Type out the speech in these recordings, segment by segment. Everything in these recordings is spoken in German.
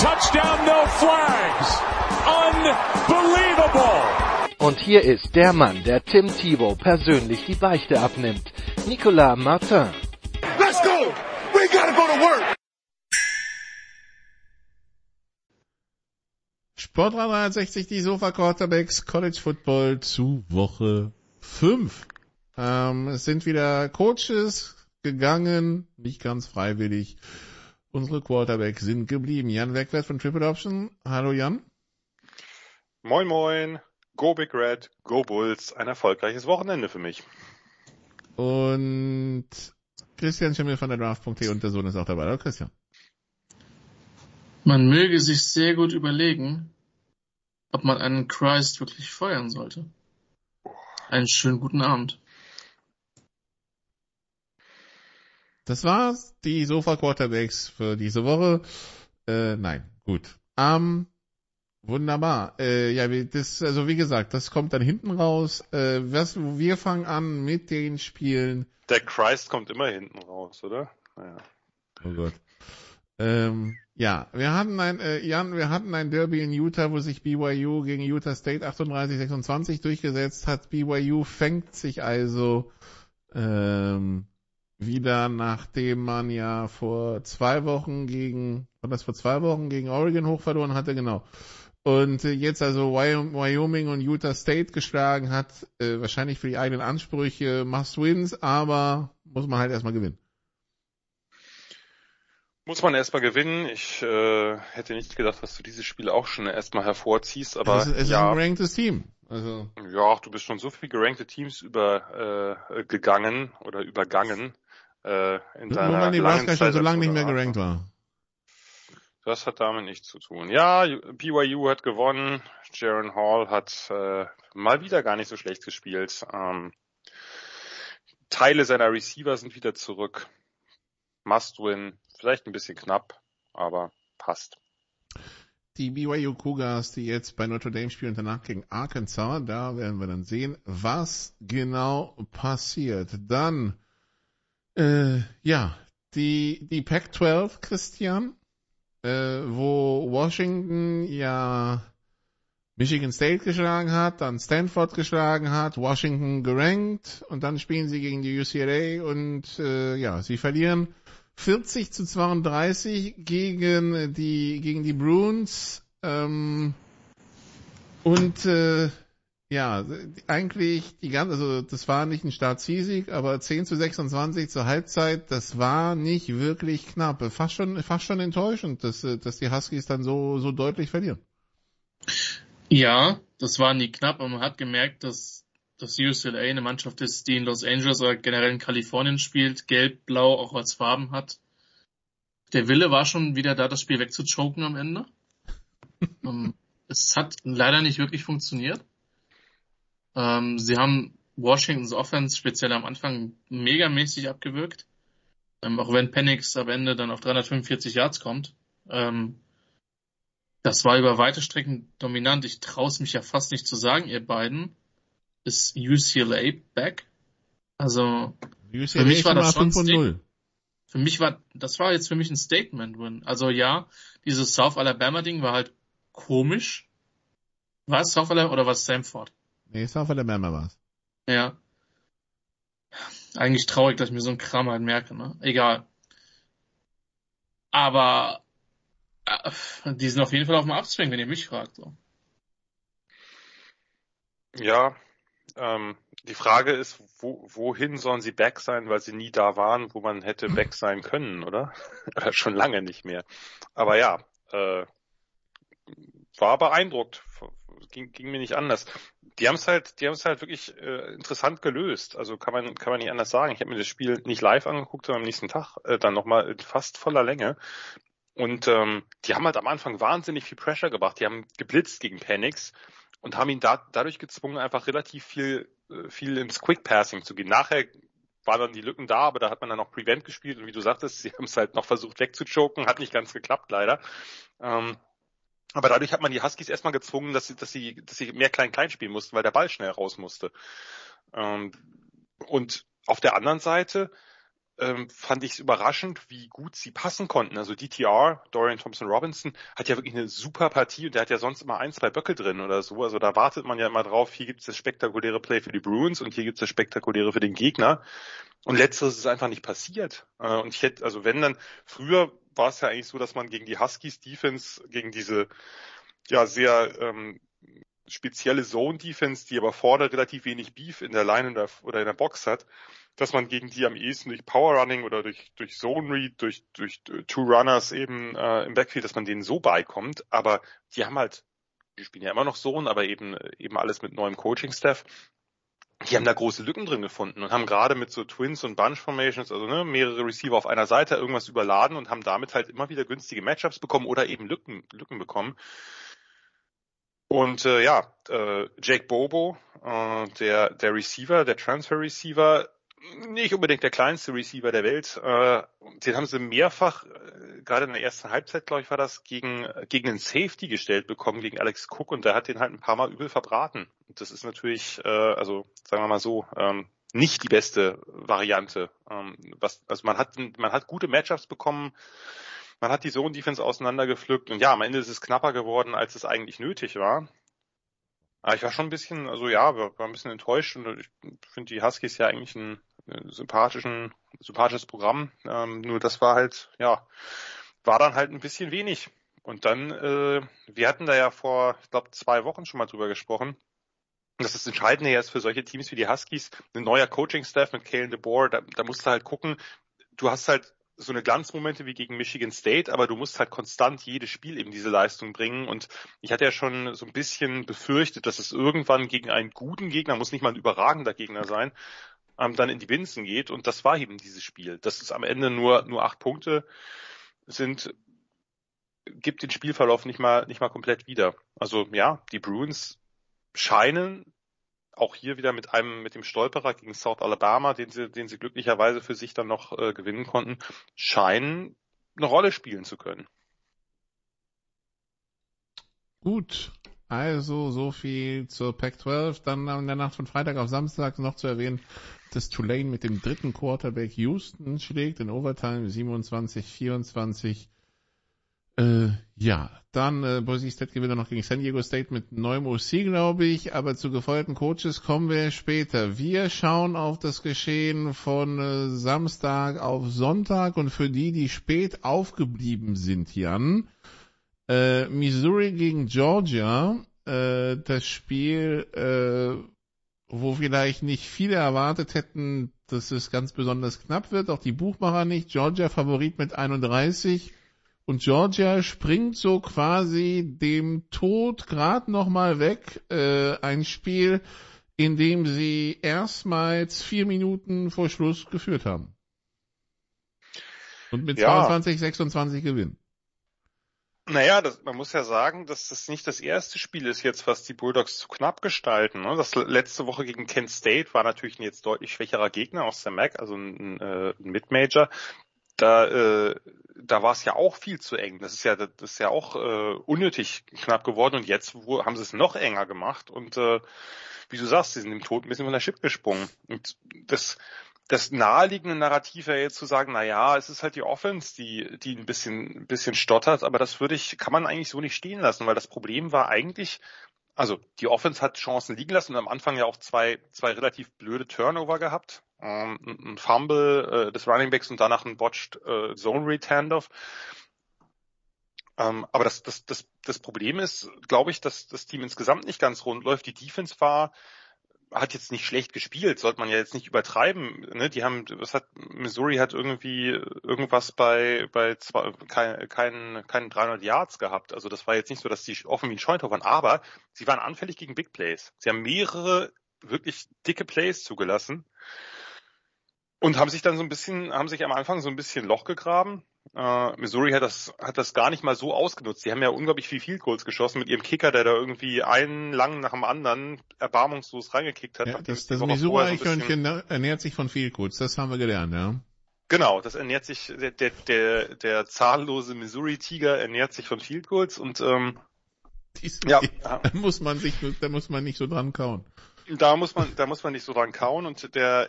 touchdown, no flags. Unbelievable. Und hier ist der Mann, der Tim Thibault persönlich die Beichte abnimmt. Nicolas Martin. Let's go. We gotta go to work. Sport 360, die Sofa Quarterbacks College Football zu Woche 5. Ähm, es sind wieder Coaches gegangen, nicht ganz freiwillig. Unsere Quarterbacks sind geblieben. Jan Wegwert von Triple Option. Hallo Jan. Moin moin, Go Big Red, Go Bulls, ein erfolgreiches Wochenende für mich. Und Christian Schimmel von der Draft.de und der Sohn ist auch dabei. Hallo Christian. Man möge sich sehr gut überlegen, ob man einen Christ wirklich feuern sollte. Einen schönen guten Abend. Das war's. Die Sofa Quarterbacks für diese Woche. Äh, nein, gut. Ähm, wunderbar. Äh, ja, das, also wie gesagt, das kommt dann hinten raus. Äh, was, wir fangen an mit den Spielen. Der Christ kommt immer hinten raus, oder? Naja. Oh Gott. Ähm, ja, wir hatten ein, äh, Jan, wir hatten ein Derby in Utah, wo sich BYU gegen Utah State 38-26 durchgesetzt hat. BYU fängt sich also ähm, wieder, nachdem man ja vor zwei Wochen gegen, war das vor zwei Wochen gegen Oregon hoch verloren hatte, genau. Und äh, jetzt also Wyom- Wyoming und Utah State geschlagen hat, äh, wahrscheinlich für die eigenen Ansprüche Must-Wins, aber muss man halt erstmal gewinnen. Muss man erstmal gewinnen. Ich äh, hätte nicht gedacht, dass du dieses Spiel auch schon erstmal hervorziehst, aber es ist, es ja, ist ein ranktes Team. Also, ja, du bist schon so viel gerankte Teams über äh, gegangen oder übergangen äh, in weil langen Nebraska schon so lange nicht mehr gerankt war. Das hat damit nichts zu tun. Ja, BYU hat gewonnen. Jaron Hall hat äh, mal wieder gar nicht so schlecht gespielt. Ähm, Teile seiner Receiver sind wieder zurück. Must win. Vielleicht ein bisschen knapp, aber passt. Die BYU Cougars, die jetzt bei Notre Dame spielen, danach gegen Arkansas, da werden wir dann sehen, was genau passiert. Dann, äh, ja, die, die Pac-12, Christian, äh, wo Washington ja Michigan State geschlagen hat, dann Stanford geschlagen hat, Washington gerankt und dann spielen sie gegen die UCLA und äh, ja, sie verlieren 40 zu 32 gegen die gegen die Bruins ähm, und äh, ja eigentlich die ganze also das war nicht ein Start-Zielsieg, aber 10 zu 26 zur Halbzeit, das war nicht wirklich knapp, fast schon fast schon enttäuschend, dass dass die Huskies dann so so deutlich verlieren. Ja, das war nie knapp, aber man hat gemerkt, dass dass UCLA eine Mannschaft ist, die in Los Angeles oder generell in Kalifornien spielt, gelb-blau auch als Farben hat. Der Wille war schon wieder da, das Spiel wegzuchoken am Ende. ähm, es hat leider nicht wirklich funktioniert. Ähm, sie haben Washingtons Offense speziell am Anfang megamäßig abgewürgt. Ähm, auch wenn Penix am Ende dann auf 345 Yards kommt. Ähm, das war über weite Strecken dominant. Ich traue es mich ja fast nicht zu sagen, ihr beiden. Ist UCLA back? Also UCLA mich war das schon 5 und Steak. 0. für mich war, das war jetzt für mich ein Statement-Win. Also ja, dieses South Alabama-Ding war halt komisch. War es South Alabama oder war es Samford? Nee, South Alabama war's. Ja. Eigentlich traurig, dass ich mir so einen Kram halt merke, ne? Egal. Aber äh, die sind auf jeden Fall auf dem Upswing, wenn ihr mich fragt. So. Ja, ähm, die Frage ist, wo, wohin sollen sie back sein, weil sie nie da waren, wo man hätte back sein können, oder? oder schon lange nicht mehr. Aber ja, äh, war beeindruckt. Ging, ging mir nicht anders. Die haben es halt, die haben es halt wirklich äh, interessant gelöst. Also kann man, kann man nicht anders sagen. Ich habe mir das Spiel nicht live angeguckt, sondern am nächsten Tag äh, dann nochmal in fast voller Länge. Und ähm, die haben halt am Anfang wahnsinnig viel Pressure gebracht. Die haben geblitzt gegen Panics und haben ihn da, dadurch gezwungen, einfach relativ viel, äh, viel ins Quick Passing zu gehen. Nachher waren dann die Lücken da, aber da hat man dann noch Prevent gespielt und wie du sagtest, sie haben es halt noch versucht wegzuchoken, hat nicht ganz geklappt leider. Ähm, aber dadurch hat man die Huskies erstmal gezwungen, dass sie, dass sie, dass sie mehr Klein-Klein spielen mussten, weil der Ball schnell raus musste. Ähm, und auf der anderen Seite ähm, fand ich es überraschend, wie gut sie passen konnten. Also DTR, Dorian Thompson Robinson, hat ja wirklich eine super Partie und der hat ja sonst immer ein, zwei Böcke drin oder so. Also da wartet man ja immer drauf, hier gibt es das spektakuläre Play für die Bruins und hier gibt es das spektakuläre für den Gegner. Und letzteres ist einfach nicht passiert. Äh, und ich hätte, also wenn dann, früher war es ja eigentlich so, dass man gegen die Huskies Defense, gegen diese ja sehr ähm, spezielle Zone Defense, die aber vorne relativ wenig Beef in der Line oder in der Box hat, dass man gegen die am ehesten durch Power Running oder durch, durch Zone Read, durch, durch Two Runners eben äh, im Backfield, dass man denen so beikommt. Aber die haben halt, die spielen ja immer noch Zone, aber eben, eben alles mit neuem Coaching-Staff. Die haben da große Lücken drin gefunden und haben gerade mit so Twins und Bunch Formations, also ne, mehrere Receiver auf einer Seite irgendwas überladen und haben damit halt immer wieder günstige Matchups bekommen oder eben Lücken, Lücken bekommen. Und äh, ja, äh, Jake Bobo, äh, der, der Receiver, der Transfer Receiver, nicht unbedingt der kleinste Receiver der Welt. Äh, den haben sie mehrfach, äh, gerade in der ersten Halbzeit, glaube ich, war das, gegen, gegen einen Safety gestellt bekommen, gegen Alex Cook, und der hat den halt ein paar Mal übel verbraten. Und das ist natürlich, äh, also sagen wir mal so, ähm, nicht die beste Variante. Ähm, was, also man hat, man hat gute Matchups bekommen, man hat die Zone-Defense auseinandergepflückt und ja, am Ende ist es knapper geworden, als es eigentlich nötig war. Aber ich war schon ein bisschen, also ja, war ein bisschen enttäuscht und ich finde die Huskies ja eigentlich ein, sympathischen, sympathisches Programm. Ähm, nur das war halt, ja, war dann halt ein bisschen wenig. Und dann, äh, wir hatten da ja vor, ich glaube, zwei Wochen schon mal drüber gesprochen, das Entscheidende jetzt für solche Teams wie die Huskies, ein neuer Coaching-Staff mit Kalen DeBoer, da, da musst du halt gucken, du hast halt so eine Glanzmomente wie gegen Michigan State, aber du musst halt konstant jedes Spiel eben diese Leistung bringen. Und ich hatte ja schon so ein bisschen befürchtet, dass es irgendwann gegen einen guten Gegner, muss nicht mal ein überragender Gegner sein, ähm, dann in die Binsen geht. Und das war eben dieses Spiel. Dass es am Ende nur, nur acht Punkte sind, gibt den Spielverlauf nicht mal, nicht mal komplett wieder. Also ja, die Bruins scheinen auch hier wieder mit einem, mit dem Stolperer gegen South Alabama, den sie, den sie glücklicherweise für sich dann noch äh, gewinnen konnten, scheinen eine Rolle spielen zu können. Gut, also so viel zur Pac-12. Dann in der Nacht von Freitag auf Samstag noch zu erwähnen, dass Tulane mit dem dritten Quarterback Houston schlägt in Overtime 27-24. Äh, ja, dann äh, Boise State gewinnt noch gegen San Diego State mit neuem OC, glaube ich. Aber zu gefeuerten Coaches kommen wir später. Wir schauen auf das Geschehen von äh, Samstag auf Sonntag und für die, die spät aufgeblieben sind, Jan, äh, Missouri gegen Georgia, äh, das Spiel, äh, wo vielleicht nicht viele erwartet hätten, dass es ganz besonders knapp wird, auch die Buchmacher nicht. Georgia Favorit mit 31 und Georgia springt so quasi dem Tod gerade nochmal weg. Äh, ein Spiel, in dem sie erstmals vier Minuten vor Schluss geführt haben. Und mit ja. 22, 26 gewinnen. Naja, das, man muss ja sagen, dass das nicht das erste Spiel ist jetzt, was die Bulldogs zu knapp gestalten. Ne? Das letzte Woche gegen Kent State war natürlich ein jetzt deutlich schwächerer Gegner aus der MAC, also ein, äh, ein Mid-Major. Da, äh, da war es ja auch viel zu eng. Das ist ja, das ist ja auch äh, unnötig knapp geworden und jetzt wo, haben sie es noch enger gemacht und äh, wie du sagst, sie sind im Tod ein bisschen von der Chip gesprungen. Und das, das naheliegende Narrativ wäre jetzt zu sagen, na ja, es ist halt die Offense, die, die ein bisschen, ein bisschen stottert, aber das würde ich, kann man eigentlich so nicht stehen lassen, weil das Problem war eigentlich, also die Offense hat Chancen liegen lassen und am Anfang ja auch zwei, zwei relativ blöde Turnover gehabt, ähm, ein Fumble äh, des Running Backs und danach ein botched äh, Zone Read Handoff. Ähm, aber das, das, das, das Problem ist, glaube ich, dass das Team insgesamt nicht ganz rund läuft. Die Defense war hat jetzt nicht schlecht gespielt, sollte man ja jetzt nicht übertreiben. Ne? Die haben, was hat Missouri hat irgendwie irgendwas bei bei zwei, kein, keinen keinen 300 Yards gehabt. Also das war jetzt nicht so, dass die offen wie ein Scheuntor waren, aber sie waren anfällig gegen Big Plays. Sie haben mehrere wirklich dicke Plays zugelassen und haben sich dann so ein bisschen, haben sich am Anfang so ein bisschen Loch gegraben Äh, Missouri hat das, hat das gar nicht mal so ausgenutzt. Die haben ja unglaublich viel Field Goals geschossen mit ihrem Kicker, der da irgendwie einen lang nach dem anderen erbarmungslos reingekickt hat. Ja, das das Missouri-Eichhörnchen so ernährt sich von Field Goals, das haben wir gelernt, ja. Genau, das ernährt sich, der, der, der, der zahllose Missouri-Tiger ernährt sich von Field Goals und ähm, Dies, ja, da muss man sich, da muss man nicht so dran kauen. Da muss man, da muss man nicht so dran kauen und der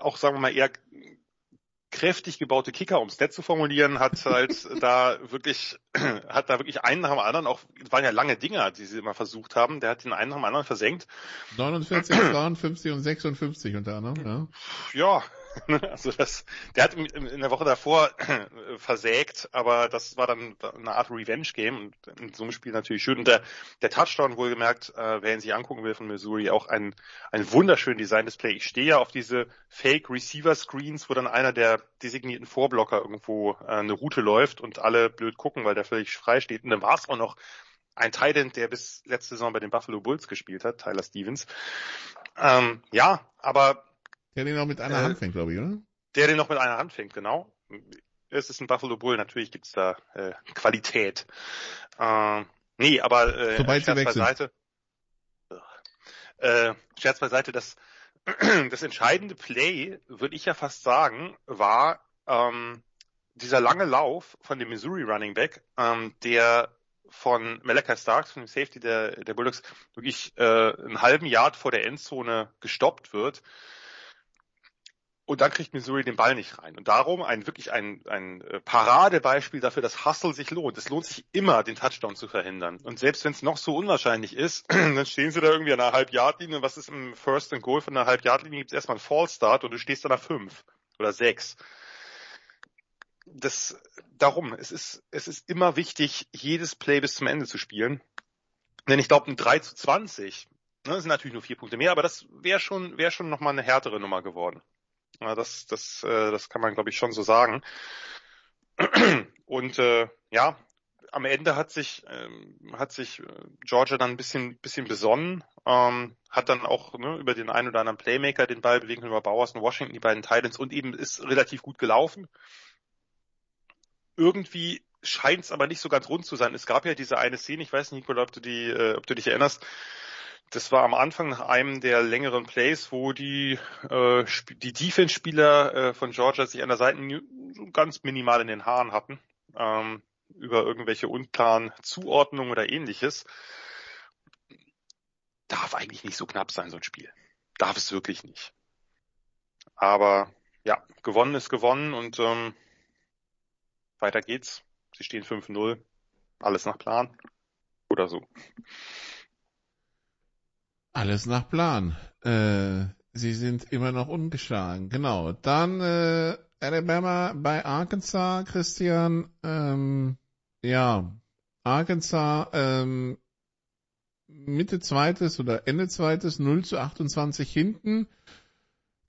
auch sagen wir mal eher kräftig gebaute Kicker, um es nett zu formulieren, hat halt da wirklich, hat da wirklich einen nach dem anderen, auch, waren ja lange Dinger, die sie immer versucht haben, der hat den einen nach dem anderen versenkt. 49, 52 und 56 unter anderem, ja. Ja, Also das, der hat in der Woche davor versägt, aber das war dann eine Art Revenge-Game und in so einem Spiel natürlich schön. Und der, der Touchdown wohlgemerkt, äh, wer ihn sich angucken will von Missouri, auch ein, ein wunderschön designtes Play. Ich stehe ja auf diese Fake Receiver Screens, wo dann einer der designierten Vorblocker irgendwo äh, eine Route läuft und alle blöd gucken, weil der völlig frei steht. Und dann war es auch noch ein Titan, der bis letzte Saison bei den Buffalo Bulls gespielt hat, Tyler Stevens. Ähm, ja, aber der den noch mit einer äh, Hand fängt, glaube ich, oder? Der den noch mit einer Hand fängt, genau. Es ist ein Buffalo Bull, natürlich gibt's da äh, Qualität. Äh, nee, aber äh, Sobald Scherz beiseite. Äh, Scherz beiseite, das, das entscheidende Play, würde ich ja fast sagen, war ähm, dieser lange Lauf von dem Missouri Running Back, ähm, der von Malachi Starks, von dem Safety der, der Bulldogs, wirklich äh, einen halben Yard vor der Endzone gestoppt wird und dann kriegt Missouri den Ball nicht rein. Und darum ein wirklich ein, ein äh, Paradebeispiel dafür, dass Hustle sich lohnt. Es lohnt sich immer, den Touchdown zu verhindern. Und selbst wenn es noch so unwahrscheinlich ist, dann stehen sie da irgendwie an einer Halbjahrlinie. Und was ist im First and Goal von einer Halbjahrlinie? Gibt es erstmal einen Fallstart und du stehst da nach fünf oder sechs. Das, darum, es ist, es ist immer wichtig, jedes Play bis zum Ende zu spielen. Denn ich glaube, ein 3 zu 20, ne, sind natürlich nur vier Punkte mehr, aber das wäre schon, wäre schon nochmal eine härtere Nummer geworden. Ja, das, das, äh, das kann man, glaube ich, schon so sagen. Und äh, ja, am Ende hat sich ähm, hat sich äh, Georgia dann ein bisschen bisschen besonnen, ähm, hat dann auch ne, über den einen oder anderen Playmaker den Ball bewegen über Bowers und Washington die beiden Titans und eben ist relativ gut gelaufen. Irgendwie scheint es aber nicht so ganz rund zu sein. Es gab ja diese eine Szene, ich weiß nicht, Nicola, ob du die, äh, ob du dich erinnerst, das war am Anfang nach einem der längeren Plays, wo die, äh, die Defense-Spieler äh, von Georgia sich an der Seite ganz minimal in den Haaren hatten, ähm, über irgendwelche unklaren Zuordnungen oder ähnliches. Darf eigentlich nicht so knapp sein, so ein Spiel. Darf es wirklich nicht. Aber ja, gewonnen ist gewonnen und ähm, weiter geht's. Sie stehen 5-0. Alles nach Plan. Oder so. Alles nach Plan. Äh, sie sind immer noch ungeschlagen. Genau. Dann äh, Alabama bei Arkansas, Christian. Ähm, ja, Arkansas ähm, Mitte zweites oder Ende zweites 0 zu 28 hinten.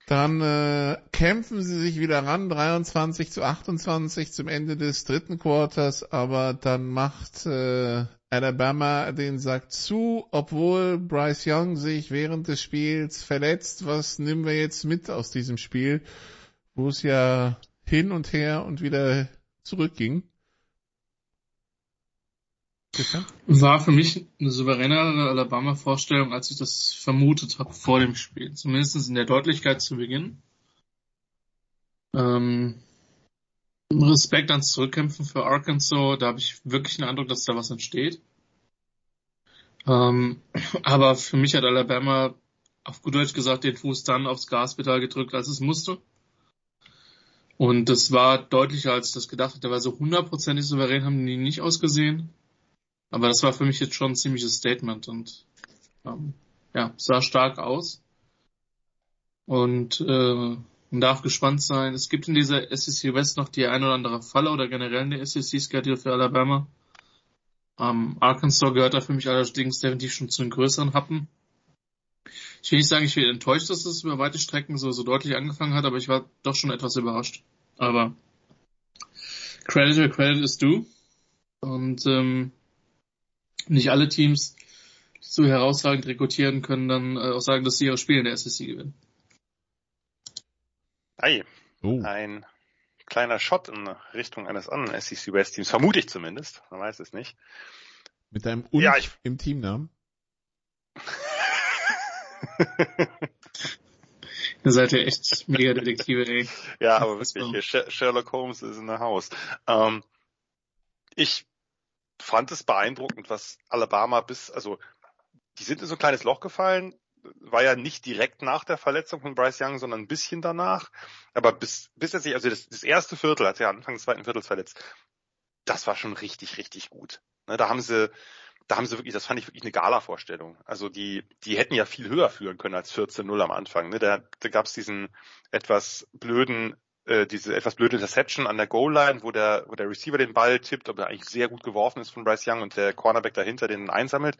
Dann äh, kämpfen sie sich wieder ran, 23 zu 28 zum Ende des dritten Quarters, aber dann macht äh, Alabama den Sack zu, obwohl Bryce Young sich während des Spiels verletzt. Was nehmen wir jetzt mit aus diesem Spiel, wo es ja hin und her und wieder zurückging? War für mich eine souveränere Alabama-Vorstellung, als ich das vermutet habe vor dem Spiel. Zumindest in der Deutlichkeit zu Beginn. Ähm, Respekt ans Zurückkämpfen für Arkansas, da habe ich wirklich den Eindruck, dass da was entsteht. Ähm, aber für mich hat Alabama auf gut Deutsch gesagt den Fuß dann aufs Gaspedal gedrückt, als es musste. Und das war deutlicher, als ich das gedacht hatte, weil so hundertprozentig souverän haben die nicht ausgesehen. Aber das war für mich jetzt schon ein ziemliches Statement und ähm, ja, sah stark aus. Und äh, man darf gespannt sein. Es gibt in dieser SEC West noch die ein oder andere Falle oder generell in der SEC Schedule für Alabama. Ähm, Arkansas gehört da für mich allerdings definitiv schon zu den größeren Happen. Ich will nicht sagen, ich bin enttäuscht, dass es über weite Strecken so, so deutlich angefangen hat, aber ich war doch schon etwas überrascht. Aber Credit where Credit is due. Und ähm, nicht alle Teams, die so herausragend rekrutieren können, dann äh, auch sagen, dass sie ihre Spiele in der SEC gewinnen. Ei. Oh. Ein kleiner Shot in Richtung eines anderen SEC West Teams, vermute ich zumindest, man weiß es nicht. Mit deinem Und Ja, ich- im Teamnamen? Ihr seid ja echt mega Detektive, ey. Ja, aber wirklich, Sherlock Holmes ist in the house. Ähm, ich fand es beeindruckend, was Alabama bis, also die sind in so ein kleines Loch gefallen, war ja nicht direkt nach der Verletzung von Bryce Young, sondern ein bisschen danach. Aber bis, bis er sich, also das, das erste Viertel, hat er Anfang des zweiten Viertels verletzt, das war schon richtig, richtig gut. Ne, da haben sie, da haben sie wirklich, das fand ich wirklich eine Gala-Vorstellung. Also die, die hätten ja viel höher führen können als 14-0 am Anfang. Ne? Da, da gab es diesen etwas blöden, äh, diese etwas blöde Interception an der Goal-Line, wo der, wo der Receiver den Ball tippt, aber eigentlich sehr gut geworfen ist von Bryce Young und der Cornerback dahinter den einsammelt.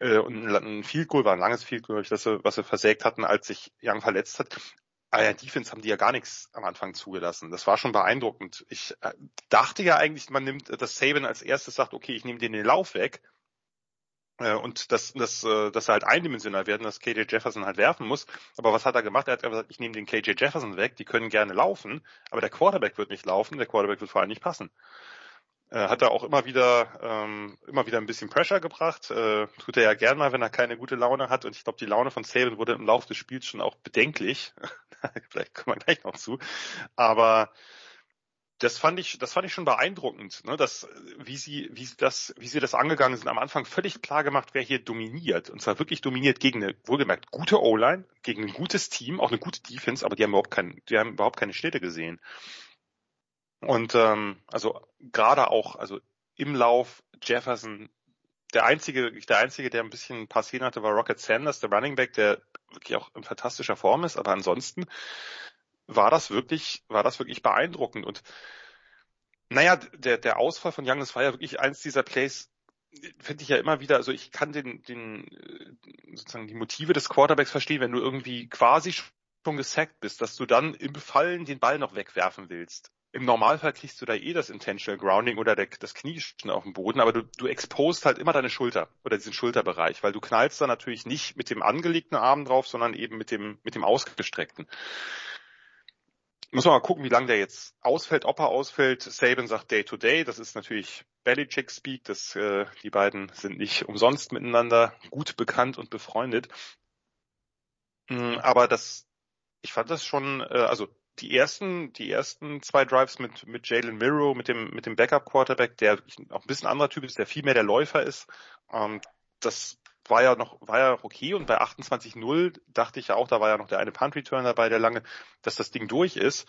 Äh, und ein, Field Goal war ein langes Field Goal, das sie, was sie versägt hatten, als sich Young verletzt hat. Aber ja, Defense haben die ja gar nichts am Anfang zugelassen. Das war schon beeindruckend. Ich äh, dachte ja eigentlich, man nimmt, dass Saban als erstes sagt, okay, ich nehme den den Lauf weg. Äh, und dass, dass, dass sie halt eindimensional werden, dass KJ Jefferson halt werfen muss. Aber was hat er gemacht? Er hat gesagt, ich nehme den KJ Jefferson weg, die können gerne laufen, aber der Quarterback wird nicht laufen, der Quarterback wird vor allem nicht passen. Äh, hat er auch immer wieder ähm, immer wieder ein bisschen Pressure gebracht. Äh, tut er ja gern mal, wenn er keine gute Laune hat. Und ich glaube, die Laune von Saban wurde im Laufe des Spiels schon auch bedenklich. Vielleicht kommen wir gleich noch zu. Aber das fand ich, das fand ich schon beeindruckend, ne, dass, wie sie, wie sie das, wie sie das angegangen sind. Am Anfang völlig klar gemacht, wer hier dominiert. Und zwar wirklich dominiert gegen eine, wohlgemerkt, gute O-Line, gegen ein gutes Team, auch eine gute Defense, aber die haben überhaupt keinen, die haben überhaupt keine Städte gesehen. Und ähm, also gerade auch, also im Lauf Jefferson, der einzige, der einzige, der ein bisschen passieren hatte, war Rocket Sanders, der Running Back, der wirklich auch in fantastischer Form ist, aber ansonsten war das wirklich, war das wirklich beeindruckend. Und naja, der, der Ausfall von Young, das war ja wirklich eins dieser Plays, finde ich ja immer wieder, also ich kann den, den, äh, sozusagen die Motive des Quarterbacks verstehen, wenn du irgendwie quasi schon gesackt bist, dass du dann im Fallen den Ball noch wegwerfen willst. Im Normalfall kriegst du da eh das Intentional Grounding oder der, das Knie schon auf dem Boden, aber du, du expost halt immer deine Schulter oder diesen Schulterbereich, weil du knallst da natürlich nicht mit dem angelegten Arm drauf, sondern eben mit dem, mit dem ausgestreckten. Muss man mal gucken, wie lange der jetzt ausfällt, ob er ausfällt. Saban sagt Day to Day. Das ist natürlich Belichick Speak. Das, äh, die beiden sind nicht umsonst miteinander gut bekannt und befreundet. Mm, Aber das, ich fand das schon, äh, also die ersten, die ersten zwei Drives mit, mit Jalen Miro, mit dem, mit dem Backup Quarterback, der auch ein bisschen anderer Typ ist, der viel mehr der Läufer ist, ähm, das war ja noch, war ja okay und bei 28-0 dachte ich ja auch, da war ja noch der eine Punt Return dabei, der lange, dass das Ding durch ist.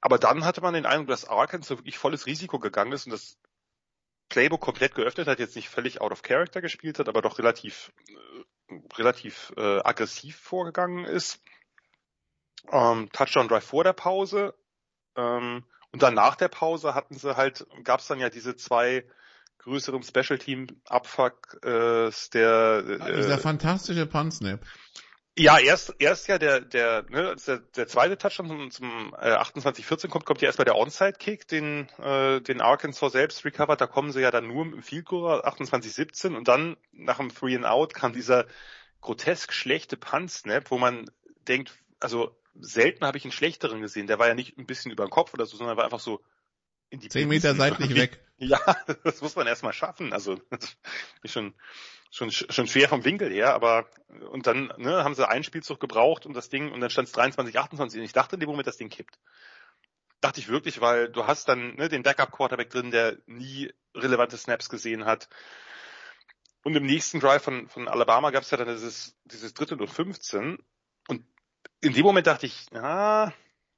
Aber dann hatte man den Eindruck, dass Arkansas wirklich volles Risiko gegangen ist und das Playbook komplett geöffnet hat, jetzt nicht völlig out of character gespielt hat, aber doch relativ, äh, relativ äh, aggressiv vorgegangen ist. Ähm, Touchdown Drive vor der Pause. Ähm, und dann nach der Pause hatten sie halt, gab es dann ja diese zwei größeren Special Team Abfuck äh, der äh, Dieser fantastische Punt-Snap. ja, erst, erst ja der, der, ne, der, der zweite Touchdown zum, zum äh, 28-14 kommt, kommt ja erstmal der Onside-Kick, den, äh, den Arkansas selbst recovert. Da kommen sie ja dann nur im Field Goal 28-17 und dann nach dem Three and Out kam dieser grotesk schlechte Punt-Snap, wo man denkt, also selten habe ich einen schlechteren gesehen. Der war ja nicht ein bisschen über den Kopf oder so, sondern war einfach so in die Zehn Meter seitlich weg. Ja, das muss man erstmal schaffen. Also das ist schon, schon, schon schwer vom Winkel her, aber und dann ne, haben sie einen Spielzug gebraucht und das Ding, und dann stand es 23, 28 und ich dachte in dem Moment, das Ding kippt. Dachte ich wirklich, weil du hast dann ne, den Backup-Quarterback drin, der nie relevante Snaps gesehen hat. Und im nächsten Drive von, von Alabama gab es ja dann dieses, dieses dritte und 15. In dem Moment dachte ich, ah,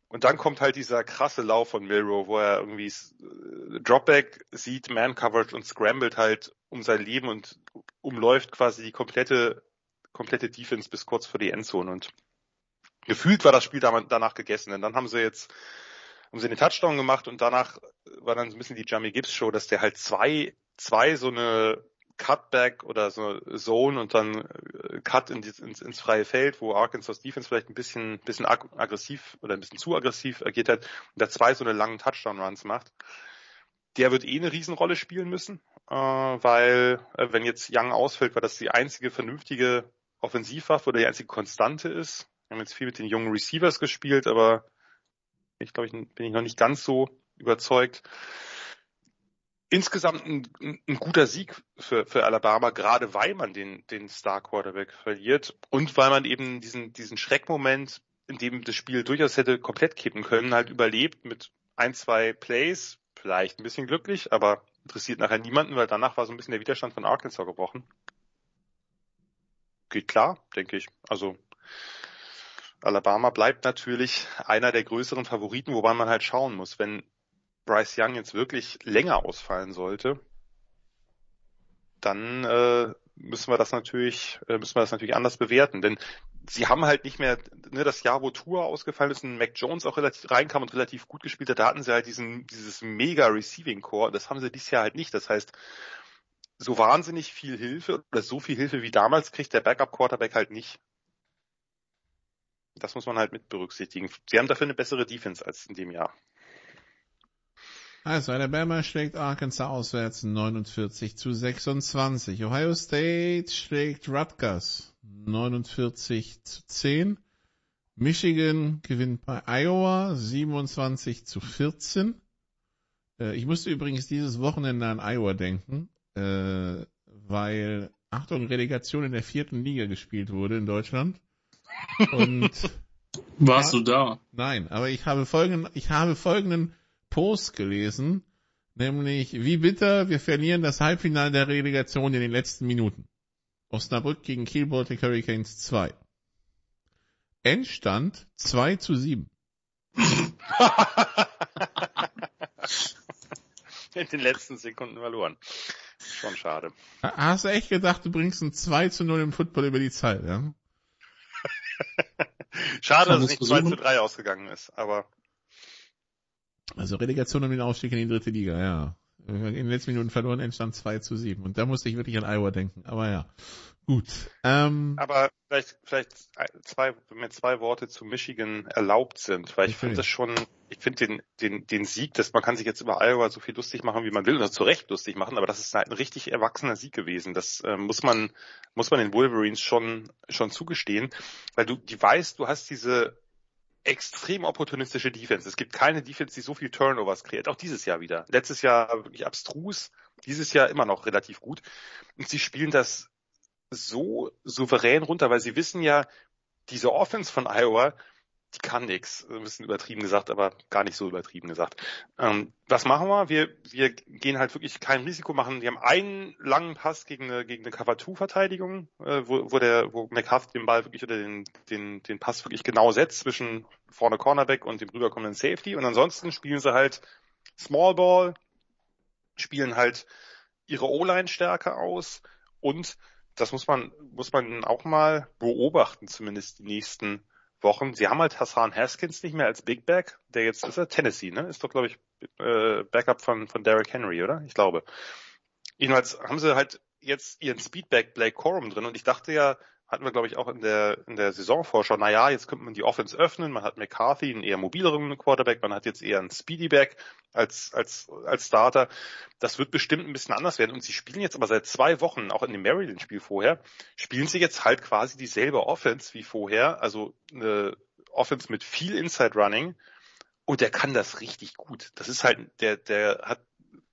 und dann kommt halt dieser krasse Lauf von Milrow, wo er irgendwie äh, Dropback sieht, Man Coverage und scrambled halt um sein Leben und umläuft quasi die komplette, komplette Defense bis kurz vor die Endzone. Und gefühlt war das Spiel danach gegessen, denn dann haben sie jetzt, haben sie den Touchdown gemacht und danach war dann so ein bisschen die Jamie Gibbs Show, dass der halt zwei, zwei so eine Cutback oder so Zone und dann äh, Cut in die, ins, ins freie Feld, wo Arkansas Defense vielleicht ein bisschen, bisschen ag aggressiv oder ein bisschen zu aggressiv agiert hat und da zwei so eine langen Touchdown-Runs macht. Der wird eh eine Riesenrolle spielen müssen, äh, weil äh, wenn jetzt Young ausfällt, weil das die einzige vernünftige Offensivwaffe oder die einzige Konstante ist. Wir haben jetzt viel mit den jungen Receivers gespielt, aber Ich glaube, ich bin ich noch nicht ganz so überzeugt. Insgesamt ein, ein guter Sieg für, für Alabama, gerade weil man den, den Star Quarterback verliert und weil man eben diesen, diesen Schreckmoment, in dem das Spiel durchaus hätte komplett kippen können, halt überlebt mit ein, zwei Plays, vielleicht ein bisschen glücklich, aber interessiert nachher niemanden, weil danach war so ein bisschen der Widerstand von Arkansas gebrochen. Geht klar, denke ich. Also Alabama bleibt natürlich einer der größeren Favoriten, wobei man halt schauen muss, wenn Bryce Young jetzt wirklich länger ausfallen sollte, dann äh, müssen wir das natürlich, äh, müssen wir das natürlich anders bewerten. Denn sie haben halt nicht mehr, ne, das Jahr, wo Tour ausgefallen ist und Mac Jones auch relativ reinkam und relativ gut gespielt hat, da hatten sie halt diesen, dieses mega Receiving Core. Das haben sie dieses Jahr halt nicht. Das heißt, so wahnsinnig viel Hilfe oder so viel Hilfe wie damals kriegt der Backup Quarterback halt nicht. Das muss man halt mit berücksichtigen. Sie haben dafür eine bessere Defense als in dem Jahr. Also Alabama schlägt Arkansas auswärts 49 zu 26. Ohio State schlägt Rutgers 49 zu 10. Michigan gewinnt bei Iowa 27 zu 14. Äh, ich musste übrigens dieses Wochenende an Iowa denken, äh, weil, Achtung, Relegation in der vierten Liga gespielt wurde in Deutschland. Und Warst du da? Nein, aber ich habe folgenden, ich habe folgenden Post gelesen, nämlich wie bitter, wir verlieren das Halbfinale der Relegation in den letzten Minuten. Osnabrück gegen Kiel Baltic Hurricanes 2. Endstand 2 zu 7. in den letzten Sekunden verloren. Schon schade. Hast du echt gedacht, du bringst ein 2 zu 0 im Football über die Zeit, ja? schade, dass es nicht 2 zu 3 ausgegangen ist, aber also Relegation um den Aufstieg in die dritte Liga, ja. In den letzten Minuten verloren, entstand 2 zu 7. Und da musste ich wirklich an Iowa denken. Aber ja, gut. Ähm, Aber vielleicht, vielleicht zwei, wenn mir zwei Worte zu Michigan erlaubt sind, weil ich finde das schon, ich finde den, den, den Sieg, dass man kann sich jetzt über Iowa so viel lustig machen, wie man will, oder zu Recht lustig machen, aber das ist halt ein richtig erwachsener Sieg gewesen. Das äh, muss man, muss man den Wolverines schon, schon zugestehen, weil du, die weißt, du hast diese extrem opportunistische Defense. Es gibt keine Defense, die so viel Turnovers kreiert. Auch dieses Jahr wieder. Letztes Jahr wirklich abstrus, dieses Jahr immer noch relativ gut. Und sie spielen das so souverän runter, weil sie wissen ja, diese Offense von Iowa, die kann nix. Ein bisschen übertrieben gesagt, aber gar nicht so übertrieben gesagt. Ähm, was machen wir? Wir, wir gehen halt wirklich kein Risiko machen. Wir haben einen langen Pass gegen eine, gegen eine Cover-2-Verteidigung, äh, wo, wo der, wo McCarthy den Ball wirklich oder den, den, den Pass wirklich genau setzt zwischen vorne Cornerback und dem rüberkommenden Safety. Und ansonsten spielen sie halt Small Ball, spielen halt ihre O-Line-Stärke aus und das muss man, muss man auch mal beobachten, zumindest die nächsten Wochen. Sie haben halt Hassan Haskins nicht mehr als Big Back, der jetzt ist er Tennessee, ne? Ist doch, glaube ich, äh, Backup von, von Derrick Henry, oder? Ich glaube. Jedenfalls haben sie halt jetzt ihren Speedback Blake Corum drin und ich dachte ja, hatten wir glaube ich auch in der in der Saisonvorschau, naja, jetzt könnte man die Offense öffnen, man hat McCarthy, einen eher mobileren Quarterback, man hat jetzt eher einen Speedyback als als als Starter. Das wird bestimmt ein bisschen anders werden. Und sie spielen jetzt aber seit zwei Wochen, auch in dem Maryland-Spiel vorher, spielen sie jetzt halt quasi dieselbe Offense wie vorher, also eine Offense mit viel Inside Running. Und der kann das richtig gut. Das ist halt der der hat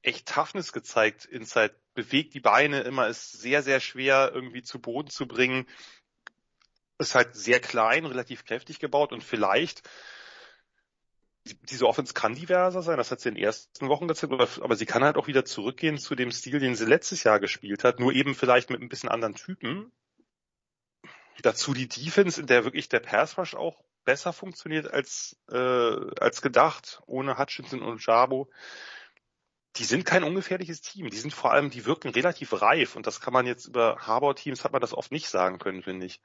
echt Toughness gezeigt, Inside bewegt die Beine immer, ist sehr, sehr schwer irgendwie zu Boden zu bringen. Ist halt sehr klein, relativ kräftig gebaut und vielleicht diese Offense kann diverser sein, das hat sie in den ersten Wochen gezeigt, aber sie kann halt auch wieder zurückgehen zu dem Stil, den sie letztes Jahr gespielt hat, nur eben vielleicht mit ein bisschen anderen Typen. Dazu die Defense, in der wirklich der Pass Rush auch besser funktioniert als, äh, als gedacht, ohne Hutchinson und Jabo die sind kein ungefährliches Team. Die sind vor allem, die wirken relativ reif und das kann man jetzt über Harbour-Teams hat man das oft nicht sagen können, finde ich.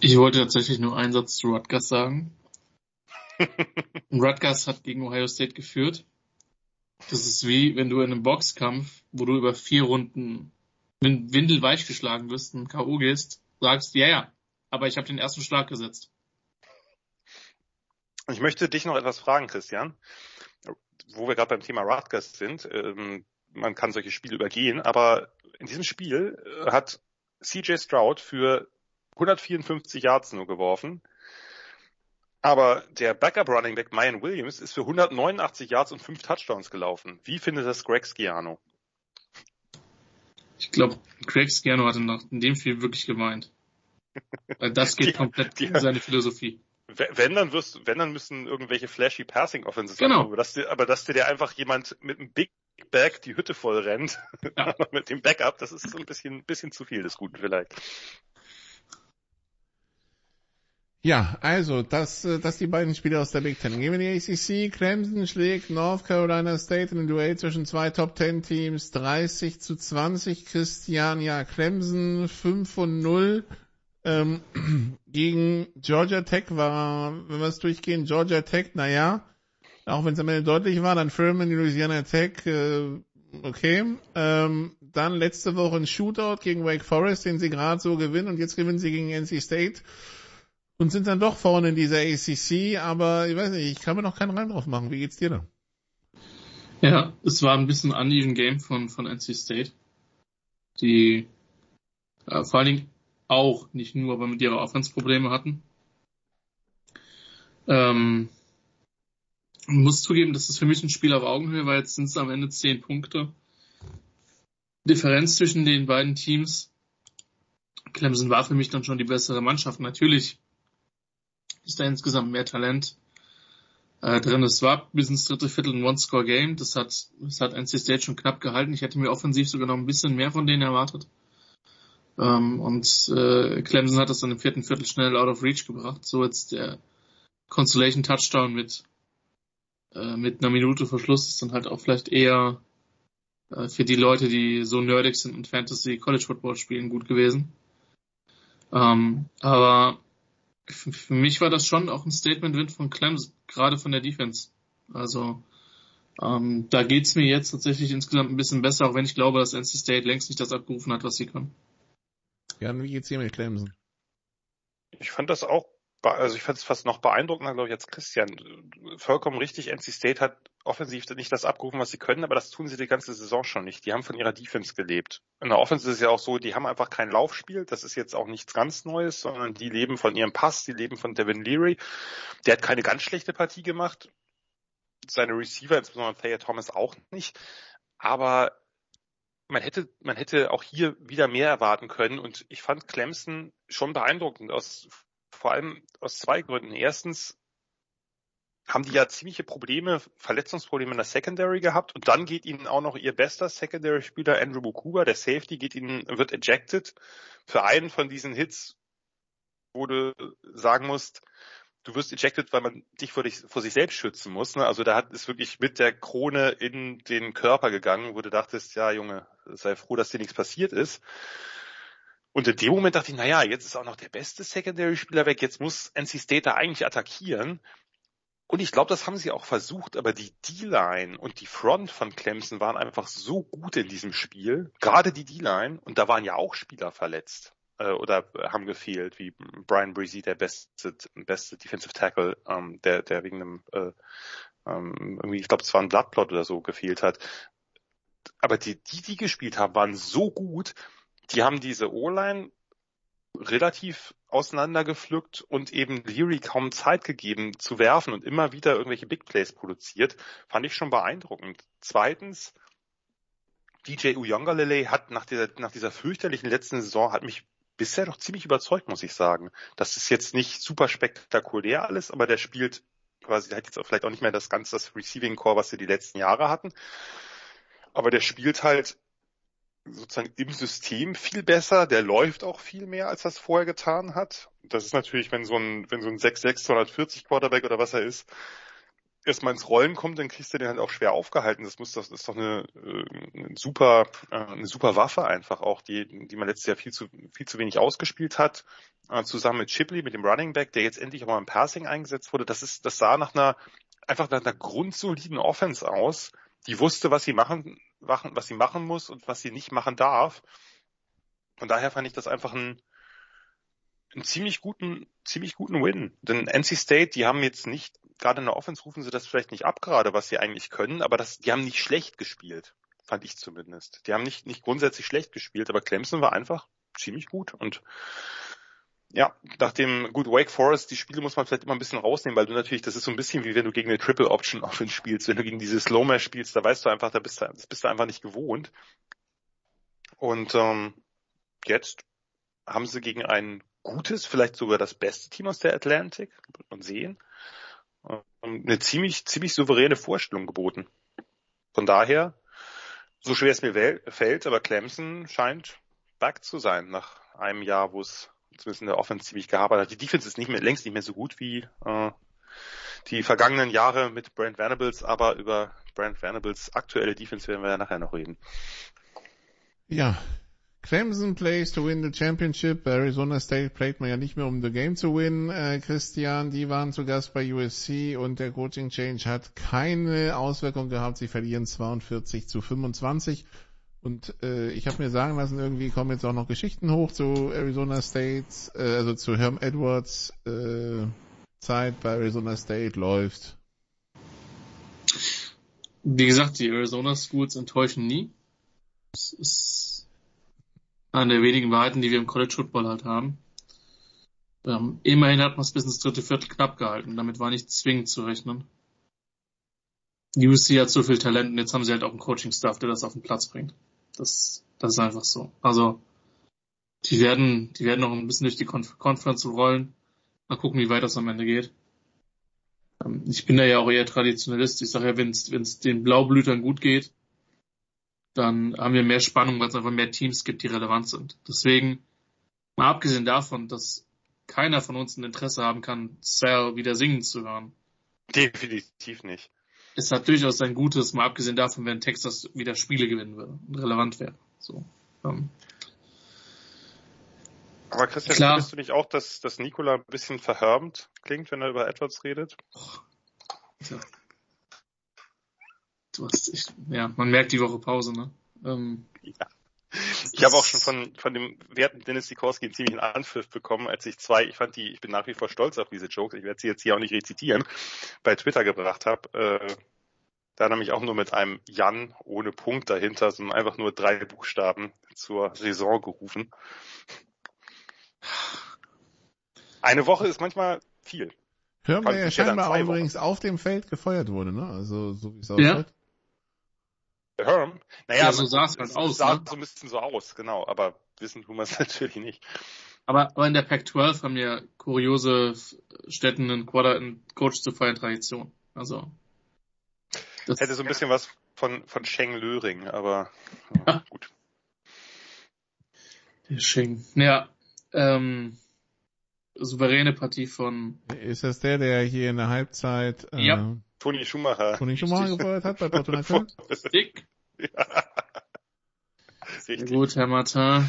Ich wollte tatsächlich nur einen Satz zu Rutgers sagen. Rutgers hat gegen Ohio State geführt. Das ist wie, wenn du in einem Boxkampf, wo du über vier Runden mit Windel weich geschlagen wirst und K.O. gehst, sagst, ja, ja, aber ich habe den ersten Schlag gesetzt. Ich möchte dich noch etwas fragen, Christian wo wir gerade beim Thema Rutgers sind, ähm, man kann solche Spiele übergehen, aber in diesem Spiel äh, hat CJ Stroud für 154 Yards nur geworfen. Aber der Backup Running Back Mayan Williams ist für 189 Yards und 5 Touchdowns gelaufen. Wie findet das Greg Schiano? Ich glaube, Greg Schiano hatte nach in dem Spiel wirklich gemeint. Weil das geht die, komplett in seine Philosophie. Wenn dann wirst, wenn dann müssen irgendwelche flashy Passing Offenses genau. Haben, aber dass dir, aber dass dir einfach jemand mit einem Big Back die Hütte voll rennt, ja. mit dem Backup, das ist so ein bisschen, bisschen zu viel des Guten vielleicht. Ja, also, das, das die beiden Spiele aus der Big Ten. Gehen wir die ACC. Clemson schlägt North Carolina State in einem Duell zwischen zwei Top Ten Teams 30 zu 20. Christian, ja, Clemson 5 von 0. Ähm, gegen Georgia Tech war, wenn wir es durchgehen, Georgia Tech, naja, auch wenn es am Ende deutlich war, dann Furman, Louisiana Tech, äh, okay. Ähm, dann letzte Woche ein Shootout gegen Wake Forest, den sie gerade so gewinnen und jetzt gewinnen sie gegen NC State und sind dann doch vorne in dieser ACC, aber ich weiß nicht, ich kann mir noch keinen Reim drauf machen. Wie geht's dir da? Ja, es war ein bisschen uneven Game von, von NC State, die äh, vor allen Dingen auch, nicht nur, aber mit ihrer Offense Probleme hatten. Ähm, muss zugeben, das für mich ein Spiel auf Augenhöhe war. Jetzt sind es am Ende zehn Punkte. Differenz zwischen den beiden Teams. Clemson war für mich dann schon die bessere Mannschaft. Natürlich ist da insgesamt mehr Talent äh, drin. Es war bis ins dritte Viertel ein One-Score-Game. Das hat, das hat NC State schon knapp gehalten. Ich hätte mir offensiv sogar noch ein bisschen mehr von denen erwartet. Ähm, und äh, Clemson hat das dann im vierten Viertel schnell out of reach gebracht. So jetzt der Consolation Touchdown mit äh, mit einer Minute Verschluss ist dann halt auch vielleicht eher äh, für die Leute, die so nerdig sind und Fantasy College Football spielen, gut gewesen. Ähm, aber für mich war das schon auch ein Statement-Win von Clemson, gerade von der Defense. Also ähm, da geht's mir jetzt tatsächlich insgesamt ein bisschen besser, auch wenn ich glaube, dass NC State längst nicht das abgerufen hat, was sie können. Jan, wie geht's dir mit Clemson? Ich fand das auch, also ich fand es fast noch beeindruckender, glaube ich, als Christian. Vollkommen richtig, NC State hat offensiv nicht das abgerufen, was sie können, aber das tun sie die ganze Saison schon nicht. Die haben von ihrer Defense gelebt. In der Offense ist es ja auch so, die haben einfach kein Laufspiel. Das ist jetzt auch nichts ganz Neues, sondern die leben von ihrem Pass, die leben von Devin Leary. Der hat keine ganz schlechte Partie gemacht. Seine Receiver, insbesondere Thayer Thomas auch nicht. Aber man hätte, man hätte auch hier wieder mehr erwarten können und ich fand Clemson schon beeindruckend aus, vor allem aus zwei Gründen. Erstens haben die ja ziemliche Probleme, Verletzungsprobleme in der Secondary gehabt und dann geht ihnen auch noch ihr bester Secondary-Spieler Andrew Bukuba, der Safety, geht ihnen, wird ejected. Für einen von diesen Hits, wo du sagen musst, du wirst ejected, weil man dich vor, dich, vor sich selbst schützen muss. Ne? Also da hat es wirklich mit der Krone in den Körper gegangen, wo du dachtest, ja Junge, sei froh, dass dir nichts passiert ist. Und in dem Moment dachte ich, naja, jetzt ist auch noch der beste Secondary-Spieler weg, jetzt muss NC State da eigentlich attackieren. Und ich glaube, das haben sie auch versucht, aber die D-Line und die Front von Clemson waren einfach so gut in diesem Spiel, gerade die D-Line, und da waren ja auch Spieler verletzt äh, oder haben gefehlt, wie Brian Breezy, der beste, beste Defensive Tackle, ähm, der, der wegen einem, äh, ähm, irgendwie, ich glaube, es war ein Bloodplot oder so gefehlt hat. Aber die, die, die gespielt haben, waren so gut, die haben diese O-Line relativ auseinandergepflückt und eben Leary kaum Zeit gegeben zu werfen und immer wieder irgendwelche Big Plays produziert, fand ich schon beeindruckend. Zweitens, DJ Uyongalele hat nach dieser, nach dieser fürchterlichen letzten Saison hat mich bisher doch ziemlich überzeugt, muss ich sagen. Das ist jetzt nicht super spektakulär alles, aber der spielt quasi, der hat jetzt auch vielleicht auch nicht mehr das ganze das Receiving Core, was sie die letzten Jahre hatten. Aber der spielt halt sozusagen im System viel besser, der läuft auch viel mehr, als das vorher getan hat. Das ist natürlich, wenn so ein, wenn so ein 6'6 240 Quarterback oder was er ist, erstmal ins Rollen kommt, dann kriegst du den halt auch schwer aufgehalten. Das muss, das ist doch eine, äh, eine super, äh, eine super Waffe einfach auch, die, die man letztes Jahr viel zu, viel zu wenig ausgespielt hat, äh, zusammen mit Chipley, mit dem Running Back, der jetzt endlich auch mal im Passing eingesetzt wurde. Das ist, das sah nach einer, einfach nach einer grundsoliden Offense aus, die wusste, was sie machen, machen, was sie machen muss und was sie nicht machen darf. Und daher fand ich das einfach ein, einen ziemlich guten, ziemlich guten Win. Denn NC State, die haben jetzt nicht, gerade in der Offense rufen sie das vielleicht nicht ab gerade, was sie eigentlich können, aber das, die haben nicht schlecht gespielt. Fand ich zumindest. Die haben nicht, nicht grundsätzlich schlecht gespielt, aber Clemson war einfach ziemlich gut und ja, nachdem, gut, Wake Forest, die Spiele muss man vielleicht immer ein bisschen rausnehmen, weil du natürlich, das ist so ein bisschen wie wenn du gegen eine Triple Option Offense spielst. Wenn du gegen diese Slow spielst, da weißt du einfach, da bist du, das bist du einfach nicht gewohnt. Und ähm, jetzt haben sie gegen ein gutes, vielleicht sogar das beste Team aus der Atlantic, wird man sehen, eine ziemlich, ziemlich souveräne Vorstellung geboten. Von daher, so schwer es mir fällt, aber Clemson scheint back zu sein nach einem Jahr, wo es zumindest in der Offense ziemlich gehabert hat. Die Defense ist nicht mehr, längst nicht mehr so gut wie äh, die vergangenen Jahre mit Brent Venables, aber über Brent Venables aktuelle Defense werden wir ja nachher noch reden. Ja, Clemson plays to win the championship. Arizona State playt man ja nicht mehr um the game to win. Äh, Christian, die waren zu Gast bei USC und der Coaching Change hat keine Auswirkung gehabt. Sie verlieren 42 zu 25. Und äh, ich habe mir sagen lassen, irgendwie kommen jetzt auch noch Geschichten hoch zu Arizona State, äh, also zu Herm Edwards äh, Zeit bei Arizona State läuft. Wie gesagt, die Arizona Schools enttäuschen nie. Das ist eine der wenigen Wahrheiten, die wir im College Football halt haben. Ähm, immerhin hat man es bis ins dritte Viertel knapp gehalten. Damit war nicht zwingend zu rechnen. UC hat so viel Talent und jetzt haben sie halt auch einen Coaching-Staff, der das auf den Platz bringt. Das, das ist einfach so. Also, die werden, die werden noch ein bisschen durch die Conf Conference rollen. Mal gucken, wie weit das am Ende geht. Ähm, ich bin da ja auch eher Traditionalist. Ich sage ja, wenn es den Blaublütern gut geht, dann haben wir mehr Spannung, weil es einfach mehr Teams gibt, die relevant sind. Deswegen, mal abgesehen davon, dass keiner von uns ein Interesse haben kann, Sal wieder singen zu hören. Definitiv nicht es hat durchaus sein Gutes, mal abgesehen davon, wenn Texas wieder Spiele gewinnen würde und relevant wäre. So. Ähm. Aber Christian, Klar. findest du nicht auch, dass, dass Nikola ein bisschen verhärmt klingt, wenn er über Edwards redet? Tja. Du hast, ich, ja, man merkt die Woche Pause, ne? Ähm, ja. Ich habe auch schon von, von dem werten Dennis Sikorski einen ziemlichen Anpfiff bekommen, als ich zwei, ich fand die, ich bin nach wie vor stolz auf diese Jokes, ich werde sie jetzt hier auch nicht rezitieren, bei Twitter gebracht habe. Äh, da nämlich auch nur mit einem Jan ohne Punkt dahinter, sondern einfach nur drei Buchstaben zur Saison gerufen. Eine Woche ist manchmal viel. Hören wir ja scheinbar auch übrigens auf dem Feld gefeuert wurde, ne? Also so wie es aussieht. Ja. Herm? Naja, ja, so sah es halt aus. sah ne? so ein bisschen so aus, genau, aber wissen tun wir es natürlich nicht. Aber, aber in der Pac-12 haben ja kuriose Städten einen Quarter einen Coach zu feiern Tradition. Also. Das hätte so ein bisschen was von, von Sheng Löring, aber ja, gut. Der Sheng. Ja, ähm, souveräne Partie von. Ist das der, der hier in der Halbzeit äh, ja. Toni Schumacher. Toni Schumacher gefeuert hat bei Porto Dick. Ja. Richtig. Gut, Herr Martin.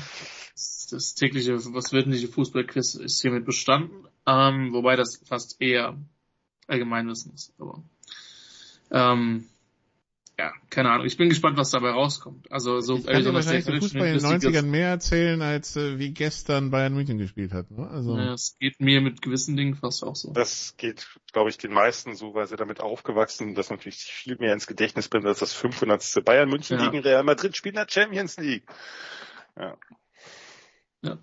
Das tägliche, was wöchentliche Fußballquiz ist hiermit bestanden. Ähm, wobei das fast eher Allgemeinwissen ist. Aber, ähm, ja, keine Ahnung. Ich bin gespannt, was dabei rauskommt. Also so ich kann dir wahrscheinlich so Fußball in den 90ern mehr erzählen, als äh, wie gestern Bayern München gespielt hat. Ne? Also ja, es geht mir mit gewissen Dingen fast auch so. Das geht, glaube ich, den meisten so, weil sie damit aufgewachsen sind, dass natürlich viel mehr ins Gedächtnis bringt, als das 500. Bayern München ja. gegen Real Madrid spielt in der Champions League. Ja. Ja.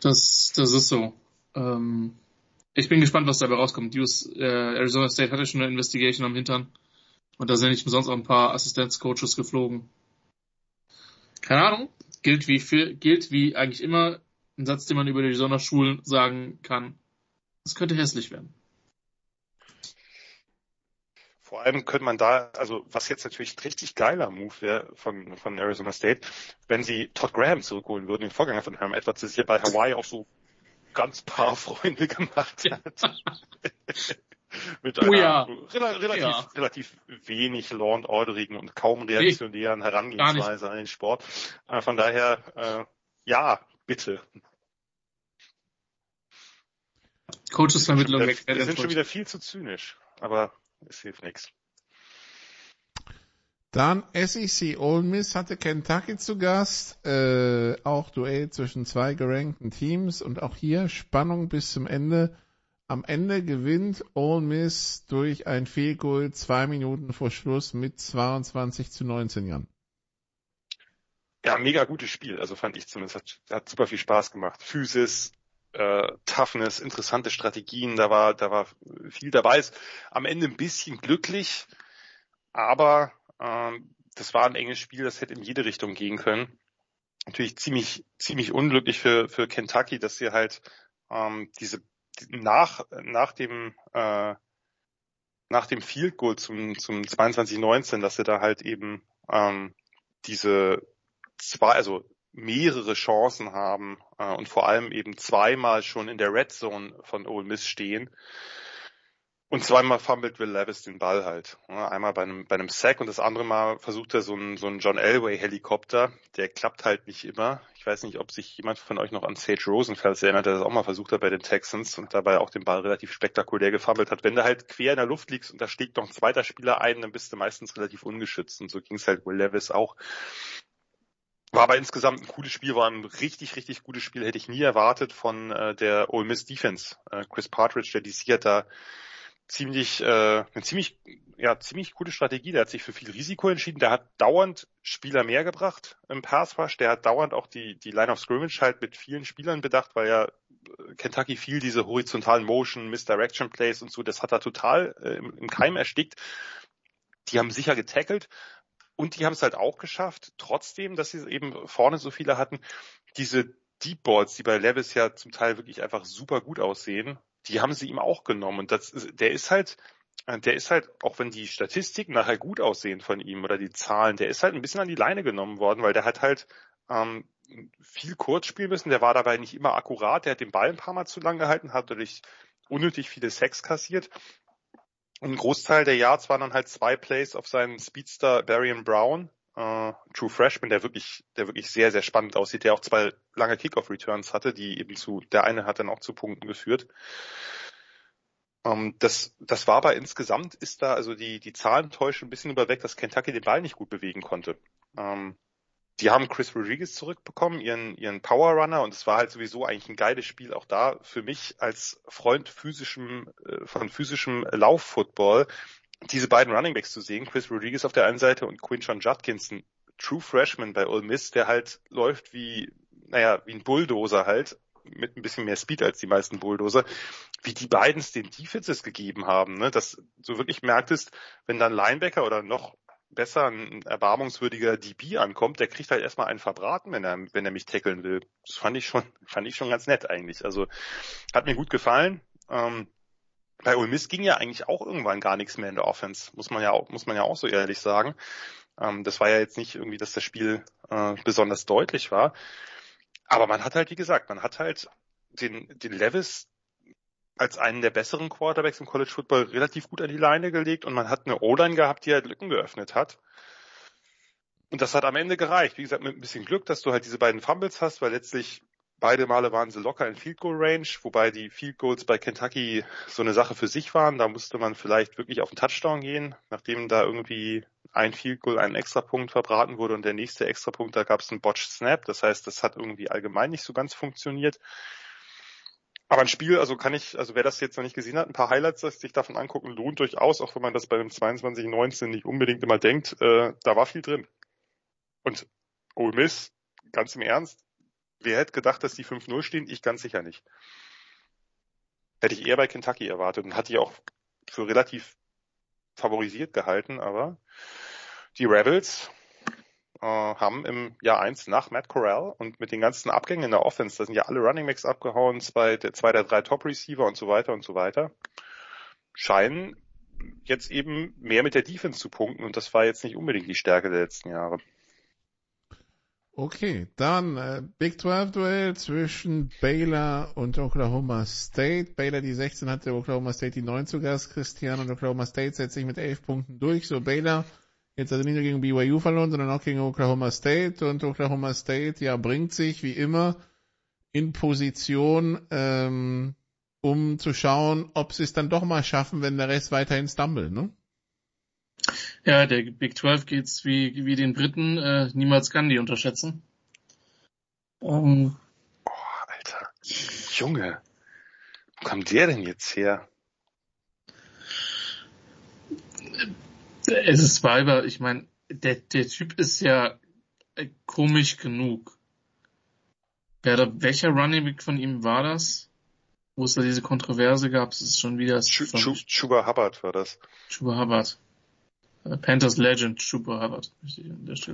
Das, das ist so. Ähm, ich bin gespannt, was dabei rauskommt. US, äh, Arizona State hatte schon eine Investigation am Hintern. Und da sind nicht umsonst auch ein paar Assistenzcoaches geflogen. Keine Ahnung. Gilt wie für, gilt wie eigentlich immer ein Satz, den man über die Sonderschulen sagen kann. Es könnte hässlich werden. Vor allem könnte man da, also was jetzt natürlich ein richtig geiler Move wäre von, von Arizona State, wenn sie Todd Graham zurückholen würden, den Vorgänger von Herm Edwards, der sich ja bei Hawaii auch so ganz paar Freunde gemacht hat. mit einer oh ja. relativ, ja. relativ wenig law and orderigen und kaum reaktionären nee, Herangehensweise an den Sport. Äh, von daher, äh, ja, bitte. Coachesvermittlung. Wir sind, wir sind schon wieder viel zu zynisch, aber es hilft nichts. Dann SEC Ole Miss hatte Kentucky zu Gast, äh, auch Duell zwischen zwei gerankten Teams und auch hier Spannung bis zum Ende. Am Ende gewinnt Ole Miss durch ein Fehlgoal zwei Minuten vor Schluss mit 22 zu 19 Jahren. Ja, mega gutes Spiel, also fand ich zumindest. Hat, hat super viel Spaß gemacht. Physis, äh, Toughness, interessante Strategien, da war, da war viel dabei. Ist am Ende ein bisschen glücklich, aber ähm, das war ein enges Spiel, das hätte in jede Richtung gehen können. Natürlich ziemlich, ziemlich unglücklich für, für Kentucky, dass sie halt ähm, diese nach, nach dem äh, nach dem Field Goal zum, zum 22-19, dass sie da halt eben ähm, diese zwei, also mehrere Chancen haben äh, und vor allem eben zweimal schon in der Red Zone von Ole Miss stehen. Und zweimal fummelt Will Levis den Ball halt. Einmal bei einem, bei einem Sack und das andere Mal versucht er so einen, so einen John Elway Helikopter. Der klappt halt nicht immer. Ich weiß nicht, ob sich jemand von euch noch an Sage Rosenfels erinnert, der das auch mal versucht hat bei den Texans und dabei auch den Ball relativ spektakulär gefummelt hat. Wenn du halt quer in der Luft liegst und da schlägt noch ein zweiter Spieler ein, dann bist du meistens relativ ungeschützt. Und so ging es halt Will Levis auch. War aber insgesamt ein cooles Spiel, war ein richtig, richtig gutes Spiel, hätte ich nie erwartet von äh, der Ole Miss Defense. Äh, Chris Partridge, der DC hat da ziemlich, äh, eine ziemlich, ja, ziemlich gute Strategie. Der hat sich für viel Risiko entschieden. Der hat dauernd Spieler mehr gebracht im Pass Rush. Der hat dauernd auch die, die Line of Scrimmage halt mit vielen Spielern bedacht, weil ja äh, Kentucky viel diese horizontalen Motion, Misdirection Plays und so, das hat er total äh, im, im Keim erstickt. Die haben sicher getackelt, und die haben es halt auch geschafft, trotzdem, dass sie eben vorne so viele hatten, diese Deep Balls, die bei Levis ja zum Teil wirklich einfach super gut aussehen, die haben sie ihm auch genommen. Und das, der ist halt, der ist halt, auch wenn die Statistiken nachher gut aussehen von ihm oder die Zahlen, der ist halt ein bisschen an die Leine genommen worden, weil der hat halt ähm, viel kurz spielen müssen. Der war dabei nicht immer akkurat. Der hat den Ball ein paar Mal zu lang gehalten, hat dadurch unnötig viele Sex kassiert ein Großteil der Yards waren dann halt zwei Plays auf seinen Speedster Barian Brown, äh, True Freshman, der wirklich, der wirklich sehr, sehr spannend aussieht, der auch zwei lange Kickoff-Returns hatte, die eben zu, der eine hat dann auch zu Punkten geführt. Ähm, das, das war aber insgesamt ist da, also die, die Zahlen täuschen ein bisschen überweg, dass Kentucky den Ball nicht gut bewegen konnte. Ähm, die haben Chris Rodriguez zurückbekommen, ihren, ihren Power Runner, und es war halt sowieso eigentlich ein geiles Spiel auch da für mich als Freund physischem, äh, von physischem Lauffootball, diese beiden Running Backs zu sehen, Chris Rodriguez auf der einen Seite und Quinton Judkins, ein True Freshman bei Ole Miss, der halt läuft wie, naja, wie ein Bulldozer halt, mit ein bisschen mehr Speed als die meisten Bulldozer, wie die beiden es den Defenses gegeben haben, ne? dass du wirklich merktest, wenn dann Linebacker oder noch besser ein erbarmungswürdiger DB ankommt, der kriegt halt erstmal einen verbraten, wenn er, wenn er mich tackeln will. Das fand ich schon, fand ich schon ganz nett eigentlich. Also hat mir gut gefallen. Ähm, bei Ole Miss ging ja eigentlich auch irgendwann gar nichts mehr in der Offense, muss man ja auch, muss man ja auch so ehrlich sagen. Ähm, das war ja jetzt nicht irgendwie, dass das Spiel äh, besonders deutlich war. Aber man hat halt, wie gesagt, man hat halt den, den Levis als einen der besseren Quarterbacks im College Football relativ gut an die Leine gelegt und man hat eine O-Line gehabt, die halt Lücken geöffnet hat. Und das hat am Ende gereicht. Wie gesagt, mit ein bisschen Glück, dass du halt diese beiden Fumbles hast, weil letztlich beide Male waren sie locker in Field Goal Range, wobei die Field Goals bei Kentucky so eine Sache für sich waren. Da musste man vielleicht wirklich auf den Touchdown gehen, nachdem da irgendwie ein Field Goal, ein Extrapunkt verbraten wurde und der nächste Extrapunkt, da gab es einen Botched Snap. Das heißt, das hat irgendwie allgemein nicht so ganz funktioniert. Aber ein Spiel, also kann ich, also wer das jetzt noch nicht gesehen hat, ein paar Highlights sich davon angucken, lohnt durchaus, auch wenn man das bei dem 22-19 nicht unbedingt immer denkt, äh, da war viel drin. Und Ole Miss, ganz im Ernst, wer hätte gedacht, dass die 5-0 stehen? Ich ganz sicher nicht. Hätte ich eher bei Kentucky erwartet und hatte ich auch für relativ favorisiert gehalten, aber die Rebels, äh, haben im Jahr eins nach Matt Corral und mit den ganzen Abgängen in der Offense, da sind ja alle Running Backs abgehauen, zwei der, zwei der drei Top Receiver und so weiter und so weiter, scheinen jetzt eben mehr mit der Defense zu punkten und das war jetzt nicht unbedingt die Stärke der letzten Jahre. Okay, dann äh, Big 12 Duell zwischen Baylor und Oklahoma State. Baylor die 16 hatte, Oklahoma State die 9 zu Gast. Christian und Oklahoma State setzt sich mit 11 Punkten durch. So Baylor Jetzt also nicht nur gegen BYU verloren, sondern auch gegen Oklahoma State. Und Oklahoma State, ja, bringt sich wie immer in Position, ähm, um zu schauen, ob sie es dann doch mal schaffen, wenn der Rest weiterhin stumbelt, ne? Ja, der Big 12 geht's wie, wie den Briten, äh, niemals kann die unterschätzen. Um, oh, Alter. Junge. Wo kam der denn jetzt her? Es ist Weiber, ich meine, der, der Typ ist ja äh, komisch genug. Ja, da, welcher Running Back von ihm war das? Wo es da diese Kontroverse gab, es ist schon wieder Chu- Chuba Hubbard war das. Chuba Hubbard. Äh, Panthers Legend Chuba Hubbard.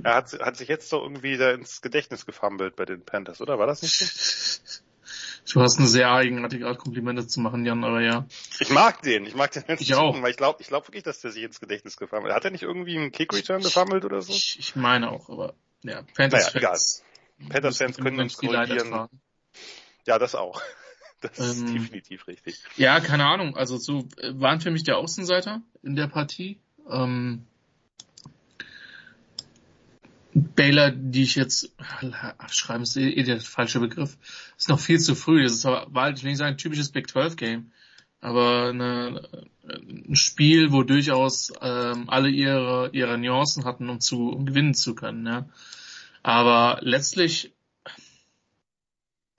Er hat, hat sich jetzt doch irgendwie da ins Gedächtnis gefummelt bei den Panthers, oder? War das nicht so? Du hast eine sehr eigenartige Art, Komplimente zu machen, Jan, aber ja. Ich mag den, ich mag den ganz Ich auch. weil ich glaube ich glaub wirklich, dass der sich ins Gedächtnis gefummelt hat. Hat er nicht irgendwie einen Kick-Return gefummelt oder so? Ich, ich meine auch, aber ja, Panthers Naja, Fans. Panthers-Fans müssen können uns korrigieren. Ja, das auch. Das ist Ähm, definitiv richtig. Ja, keine Ahnung. Also so äh, waren für mich der Außenseiter in der Partie. Ähm, Baylor, die ich jetzt abschreiben, ist eh eh der falsche Begriff. Ist noch viel zu früh. Das ist, aber- halt, ich will nicht sagen, ein typisches Big 12 Game. Aber eine, ein Spiel, wo durchaus ähm, alle ihre, ihre Nuancen hatten, um zu um gewinnen zu können. Ja. Aber letztlich,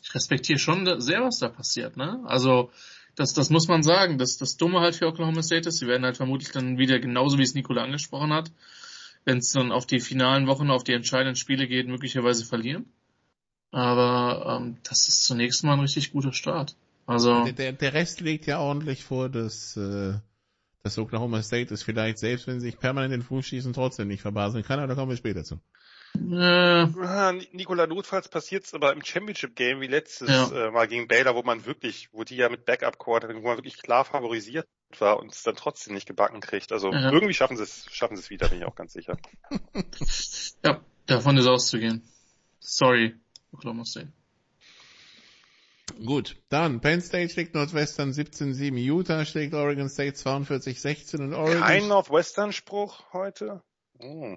ich respektiere schon sehr, was da passiert. Ne? Also das, das muss man sagen. Das, das Dumme halt für Oklahoma State ist, sie werden halt vermutlich dann wieder, genauso wie es Nikola angesprochen hat, wenn es dann auf die finalen Wochen, auf die entscheidenden Spiele geht, möglicherweise verlieren. Aber ähm, das ist zunächst mal ein richtig guter Start. Also Der, der, Rest legt ja ordentlich vor, dass, äh, dass Oklahoma State es vielleicht, selbst wenn sie sich permanent in den Fuß schießen, trotzdem nicht verbaseln kann, aber da kommen wir später zu. Äh, Ah, Nikola, notfalls passiert's aber im Championship-Game wie letztes Ja. äh, Mal gegen Baylor, wo man wirklich, wo die ja mit Backup-Quarter, wo man wirklich klar favorisiert war und es dann trotzdem nicht gebacken kriegt. Also Ja. irgendwie schaffen sie es, schaffen sie es wieder, bin ich auch ganz sicher. ja, davon ist auszugehen. Sorry, Oklahoma State. Gut, dann Penn State schlägt Northwestern 17-7, Utah schlägt Oregon State 42-16 und Oregon... Kein Northwestern-Spruch heute? Oh.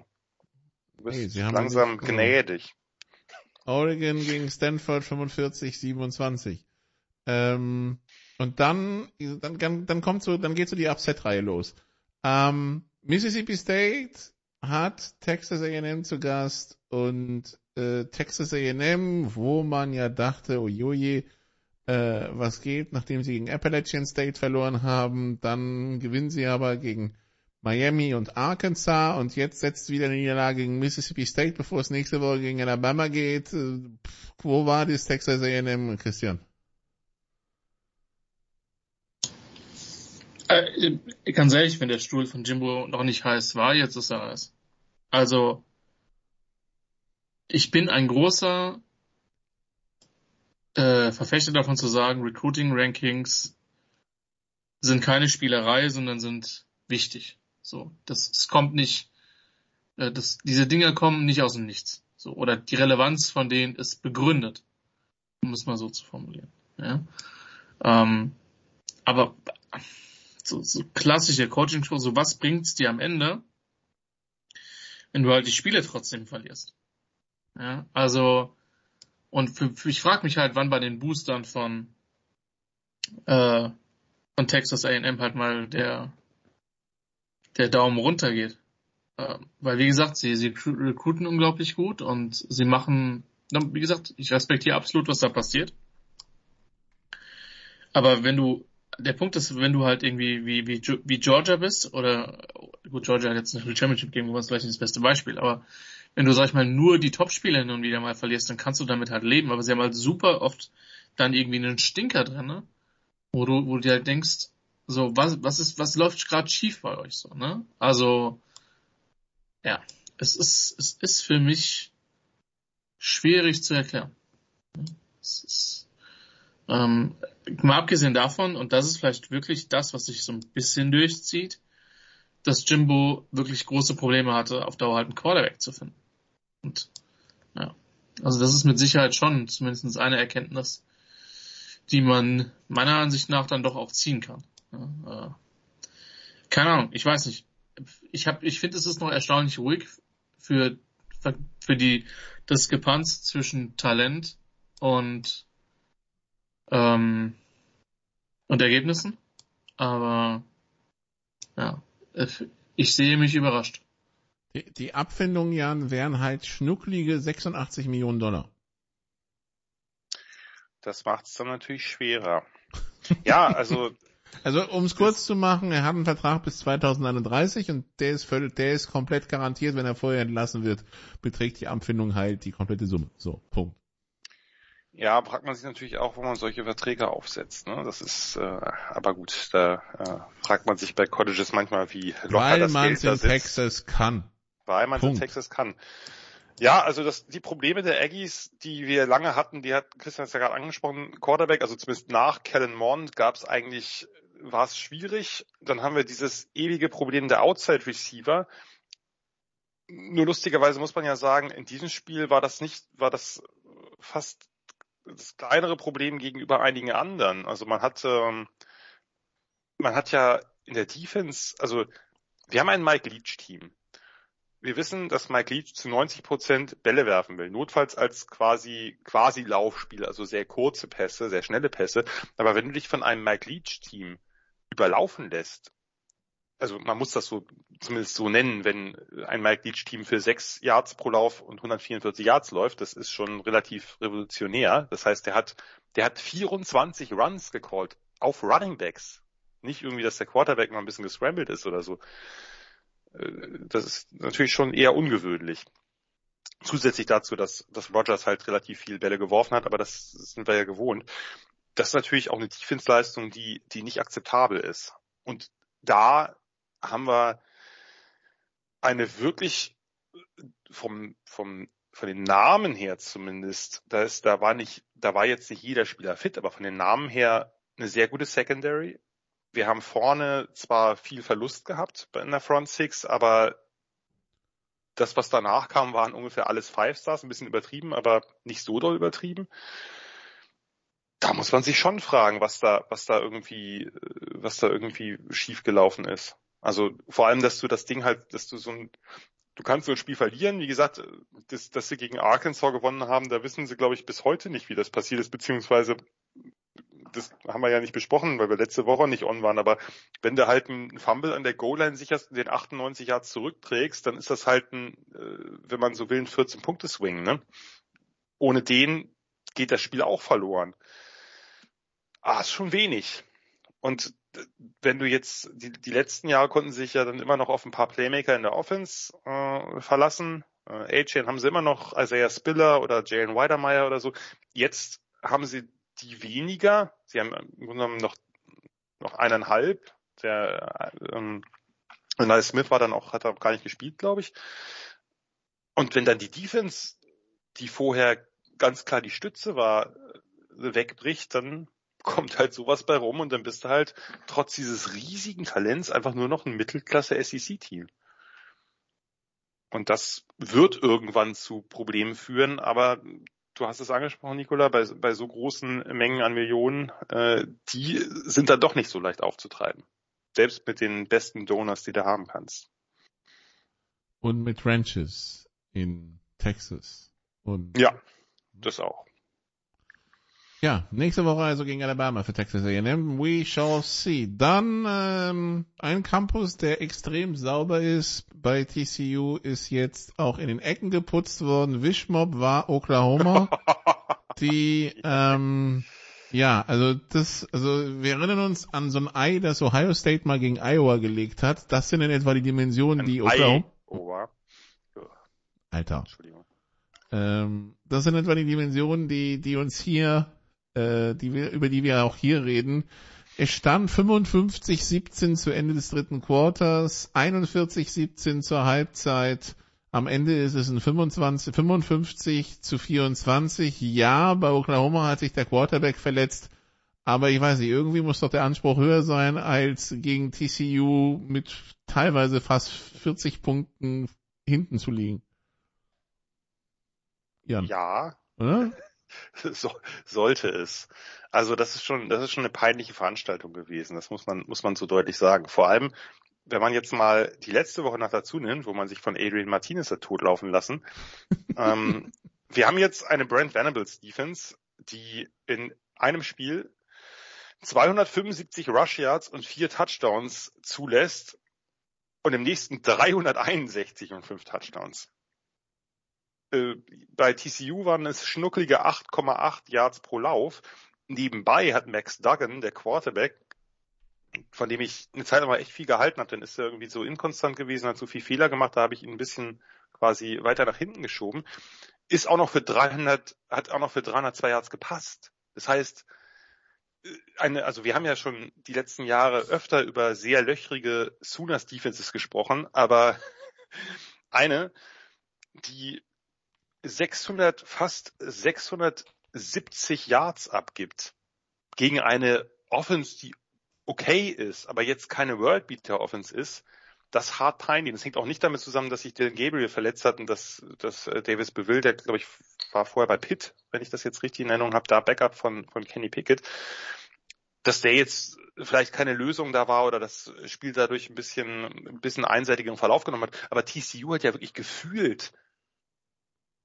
Du bist haben langsam nicht- gnädig. Oregon gegen Stanford 45-27. Ähm, und dann, dann, dann, dann kommt so, dann geht so die Upset-Reihe los. Ähm, Mississippi State hat Texas A&M zu Gast und äh, Texas A&M, wo man ja dachte, ojoje, äh, was geht, nachdem sie gegen Appalachian State verloren haben, dann gewinnen sie aber gegen Miami und Arkansas und jetzt setzt wieder eine Niederlage gegen Mississippi State, bevor es nächste Woche gegen Alabama geht. Äh, pff, Wo war das Texas A&M, Christian? Äh, ganz ehrlich, wenn der Stuhl von Jimbo noch nicht heiß war, jetzt ist er heiß. Also, ich bin ein großer äh, Verfechter davon zu sagen, Recruiting Rankings sind keine Spielerei, sondern sind wichtig. So, das es kommt nicht, äh, das, diese Dinge kommen nicht aus dem Nichts. So, oder die Relevanz von denen ist begründet, um es mal so zu formulieren. Ja? Ähm, aber so, so klassische Coaching-Show, so was bringt's dir am Ende, wenn du halt die Spiele trotzdem verlierst? Ja, also, und für, für, ich frage mich halt, wann bei den Boostern von, äh, von Texas A&M halt mal der, der Daumen runter geht. Äh, weil, wie gesagt, sie, sie recruiten unglaublich gut und sie machen, wie gesagt, ich respektiere absolut, was da passiert. Aber wenn du der Punkt ist, wenn du halt irgendwie wie, wie, wie Georgia bist, oder gut, Georgia hat jetzt ein Championship Game gewonnen, ist vielleicht nicht das beste Beispiel, aber wenn du, sag ich mal, nur die Top-Spieler und wieder mal verlierst, dann kannst du damit halt leben. Aber sie haben halt super oft dann irgendwie einen Stinker drin, ne? Wo du, wo du dir halt denkst, so, was, was ist, was läuft gerade schief bei euch so, ne? Also, ja, es ist, es ist für mich schwierig zu erklären. Es ist, ähm, mal abgesehen davon, und das ist vielleicht wirklich das, was sich so ein bisschen durchzieht, dass Jimbo wirklich große Probleme hatte, auf Dauer halt einen Quarterback zu finden. Und ja, also das ist mit Sicherheit schon zumindest eine Erkenntnis, die man meiner Ansicht nach dann doch auch ziehen kann. Keine Ahnung, ich weiß nicht. Ich habe, ich finde, es ist noch erstaunlich ruhig für für die Diskrepanz zwischen Talent und ähm, und Ergebnissen. Aber ja, ich sehe mich überrascht. Die, die Abfindungen, Jan, wären halt schnucklige 86 Millionen Dollar. Das macht es dann natürlich schwerer. Ja, also Also um es kurz zu machen, er hat einen Vertrag bis 2031 und der ist völlig, der ist komplett garantiert, wenn er vorher entlassen wird, beträgt die Abfindung halt die komplette Summe. So, Punkt. Ja, fragt man sich natürlich auch, wo man solche Verträge aufsetzt. Ne? Das ist, äh, aber gut, da äh, fragt man sich bei Cottages manchmal, wie locker Weil das man Geld es in. Texas kann. Weil man es in. Texas kann. Ja, also das, die Probleme der Aggies, die wir lange hatten, die hat Christian ja gerade angesprochen, Quarterback, also zumindest nach Kellen Mond gab es eigentlich, war es schwierig. Dann haben wir dieses ewige Problem der Outside Receiver. Nur lustigerweise muss man ja sagen, in diesem Spiel war das nicht, war das fast das kleinere Problem gegenüber einigen anderen. Also man hat, ähm, man hat ja in der Defense, also wir haben ein Mike Leach Team. Wir wissen, dass Mike Leach zu 90 Prozent Bälle werfen will. Notfalls als quasi, quasi Laufspiel, also sehr kurze Pässe, sehr schnelle Pässe. Aber wenn du dich von einem Mike Leach Team überlaufen lässt, also man muss das so, zumindest so nennen, wenn ein Mike Leach Team für sechs Yards pro Lauf und 144 Yards läuft, das ist schon relativ revolutionär. Das heißt, der hat, der hat 24 Runs gecallt auf Running Backs. Nicht irgendwie, dass der Quarterback mal ein bisschen gescrambled ist oder so. Äh, Das ist natürlich schon eher ungewöhnlich. Zusätzlich dazu, dass, dass Rogers halt relativ viel Bälle geworfen hat, aber das sind wir ja gewohnt. Das ist natürlich auch eine Defense-Leistung, die, die nicht akzeptabel ist. Und da haben wir eine wirklich vom, vom, von den Namen her zumindest, da ist, da war nicht, da war jetzt nicht jeder Spieler fit, aber von den Namen her eine sehr gute Secondary. Wir haben vorne zwar viel Verlust gehabt in der Front Six, aber das, was danach kam, waren ungefähr alles Five Stars, ein bisschen übertrieben, aber nicht so doll übertrieben. Da muss man sich schon fragen, was da, was da irgendwie, was da irgendwie schiefgelaufen ist. Also vor allem, dass du das Ding halt, dass du so ein, du kannst so ein Spiel verlieren. Wie gesagt, das, dass sie gegen Arkansas gewonnen haben, da wissen sie, glaube ich, bis heute nicht, wie das passiert ist, beziehungsweise das haben wir ja nicht besprochen, weil wir letzte Woche nicht on waren, aber wenn du halt einen Fumble an der Goal-Line sicherst und den 98 Yards zurückträgst, dann ist das halt ein, äh, wenn man so will, ein 14-Punkte-Swing, ne? Ohne den geht das Spiel auch verloren. Ah, ist schon wenig. Und wenn du jetzt, die, die letzten Jahre konnten sich ja dann immer noch auf ein paar Playmaker in der Offense äh, verlassen. Äh, A-Chain haben sie immer noch, Isaiah Spiller oder Jalen Weidermeyer oder so. Jetzt haben sie die weniger. Sie haben im Grunde genommen noch, noch eineinhalb. Der ähm, Niles Smith war dann auch, hat auch gar nicht gespielt, glaube ich. Und wenn dann die Defense, die vorher ganz klar die Stütze war, wegbricht, dann kommt halt sowas bei rum und dann bist du halt trotz dieses riesigen Talents einfach nur noch ein Mittelklasse SEC-Team. Und das wird irgendwann zu Problemen führen, aber du hast es angesprochen, Nicola, bei, bei so großen Mengen an Millionen, äh, die sind dann doch nicht so leicht aufzutreiben. Selbst mit den besten Donors, die du haben kannst. Und mit Ranches in Texas. Und Ja, das auch. Ja, nächste Woche also gegen Alabama für Texas A&M. We shall see. Dann ähm, ein Campus, der extrem sauber ist. Bei TCU ist jetzt auch in den Ecken geputzt worden. Wishmob war Oklahoma. Die ähm, ja, also das, also wir erinnern uns an so ein Ei, das Ohio State mal gegen Iowa gelegt hat. Das sind in etwa die Dimensionen, die Oklahoma. Iowa. Alter. Entschuldigung. Ähm, das sind etwa die Dimensionen, die, die uns hier, äh, die wir, über die wir auch hier reden. Es stand 55-17 zu Ende des dritten Quarters, 41-17 zur Halbzeit. Am Ende ist es ein 25, 55 zu 24. Ja, bei Oklahoma hat sich der Quarterback verletzt. Aber ich weiß nicht, irgendwie muss doch der Anspruch höher sein, als gegen TCU mit teilweise fast 40 Punkten hinten zu liegen. Jan, Ja, oder? so, sollte es. Also das ist schon, das ist schon eine peinliche Veranstaltung gewesen. Das muss man, muss man so deutlich sagen. Vor allem, wenn man jetzt mal die letzte Woche noch dazu nimmt, wo man sich von Adrian Martinez hat totlaufen lassen. ähm, wir haben jetzt eine Brent Venables Defense, die in einem Spiel 275 Rush Yards und vier Touchdowns zulässt und im nächsten 361 und fünf Touchdowns. Äh, bei TCU waren es schnucklige 8,8 Yards pro Lauf. Nebenbei hat Max Duggan, der Quarterback, von dem ich eine Zeit lang echt viel gehalten habe, dann ist er irgendwie so inkonstant gewesen, hat so viel Fehler gemacht, da habe ich ihn ein bisschen quasi weiter nach hinten geschoben. ist auch noch für 300, hat auch noch für 302 Yards gepasst. Das heißt, eine, also wir haben ja schon die letzten Jahre öfter über sehr löchrige Sooners Defenses gesprochen, aber eine, die 600, fast 670 Yards abgibt gegen eine Offense, die okay ist, aber jetzt keine Worldbeater Offense ist, das hart peinlich. Das hängt auch nicht damit zusammen, dass sich Dylan Gabriel verletzt hat und dass, dass äh, Davis Beville, der glaube ich war vorher bei Pitt, wenn ich das jetzt richtig in Erinnerung habe, da Backup von, von Kenny Pickett, dass der jetzt vielleicht keine Lösung da war oder das Spiel dadurch ein bisschen, ein bisschen einseitigen Verlauf genommen hat. Aber TCU hat ja wirklich gefühlt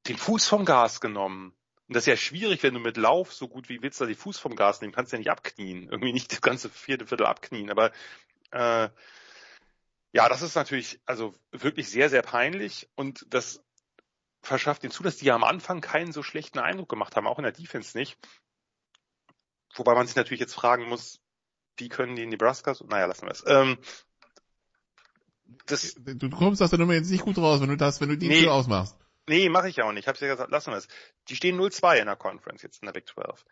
den Fuß vom Gas genommen. Und das ist ja schwierig, wenn du mit Lauf so gut wie willst da die Fuß vom Gas nehmen, kannst du ja nicht abknien. Irgendwie nicht das ganze vierte Viertel abknien. Aber äh, ja, das ist natürlich also wirklich sehr, sehr peinlich und das verschafft ihnen zu, dass die ja am Anfang keinen so schlechten Eindruck gemacht haben, auch in der Defense nicht. Wobei man sich natürlich jetzt fragen muss, wie können die Nebraska, naja, lassen wir es. Ähm, das, du kommst aus der Nummer jetzt nicht gut raus, wenn du das, wenn du die nee, Tür ausmachst. Nee, mache ich ja auch nicht. Ich hab's ja gesagt, lassen wir es. Die stehen 0-2 in der Conference jetzt in der Big 12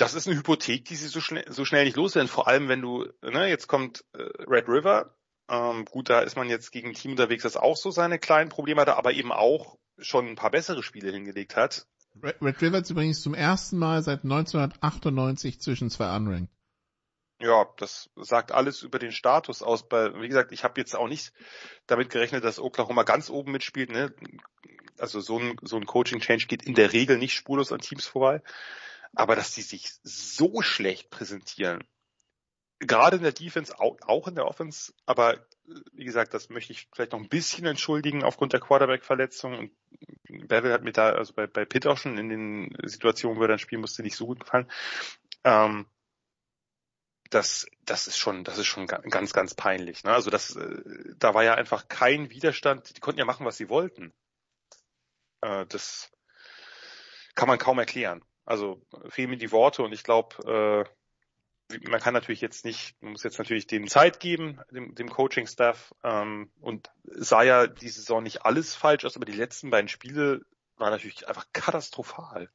das ist eine Hypothek, die sie so schnell, so schnell nicht loswerden. Vor allem, wenn du, ne, jetzt kommt äh, Red River. Ähm, gut, da ist man jetzt gegen ein Team unterwegs, das auch so seine kleinen Probleme hatte, aber eben auch schon ein paar bessere Spiele hingelegt hat. Red, Red River ist übrigens zum ersten Mal seit 1998 zwischen zwei Unranked. Ja, das sagt alles über den Status aus. Bei, wie gesagt, ich habe jetzt auch nicht damit gerechnet, dass Oklahoma ganz oben mitspielt. Ne? Also so ein, so ein Coaching-Change geht in der Regel nicht spurlos an Teams vorbei. Aber dass die sich so schlecht präsentieren, gerade in der Defense, auch in der Offense, aber wie gesagt, das möchte ich vielleicht noch ein bisschen entschuldigen aufgrund der Quarterback-Verletzung. Bevel hat mir da, also bei, bei Pitt auch schon in den Situationen, wo er dann spielen musste, nicht so gut gefallen. Ähm, das, das ist schon, das ist schon ganz, ganz peinlich. Ne? Also das, äh, da war ja einfach kein Widerstand. Die konnten ja machen, was sie wollten. Äh, das kann man kaum erklären. Also fehlen mir die Worte und ich glaube, äh, man kann natürlich jetzt nicht, man muss jetzt natürlich dem Zeit geben, dem, dem Coaching-Staff. Ähm, und sah ja die Saison nicht alles falsch aus, aber die letzten beiden Spiele waren natürlich einfach katastrophal.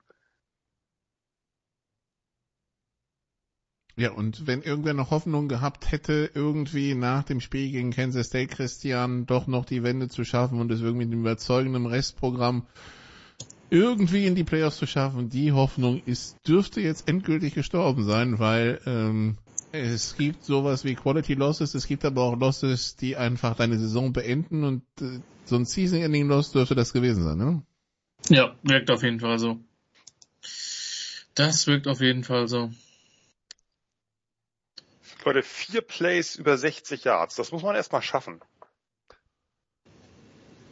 Ja, und wenn irgendwer noch Hoffnung gehabt hätte, irgendwie nach dem Spiel gegen Kansas State Christian doch noch die Wende zu schaffen und es irgendwie mit einem überzeugenden Restprogramm irgendwie in die Playoffs zu schaffen, die Hoffnung ist, dürfte jetzt endgültig gestorben sein, weil ähm, es gibt sowas wie Quality Losses, es gibt aber auch Losses, die einfach deine Saison beenden und äh, so ein Season-Ending-Loss dürfte das gewesen sein, ne? Ja, wirkt auf jeden Fall so. Das wirkt auf jeden Fall so. Leute, vier Plays über 60 Yards, das muss man erstmal schaffen.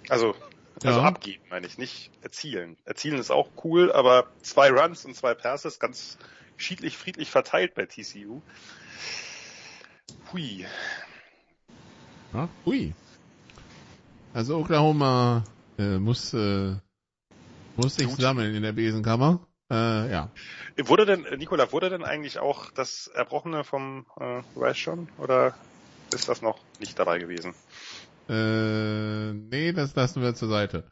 Also also ja. abgeben, meine ich, nicht erzielen. Erzielen ist auch cool, aber zwei Runs und zwei Passes, ganz schiedlich, friedlich verteilt bei TCU. Hui. Ja, hui. Also Oklahoma äh, muss, äh, muss sich sammeln in der Besenkammer. Äh, ja. Wurde denn, Nikola, wurde denn eigentlich auch das Erbrochene vom äh, Rice schon? Oder ist das noch nicht dabei gewesen? Äh, nee, das lassen wir zur Seite.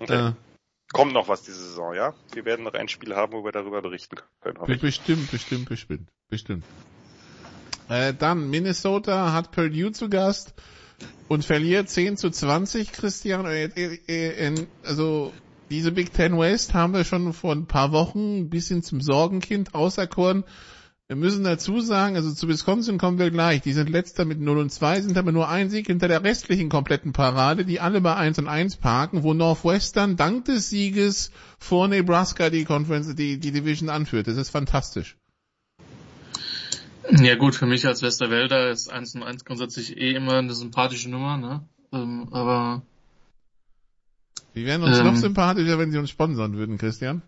Okay. Äh, Kommt noch was diese Saison, ja? Wir werden noch ein Spiel haben, wo wir darüber berichten können. Bestimmt, bestimmt, bestimmt, bestimmt. Äh, dann, Minnesota hat Purdue zu Gast und verliert 10 zu 20, Christian. Äh, äh, also, diese Big Ten West haben wir schon vor ein paar Wochen ein bisschen zum Sorgenkind auserkoren. Wir müssen dazu sagen, also zu Wisconsin kommen wir gleich. Die sind letzter mit 0 und 2, sind aber nur ein Sieg hinter der restlichen kompletten Parade, die alle bei 1 und 1 parken, wo Northwestern dank des Sieges vor Nebraska die Conference, die, die Division anführt. Das ist fantastisch. Ja gut, für mich als Westerwälder ist 1 und 1 grundsätzlich eh immer eine sympathische Nummer, ne? Ähm, aber die wären uns ähm, noch sympathischer, wenn sie uns sponsern würden, Christian.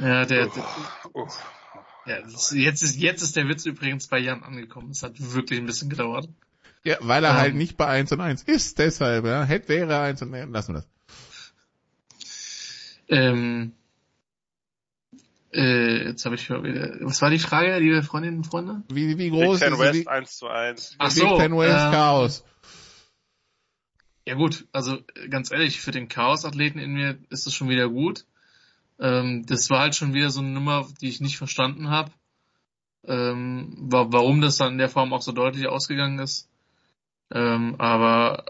Ja, der, der oh, oh. Ja, das, jetzt ist jetzt ist der Witz übrigens bei Jan angekommen. Es hat wirklich ein bisschen gedauert. Ja, weil er ähm, halt nicht bei 1 und 1 ist, deshalb, ja. Hätte wäre 1 und 1, lassen wir das. Ähm, äh, jetzt habe ich wieder, was war die Frage, liebe Freundinnen und Freunde? Wie, wie groß Big Ten ist West wie, 1 zu 1. Ach so, Big Ten West ähm, Chaos. Ja gut, also ganz ehrlich, für den Chaos-Athleten in mir ist es schon wieder gut. Ähm, das war halt schon wieder so eine Nummer, die ich nicht verstanden habe. Ähm, warum das dann in der Form auch so deutlich ausgegangen ist. Ähm, aber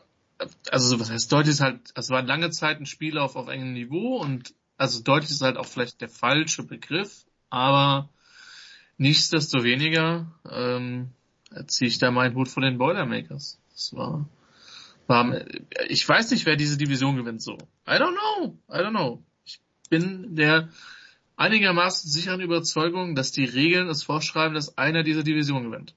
also was heißt deutlich ist halt, es war lange Zeit ein Spiel auf, auf engem Niveau und also deutlich ist halt auch vielleicht der falsche Begriff, aber nichtsdestoweniger ähm, ziehe ich da meinen Hut vor den Boilermakers. Das war ich weiß nicht, wer diese Division gewinnt so. I don't know. I don't know. Ich bin der einigermaßen sicheren Überzeugung, dass die Regeln es vorschreiben, dass einer dieser Division gewinnt.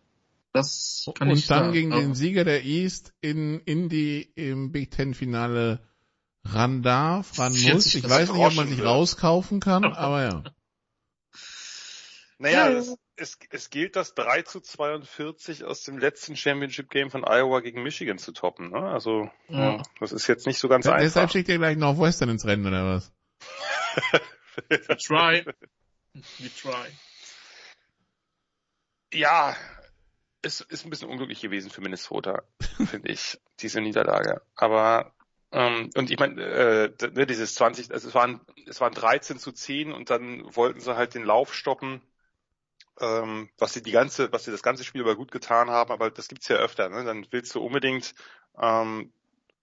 Das kann Und ich dann sagen. gegen den Sieger der East in, in die, im Big Ten Finale ran darf, ran 40 muss. Ich das weiß nicht, ob man sich rauskaufen kann, aber ja. Naja, Ja. Es, es, gilt das 3 zu 42 aus dem letzten Championship Game von Iowa gegen Michigan zu toppen. Ne? Also Ja. das ist jetzt nicht so ganz Deshalb einfach. schickt ihr gleich Northwestern ins Rennen, oder was? We try. We try. Ja, es ist ein bisschen unglücklich gewesen für Minnesota, finde ich, diese Niederlage. Aber ähm, und ich meine, äh, ne, dieses 20, also es waren es waren 13 zu 10 und dann wollten sie halt den Lauf stoppen, ähm, was sie die ganze, was sie das ganze Spiel über gut getan haben, aber das gibt's ja öfter. Ne? Dann willst du unbedingt, ähm,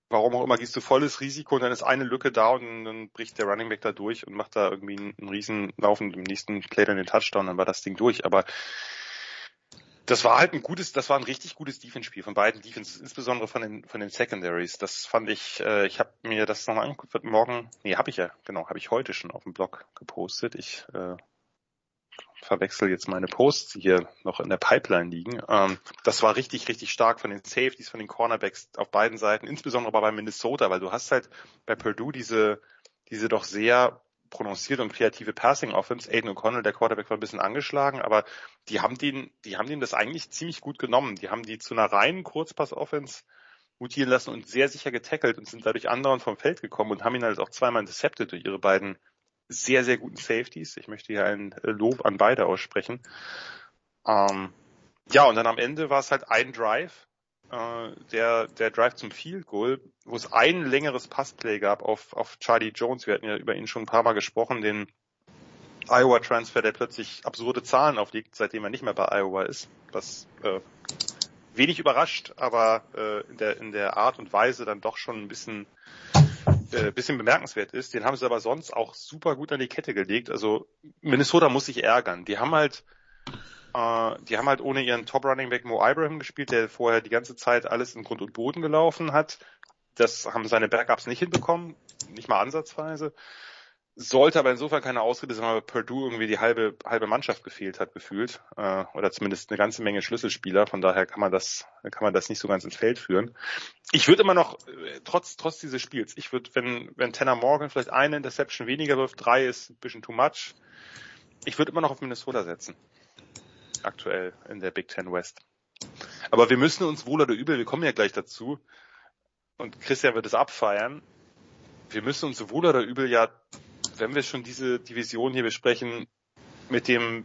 warum auch immer, gehst du volles Risiko und dann ist eine Lücke da und dann bricht der Running Back da durch und macht da irgendwie einen, einen riesen Lauf und im nächsten Play dann den Touchdown, dann war das Ding durch. Aber das war halt ein gutes, das war ein richtig gutes Defense-Spiel von beiden Defenses, insbesondere von den von den Secondaries. Das fand ich, äh, ich habe mir das noch mal angeguckt, wird morgen, nee, habe ich ja, genau, habe ich heute schon auf dem Blog gepostet. Ich äh, verwechsel jetzt meine Posts, die hier noch in der Pipeline liegen. Ähm, das war richtig, richtig stark von den Safeties, von den Cornerbacks auf beiden Seiten, insbesondere aber bei Minnesota, weil du hast halt bei Purdue diese, diese doch sehr prononcierte und kreative Passing Offense. Aiden O'Connell, der Quarterback, war ein bisschen angeschlagen, aber die haben den, die haben dem das eigentlich ziemlich gut genommen. Die haben die zu einer reinen Kurzpass-Offense mutieren lassen und sehr sicher getackelt und sind dadurch andauernd vom Feld gekommen und haben ihn halt auch zweimal intercepted durch ihre beiden sehr, sehr guten Safeties. Ich möchte hier ein äh, Lob an beide aussprechen. Ähm, ja, und dann am Ende war es halt ein Drive, äh, der, der Drive zum Field Goal, wo es ein längeres Passplay gab auf, auf Charlie Jones. Wir hatten ja über ihn schon ein paar Mal gesprochen, den Iowa Transfer, der plötzlich absurde Zahlen auflegt, seitdem er nicht mehr bei Iowa ist. Was äh, wenig überrascht, aber äh, in, der, in der Art und Weise dann doch schon ein bisschen äh, bisschen bemerkenswert ist. Den haben sie aber sonst auch super gut an die Kette gelegt. Also Minnesota muss sich ärgern. Die haben halt, äh, die haben halt ohne ihren Top Running Back Mo Ibrahim gespielt, der vorher die ganze Zeit alles in Grund und Boden gelaufen hat. Das haben seine Backups nicht hinbekommen, nicht mal ansatzweise. Sollte aber insofern keine Ausrede sein, weil Purdue irgendwie die halbe halbe Mannschaft gefehlt hat gefühlt äh, oder zumindest eine ganze Menge Schlüsselspieler. Von daher kann man das kann man das nicht so ganz ins Feld führen. Ich würde immer noch äh, trotz trotz dieses Spiels, ich würde wenn wenn Tanner Morgan vielleicht eine Interception weniger wirft, drei ist ein bisschen too much. Ich würde immer noch auf Minnesota setzen. Aktuell in der Big Ten West. Aber wir müssen uns wohl oder übel, wir kommen ja gleich dazu und Christian wird es abfeiern. Wir müssen uns wohl oder übel ja wenn wir schon diese Division hier besprechen, mit dem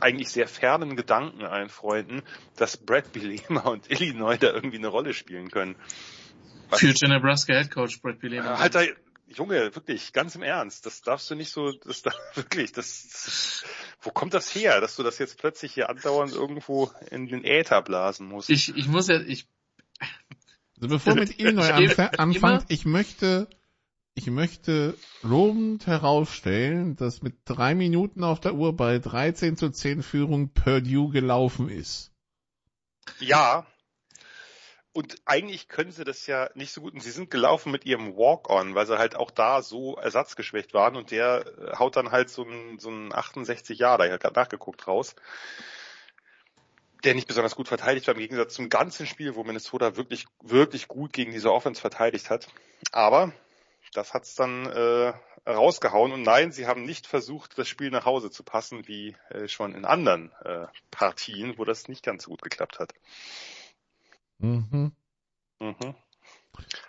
eigentlich sehr fernen Gedanken einfreunden, dass Brad Bilema und Illinois da irgendwie eine Rolle spielen können. Was- Future Nebraska Head Coach Brett Bielema. Alter, Junge, wirklich, ganz im Ernst, das darfst du nicht so, das darf, wirklich, das, das, wo kommt das her, dass du das jetzt plötzlich hier andauernd irgendwo in den Äther blasen musst? Ich, ich muss ja, ich, Also bevor wir mit Illinois Immer- anf anfangt, ich möchte, ich möchte lobend herausstellen, dass mit drei Minuten auf der Uhr bei 13 zu 10 Führung Purdue gelaufen ist. Ja. Und eigentlich können sie das ja nicht so gut. Und sie sind gelaufen mit ihrem Walk-on, weil sie halt auch da so ersatzgeschwächt waren. Und der äh, haut dann halt so ein, so ein 68 Jahre, ich habe gerade nachgeguckt, raus. Der nicht besonders gut verteidigt war, im Gegensatz zum ganzen Spiel, wo Minnesota wirklich, wirklich gut gegen diese Offense verteidigt hat. Aber das hat's dann äh, rausgehauen. Und nein, sie haben nicht versucht, das Spiel nach Hause zu passen, wie äh, schon in anderen äh, Partien, wo das nicht ganz so gut geklappt hat. Mhm. Mhm.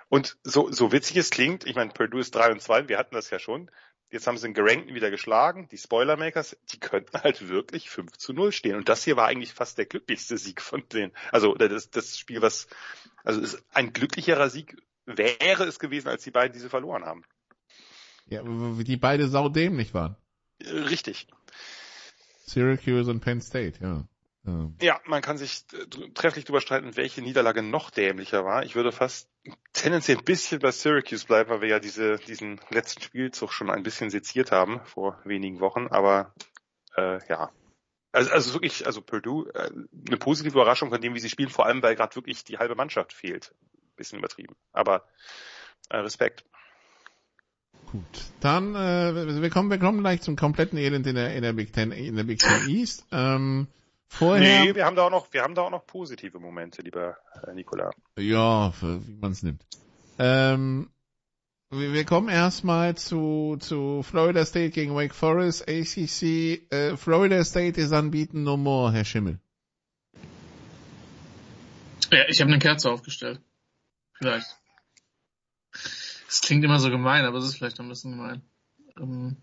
Und so, so witzig es klingt, ich meine, Purdue ist 3 und 2, wir hatten das ja schon. Jetzt haben sie den Gerankten wieder geschlagen. Die Spoilermakers, die könnten halt wirklich 5 zu 0 stehen. Und das hier war eigentlich fast der glücklichste Sieg von denen. Also das, das Spiel, was, also ist ein glücklicherer Sieg wäre es gewesen, als die beiden diese verloren haben. Ja, die beide saudämlich waren. Richtig. Syracuse und Penn State, ja. Ja, ja man kann sich trefflich darüber streiten, welche Niederlage noch dämlicher war. Ich würde fast tendenziell ein bisschen bei Syracuse bleiben, weil wir ja diese, diesen letzten Spielzug schon ein bisschen seziert haben vor wenigen Wochen. Aber äh, ja, also, also wirklich, also Purdue, äh, eine positive Überraschung von dem, wie sie spielen, vor allem weil gerade wirklich die halbe Mannschaft fehlt. Bisschen übertrieben. Aber äh, Respekt. Gut, dann äh, wir kommen wir kommen gleich zum kompletten Elend in der in der Big Ten in der Big Ten East. Ähm, vorher. Nee, wir haben da auch noch wir haben da auch noch positive Momente, lieber äh, Nikola. Ja, wie man es nimmt. Ähm, wir, wir kommen erstmal zu zu Florida State gegen Wake Forest ACC. Äh, Florida State ist anbieten no more, Herr Schimmel. Ja, ich habe eine Kerze aufgestellt. Vielleicht. Das klingt immer so gemein, aber es ist vielleicht ein bisschen gemein. Ähm,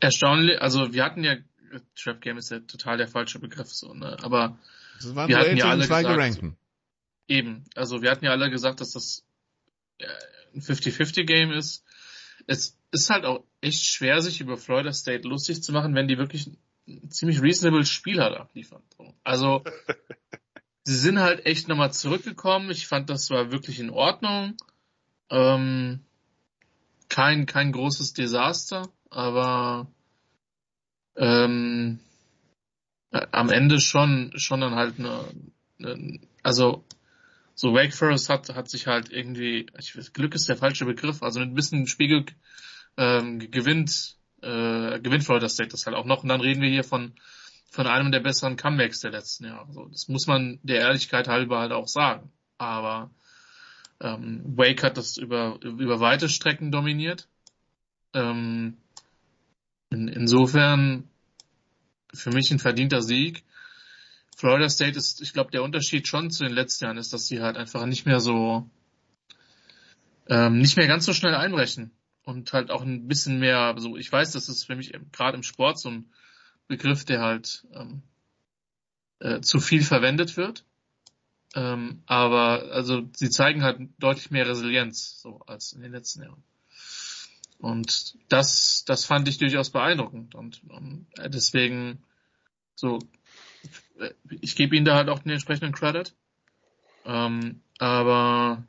erstaunlich, also wir hatten ja, Trap Game ist ja total der falsche Begriff, so, ne? aber wir hatten ja alle gesagt, so, eben, also wir hatten ja alle gesagt, dass das ein 50-50 Game ist. Es ist halt auch echt schwer, sich über Florida State lustig zu machen, wenn die wirklich ein ziemlich reasonable Spiel halt abliefern. Also sie sind halt echt nochmal zurückgekommen. Ich fand, das war wirklich in Ordnung. Ähm, kein, kein großes Desaster, aber ähm, am Ende schon, schon dann halt eine, eine also so Wake Forest hat, hat sich halt irgendwie, ich weiß, Glück ist der falsche Begriff, also mit ein bisschen Spiegel ähm, gewinnt, äh, gewinnt Florida State das halt auch noch. Und dann reden wir hier von von einem der besseren Comebacks der letzten Jahre. So, das muss man der Ehrlichkeit halber halt auch sagen. Aber ähm, Wake hat das über, über weite Strecken dominiert. Ähm, in, insofern für mich ein verdienter Sieg. Florida State ist, ich glaube, der Unterschied schon zu den letzten Jahren ist, dass sie halt einfach nicht mehr so, ähm, nicht mehr ganz so schnell einbrechen und halt auch ein bisschen mehr, so, ich weiß, das ist für mich gerade im Sport so ein Begriff, der halt ähm, äh, zu viel verwendet wird. Ähm, aber also sie zeigen halt deutlich mehr Resilienz so als in den letzten Jahren. Und das, das fand ich durchaus beeindruckend. Und um, ähm, deswegen so, äh, ich gebe ihnen da halt auch den entsprechenden Credit. Ähm, aber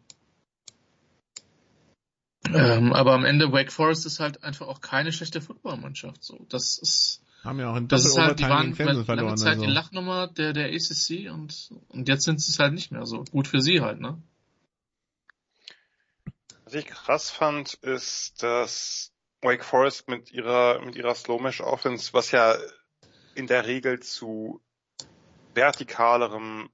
ähm, aber am Ende Wake Forest ist halt einfach auch keine schlechte Footballmannschaft. So, das ist haben ja auch in das ist halt, die waren lange Zeit also. die Lachnummer der, der ACC und, und jetzt sind sie es halt nicht mehr so. Gut für sie halt, ne? Was ich krass fand, ist, dass Wake Forest mit ihrer, mit ihrer Slow-Mesh Offense, was ja in der Regel zu vertikalerem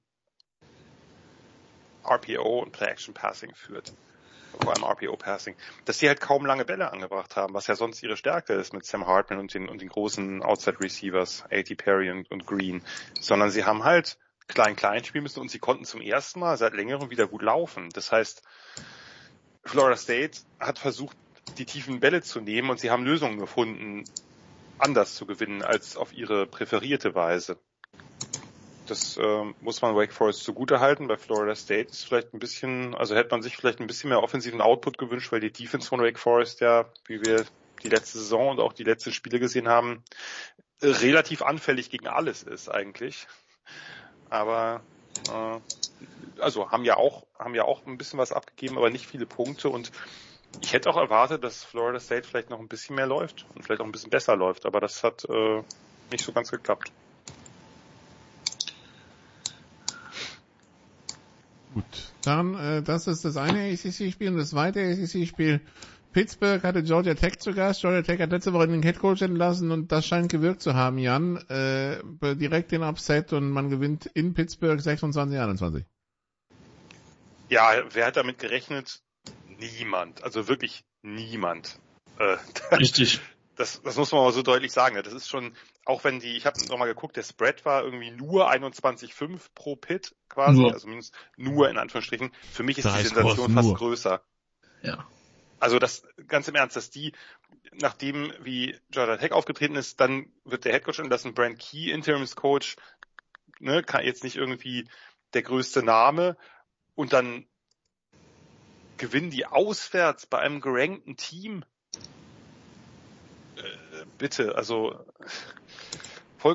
RPO und Play-Action-Passing führt vor allem RPO-Passing, dass sie halt kaum lange Bälle angebracht haben, was ja sonst ihre Stärke ist mit Sam Hartman und den, und den großen Outside-Receivers, A.T. Perry und, und Green, sondern sie haben halt klein-klein spielen müssen und sie konnten zum ersten Mal seit längerem wieder gut laufen. Das heißt, Florida State hat versucht, die tiefen Bälle zu nehmen und sie haben Lösungen gefunden, anders zu gewinnen als auf ihre präferierte Weise. Das äh, muss man Wake Forest zugute halten. Bei Florida State ist vielleicht ein bisschen, also hätte man sich vielleicht ein bisschen mehr offensiven Output gewünscht, weil die Defense von Wake Forest ja, wie wir die letzte Saison und auch die letzten Spiele gesehen haben, relativ anfällig gegen alles ist eigentlich. Aber äh, also haben ja auch haben ja auch ein bisschen was abgegeben, aber nicht viele Punkte und ich hätte auch erwartet, dass Florida State vielleicht noch ein bisschen mehr läuft und vielleicht auch ein bisschen besser läuft, aber das hat äh, nicht so ganz geklappt. Gut, dann äh, das ist das eine ACC-Spiel und das zweite ACC-Spiel. Pittsburgh hatte Georgia Tech zu Gast. Georgia Tech hat letzte Woche den Headcoach entlassen und das scheint gewirkt zu haben, Jan. Äh, direkt den Upset und man gewinnt in Pittsburgh 26-21. Ja, wer hat damit gerechnet? Niemand. Also wirklich niemand. Äh, Richtig. Das, das muss man mal so deutlich sagen. Das ist schon, auch wenn die, ich habe nochmal geguckt, der Spread war irgendwie nur 21,5 pro Pit quasi, nur. also mindestens nur in Anführungsstrichen. Für mich ist die Sensation fast nur. größer. Ja. Also das, ganz im Ernst, dass die, nachdem wie Georgia Tech aufgetreten ist, dann wird der Headcoach entlassen, Brand Key Interimscoach, ne, kann jetzt nicht irgendwie der größte Name und dann gewinnen die auswärts bei einem gerankten Team. Äh, bitte, also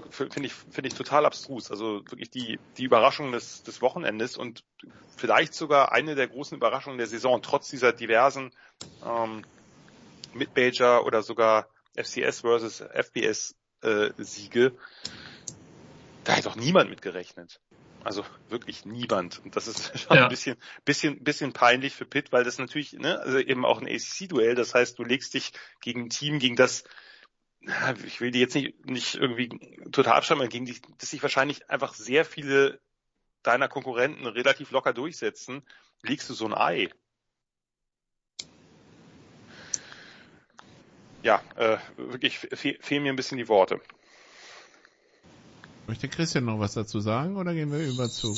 finde ich, finde ich total abstrus. Also wirklich die, die Überraschung des, des Wochenendes und vielleicht sogar eine der großen Überraschungen der Saison, trotz dieser diversen ähm, Mid-Major oder sogar FCS versus FBS äh, Siege. Da hat doch niemand mit gerechnet. Also wirklich niemand. Und das ist schon ja. ein bisschen, bisschen, bisschen peinlich für Pitt, weil das natürlich, ne, also eben auch ein ACC-Duell. Das heißt, du legst dich gegen ein Team, gegen das ich will die jetzt nicht, nicht irgendwie total abschreiben, gegen die, dass sich wahrscheinlich einfach sehr viele deiner Konkurrenten relativ locker durchsetzen, liegst du so ein Ei. Ja, äh, wirklich fe fehlen mir ein bisschen die Worte. Möchte Christian noch was dazu sagen oder gehen wir über zu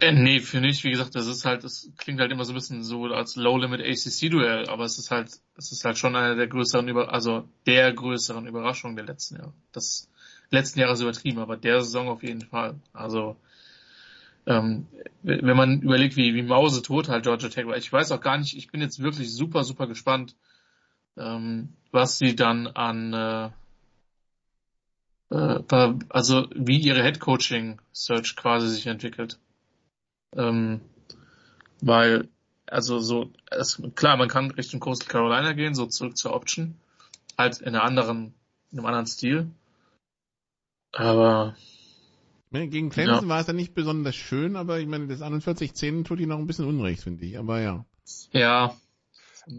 äh, nee, finde ich, wie gesagt, das ist halt, das klingt halt immer so ein bisschen so als Low-Limit ACC-Duell, aber es ist halt, es ist halt schon eine der größeren, Über also der größeren Überraschungen der letzten Jahre. Das letzten Jahre ist übertrieben, aber der Saison auf jeden Fall. Also, ähm, wenn man überlegt, wie, wie Mause tot halt Georgia Tech war, ich weiß auch gar nicht, ich bin jetzt wirklich super, super gespannt, ähm, was sie dann an, äh, äh, also wie ihre Head Coaching Search quasi sich entwickelt. Ähm, weil, also so, es, klar, man kann Richtung Coastal Carolina gehen, so zurück zur Option. Halt in einer anderen, in einem anderen Stil. Aber. Gegen Clemson ja. war es ja nicht besonders schön, aber ich meine, das 41-10 tut ihn noch ein bisschen unrecht, finde ich. Aber ja. Ja.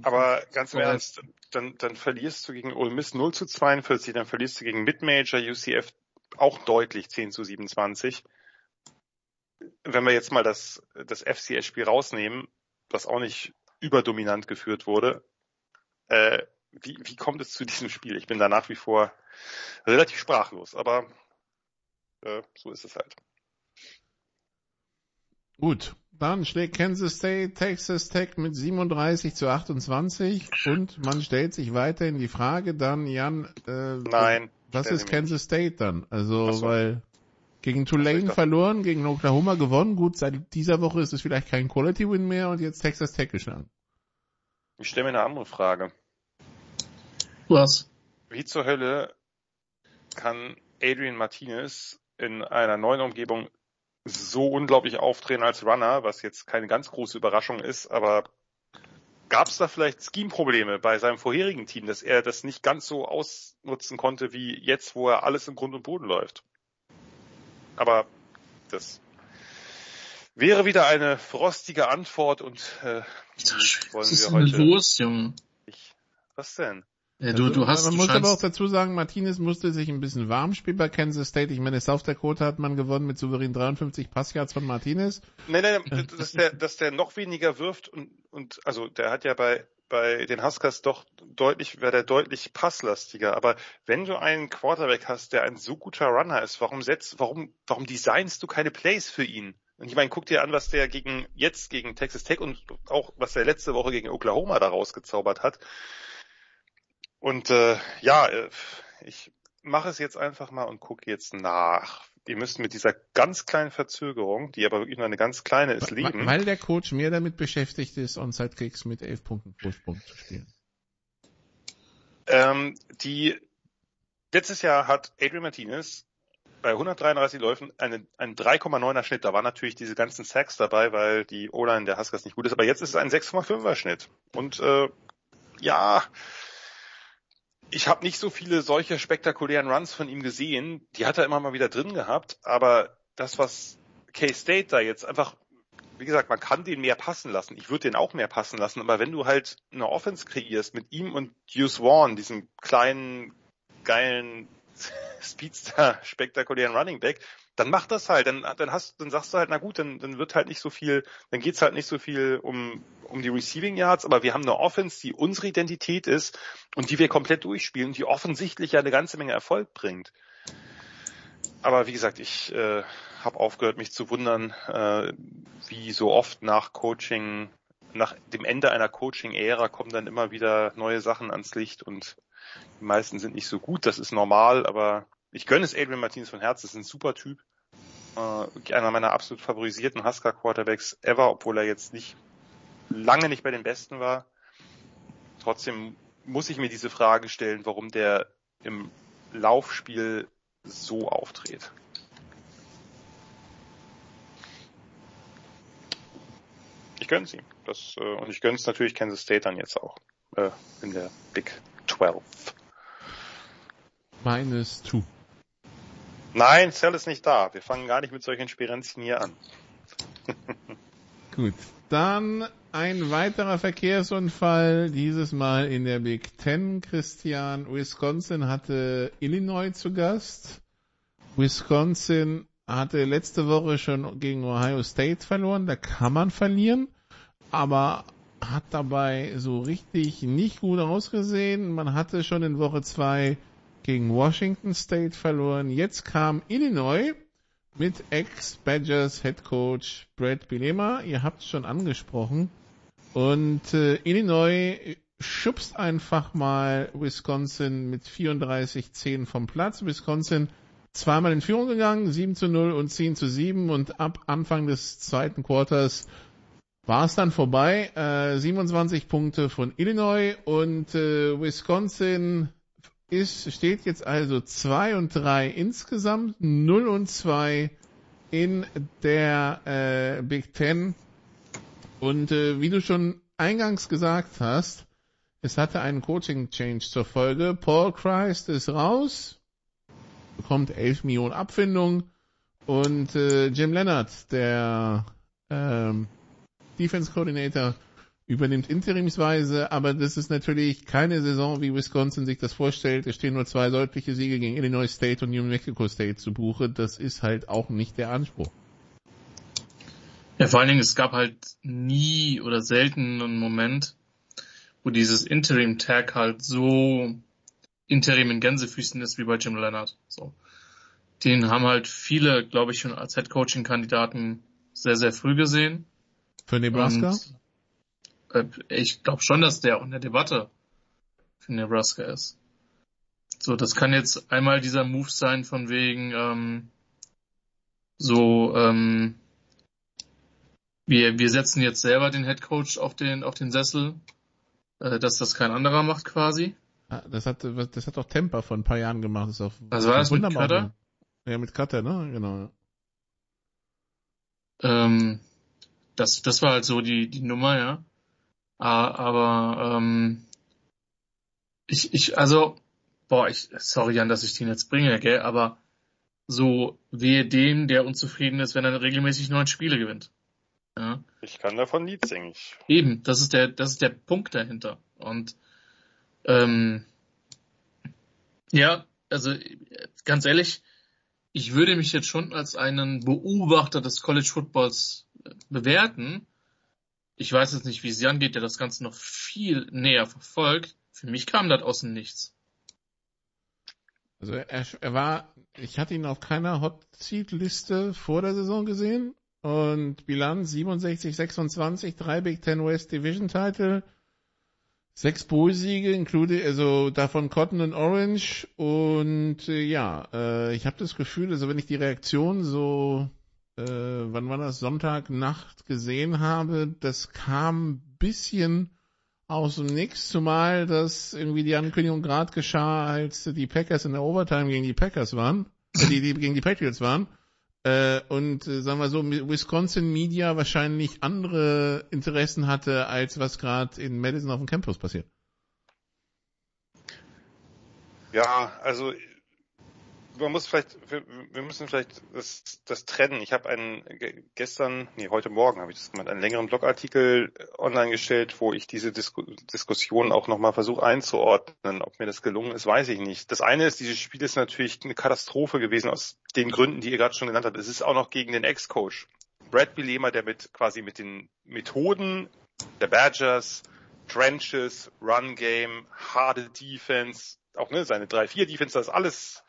Aber ganz im Ernst, dann, dann verlierst du gegen Ole Miss 0 zu 42, dann verlierst du gegen Mid-Major UCF auch deutlich 10 zu 27 wenn wir jetzt mal das, das FCS-Spiel rausnehmen, was auch nicht überdominant geführt wurde, äh, wie, wie kommt es zu diesem Spiel? Ich bin da nach wie vor relativ sprachlos, aber äh, so ist es halt. Gut, dann schlägt Kansas State Texas Tech mit 37 zu 28 und man stellt sich weiterhin die Frage dann, Jan, äh, Nein, was ist Kansas State dann? Also, so. weil gegen Tulane verloren, gegen Oklahoma gewonnen. Gut, seit dieser Woche ist es vielleicht kein Quality Win mehr und jetzt Texas Tech geschlagen. Ich stelle mir eine andere Frage. Was? Wie zur Hölle kann Adrian Martinez in einer neuen Umgebung so unglaublich auftreten als Runner, was jetzt keine ganz große Überraschung ist, aber gab es da vielleicht Scheme-Probleme bei seinem vorherigen Team, dass er das nicht ganz so ausnutzen konnte wie jetzt, wo er alles im Grund und Boden läuft? Aber das wäre wieder eine frostige Antwort und äh, die wollen wir heute. Los, Junge. Ich, was denn? Ja, du, du hast, man du muss aber auch dazu sagen, Martinez musste sich ein bisschen warm spielen bei Kansas State. Ich meine, South Dakota hat man gewonnen mit souverän 53 Passyards von Martinez. Nein, nein, nein dass der, dass der noch weniger wirft und, und also der hat ja bei bei den Huskers doch deutlich, wäre der deutlich passlastiger. Aber wenn du einen Quarterback hast, der ein so guter Runner ist, warum setzt, warum, warum designst du keine Plays für ihn? Und ich meine, guck dir an, was der gegen, jetzt gegen Texas Tech und auch was der letzte Woche gegen Oklahoma da rausgezaubert hat. Und äh, ja, äh, ich mache es jetzt einfach mal und gucke jetzt nach ihr müsst mit dieser ganz kleinen Verzögerung, die aber wirklich nur eine ganz kleine ist, leben. Weil der Coach mehr damit beschäftigt ist, Onside-Kicks mit elf Punkten Vorsprung zu spielen. Ähm, die, letztes Jahr hat Adrian Martinez bei 133 Läufen eine, einen 3,9er Schnitt. Da waren natürlich diese ganzen Sacks dabei, weil die O-Line der Huskers nicht gut ist. Aber jetzt ist es ein 6,5er Schnitt. Und äh, ja, ich habe nicht so viele solche spektakulären Runs von ihm gesehen. Die hat er immer mal wieder drin gehabt, aber das, was K-State da jetzt einfach, wie gesagt, man kann den mehr passen lassen. Ich würde den auch mehr passen lassen, aber wenn du halt eine Offense kreierst mit ihm und Hughes Vaughn, diesem kleinen, geilen Speedster, spektakulären Running Back, dann mach das halt, dann, dann hast, dann sagst du halt, na gut, dann, dann wird halt nicht so viel, dann geht's halt nicht so viel um, um die Receiving Yards, aber wir haben eine Offense, die unsere Identität ist und die wir komplett durchspielen, die offensichtlich ja eine ganze Menge Erfolg bringt. Aber wie gesagt, ich äh, habe aufgehört, mich zu wundern, äh, wie so oft nach Coaching, nach dem Ende einer Coaching-Ära kommen dann immer wieder neue Sachen ans Licht und die meisten sind nicht so gut, das ist normal, aber ich gönne es Adrian Martinez von Herz, das ist ein super Typ. äh, einer meiner absolut favorisierten Husker Quarterbacks ever, obwohl er jetzt nicht lange nicht bei den Besten war. Trotzdem muss ich mir diese Frage stellen, warum der im Laufspiel so auftritt. Ich gönn's ihm. Das, äh, und ich gönn's natürlich Kansas State dann jetzt auch äh, in der Big 12. Minus two. Nein, Cell ist nicht da. Wir fangen gar nicht mit solchen Spirenzchen hier an. Gut, dann ein weiterer Verkehrsunfall, dieses Mal in der Big Ten. Christian, Wisconsin hatte Illinois zu Gast. Wisconsin hatte letzte Woche schon gegen Ohio State verloren. Da kann man verlieren, aber hat dabei so richtig nicht gut ausgesehen. Man hatte schon in Woche zwei gegen Washington State verloren. Jetzt kam Illinois mit Ex-Badgers Head Coach Brad Bilema. Ihr habt es schon angesprochen. Und äh, Illinois schubst einfach mal Wisconsin mit 34-10 vom Platz. Wisconsin zweimal in Führung gegangen, 7 zu 0 und 10 zu 7 und ab Anfang des zweiten Quarters war es dann vorbei. Äh, 27 Punkte von Illinois und äh, Wisconsin ist, steht jetzt also 2 und 3 insgesamt, 0 und 2 in der äh, Big Ten. Und äh, wie du schon eingangs gesagt hast, es hatte einen Coaching-Change zur Folge. Paul Christ ist raus, bekommt 11 Millionen Abfindung und äh, Jim Leonard, der ähm, Defense Coordinator, übernimmt interimsweise, aber das ist natürlich keine Saison, wie Wisconsin sich das vorstellt. Es stehen nur zwei deutliche Siege gegen Illinois State und New Mexico State zu Buche. Das ist halt auch nicht der Anspruch. Ja, vor allen Dingen, es gab halt nie oder selten einen Moment, wo dieses Interim-Tag halt so Interim in Gänsefüßen ist wie bei Jim Leonard. So. Den haben halt viele, glaube ich, schon als Head-Coaching-Kandidaten sehr, sehr früh gesehen. Für Nebraska? Und, ich glaube schon, dass der auch in der Debatte für Nebraska ist. So, das kann jetzt einmal dieser Move sein von wegen ähm, so ähm, wir, wir setzen jetzt selber den Head Coach auf den, auf den Sessel, äh, dass das kein anderer macht quasi. Ah, das hat, das hat auch Temper vor ein paar Jahren gemacht. Das ist auch, Was war das mit Cutter? Ja, mit Cutter, ne? Genau. Ähm, das, das war halt so die, die Nummer, ja. Ah, aber ähm, ich, ich, also, boah, ich, sorry Jan, dass ich den jetzt bringe, gell, aber so wehe dem, der unzufrieden ist, wenn er regelmäßig neun Spiele gewinnt. Ja. Ich kann davon Lied singen. Eben, das ist der, das ist der Punkt dahinter. Und ähm, ja, also ganz ehrlich, ich würde mich jetzt schon als einen Beobachter des College Footballs äh, bewerten. Ich weiß jetzt nicht, wie es Jan geht, der das Ganze noch viel näher verfolgt. Für mich kam das außen nichts. Also er, er war, ich hatte ihn auf keiner Hot Seat Liste vor der Saison gesehen und Bilanz 67, 26, drei Big Ten West Division Title, sechs Bowl-Siege, include, also davon Cotton und Orange und äh, ja, äh, ich habe das Gefühl, also wenn ich die Reaktion so, äh, wann war das, Sonntagnacht gesehen habe, das kam bisschen aus dem Nix, zumal das irgendwie die Ankündigung gerade geschah, als die Packers in der Overtime gegen die Packers waren, äh, die, die gegen die Patriots waren. Äh, und äh, sagen wir so, Wisconsin Media wahrscheinlich andere Interessen hatte, als was gerade in Madison auf dem Campus passiert. Ja, also man muss vielleicht, wir, wir müssen vielleicht das, das trennen. Ich habe einen gestern, nee, heute Morgen habe ich das gemacht, einen längeren Blogartikel online gestellt, wo ich diese Disku Diskussion auch nochmal versuche einzuordnen. Ob mir das gelungen ist, weiß ich nicht. Das eine ist, dieses Spiel ist natürlich eine Katastrophe gewesen aus den Gründen, die ihr gerade schon genannt habt. Es ist auch noch gegen den Ex-Coach. Brad Bilema, der mit quasi mit den Methoden der Badgers, Trenches, Run Game, harte Defense, auch ne, seine 3-4 Defense, das alles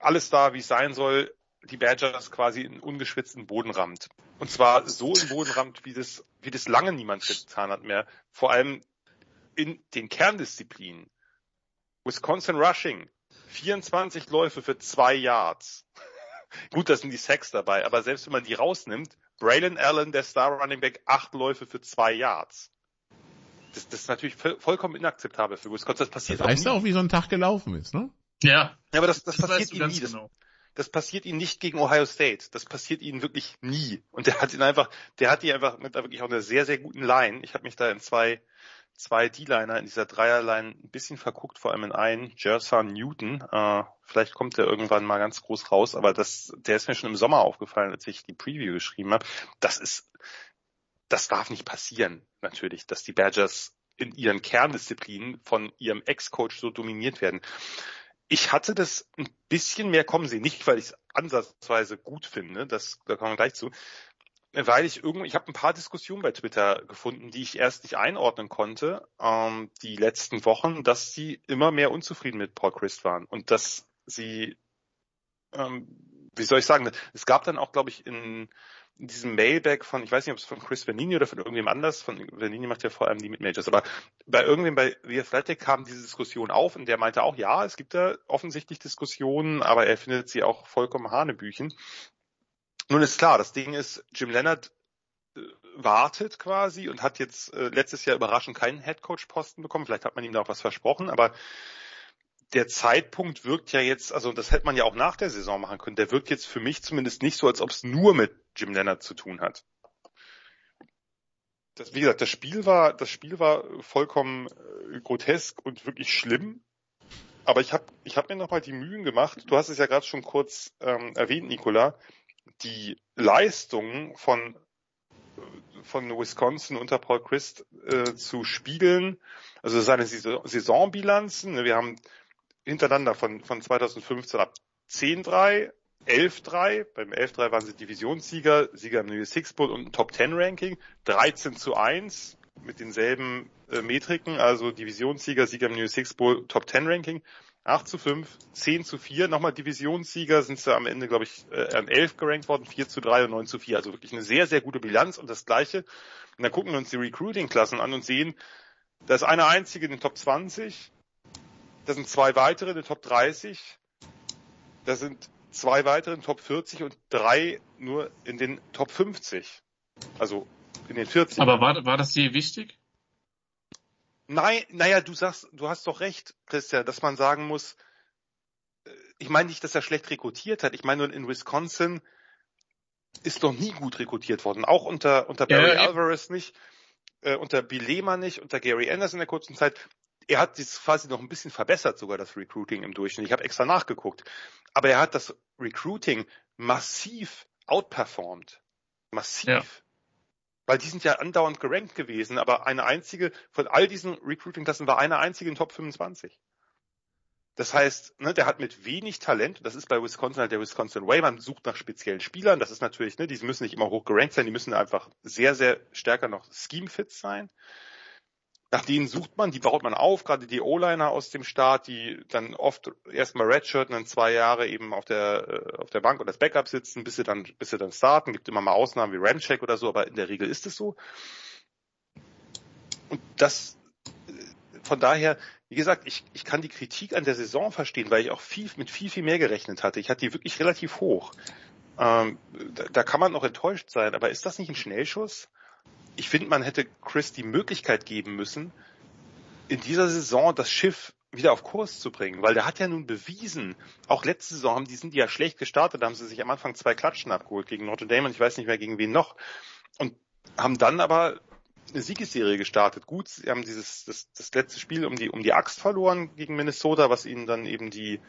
alles da, wie es sein soll, die Badgers quasi in ungeschwitzten Boden rammt. Und zwar so im Boden rammt, wie das, wie das lange niemand getan hat mehr. Vor allem in den Kerndisziplinen. Wisconsin Rushing. 24 Läufe für zwei Yards. Gut, da sind die Sacks dabei, aber selbst wenn man die rausnimmt, Braylon Allen, der Star Running Back, acht Läufe für zwei Yards. Das, das ist natürlich vollkommen inakzeptabel für Wisconsin. Das passiert das heißt auch, auch, wie so ein Tag gelaufen ist, ne? Ja. Ja, aber das, das, passiert ihm nie. Das, genau. das passiert ihm nicht gegen Ohio State. Das passiert ihm wirklich nie. Und der hat ihn einfach, der hat die einfach mit wirklich auch einer sehr, sehr guten Line. Ich habe mich da in zwei zwei D-Liner in dieser Dreierline ein bisschen verguckt, vor allem in einen, Jerson Newton. Äh, vielleicht kommt der irgendwann mal ganz groß raus, aber das, der ist mir schon im Sommer aufgefallen, als ich die Preview geschrieben habe. Das ist, das darf nicht passieren, natürlich, dass die Badgers in ihren Kerndisziplinen von ihrem Ex-Coach so dominiert werden. Ich hatte das ein bisschen mehr kommen sehen, nicht weil ich es ansatzweise gut finde, das da kommen wir gleich zu, weil ich irgendwie, ich habe ein paar Diskussionen bei Twitter gefunden, die ich erst nicht einordnen konnte, ähm, die letzten Wochen, dass sie immer mehr unzufrieden mit Paul Christ waren und dass sie, ähm, wie soll ich sagen, es gab dann auch, glaube ich, in, in diesem Mailback von, ich weiß nicht, ob es von Chris Vanini oder von irgendwem anders, von Vanini macht ja vor allem die mit Majors, aber bei irgendwem bei The Athletic kam diese Diskussion auf und der meinte auch, ja, es gibt da offensichtlich Diskussionen, aber er findet sie auch vollkommen Hanebüchen. Nun ist klar, das Ding ist, Jim Leonard äh, wartet quasi und hat jetzt äh, letztes Jahr überraschend keinen Headcoach-Posten bekommen. Vielleicht hat man ihm da auch was versprochen, aber der Zeitpunkt wirkt ja jetzt, also das hätte man ja auch nach der Saison machen können, der wirkt jetzt für mich zumindest nicht so, als ob es nur mit Jim Leonard zu tun hat. Das, wie gesagt, das Spiel war, das Spiel war vollkommen äh, grotesk und wirklich schlimm. Aber ich habe ich hab mir nochmal die Mühen gemacht. Du hast es ja gerade schon kurz ähm, erwähnt, Nicola die Leistung von von Wisconsin unter Paul Christ äh, zu spiegeln, also seine Saisonbilanzen. Ne, wir haben hintereinander von, von 2015 ab 10-3, 11-3, beim 11-3 waren sie Divisionssieger, Sieger im New Six Bowl und ein Top 10 Ranking, 13 zu 1 mit denselben äh, Metriken, also Divisionssieger, Sieger im New Six Bowl, Top 10 Ranking. 8 zu 5, 10 zu 4, nochmal Divisionssieger sind sie am Ende, glaube ich, äh, an 11 gerankt worden, 4 zu 3 und 9 zu 4. Also wirklich eine sehr, sehr gute Bilanz und das Gleiche. Und dann gucken wir uns die Recruiting-Klassen an und sehen, da ist eine einzige in den Top 20, da sind zwei weitere in den Top 30, da sind zwei weitere in den Top 40 und drei nur in den Top 50. Also in den 40. Aber war, war das hier wichtig? Nein, naja, du sagst, du hast doch recht, Christian, dass man sagen muss, äh, ich meine nicht, dass er schlecht rekrutiert hat. Ich meine nur in Wisconsin ist doch nie gut rekrutiert worden. Auch unter, unter Barry ja, Alvarez nicht, äh, unter Bilema nicht, unter Gary Anderson in der kurzen Zeit. Er hat das quasi noch ein bisschen verbessert, sogar das Recruiting im Durchschnitt. Ich habe extra nachgeguckt. Aber er hat das Recruiting massiv outperformed. Massiv. Ja weil die sind ja andauernd gerankt gewesen, aber eine einzige, von all diesen Recruiting-Klassen war eine einzige in Top 25. Das heißt, ne, der hat mit wenig Talent, das ist bei Wisconsin halt der Wisconsin Way, man sucht nach speziellen Spielern, das ist natürlich, ne, die müssen nicht immer hoch gerankt sein, die müssen einfach sehr, sehr stärker noch Scheme-fit sein. Nach denen sucht man, die baut man auf, gerade die O-Liner aus dem Start, die dann oft erstmal Redshirt und dann zwei Jahre eben auf der, äh, auf der Bank oder das Backup sitzen, bis sie dann, bis sie dann starten. Gibt immer mal Ausnahmen wie Ramcheck oder so, aber in der Regel ist es so. Und das, äh, von daher, wie gesagt, ich, ich kann die Kritik an der Saison verstehen, weil ich auch viel, mit viel, viel mehr gerechnet hatte. Ich hatte die wirklich relativ hoch. Ähm, da, da kann man noch enttäuscht sein, aber ist das nicht ein Schnellschuss? Ich finde, man hätte Chris die Möglichkeit geben müssen, in dieser Saison das Schiff wieder auf Kurs zu bringen, weil der hat ja nun bewiesen, auch letzte Saison haben die sind die ja schlecht gestartet, da haben sie sich am Anfang zwei Klatschen abgeholt gegen Notre Dame und ich weiß nicht mehr gegen wen noch und haben dann aber eine Siegesserie gestartet. Gut, sie haben dieses das, das letzte Spiel um die um die Axt verloren gegen Minnesota, was ihnen dann eben die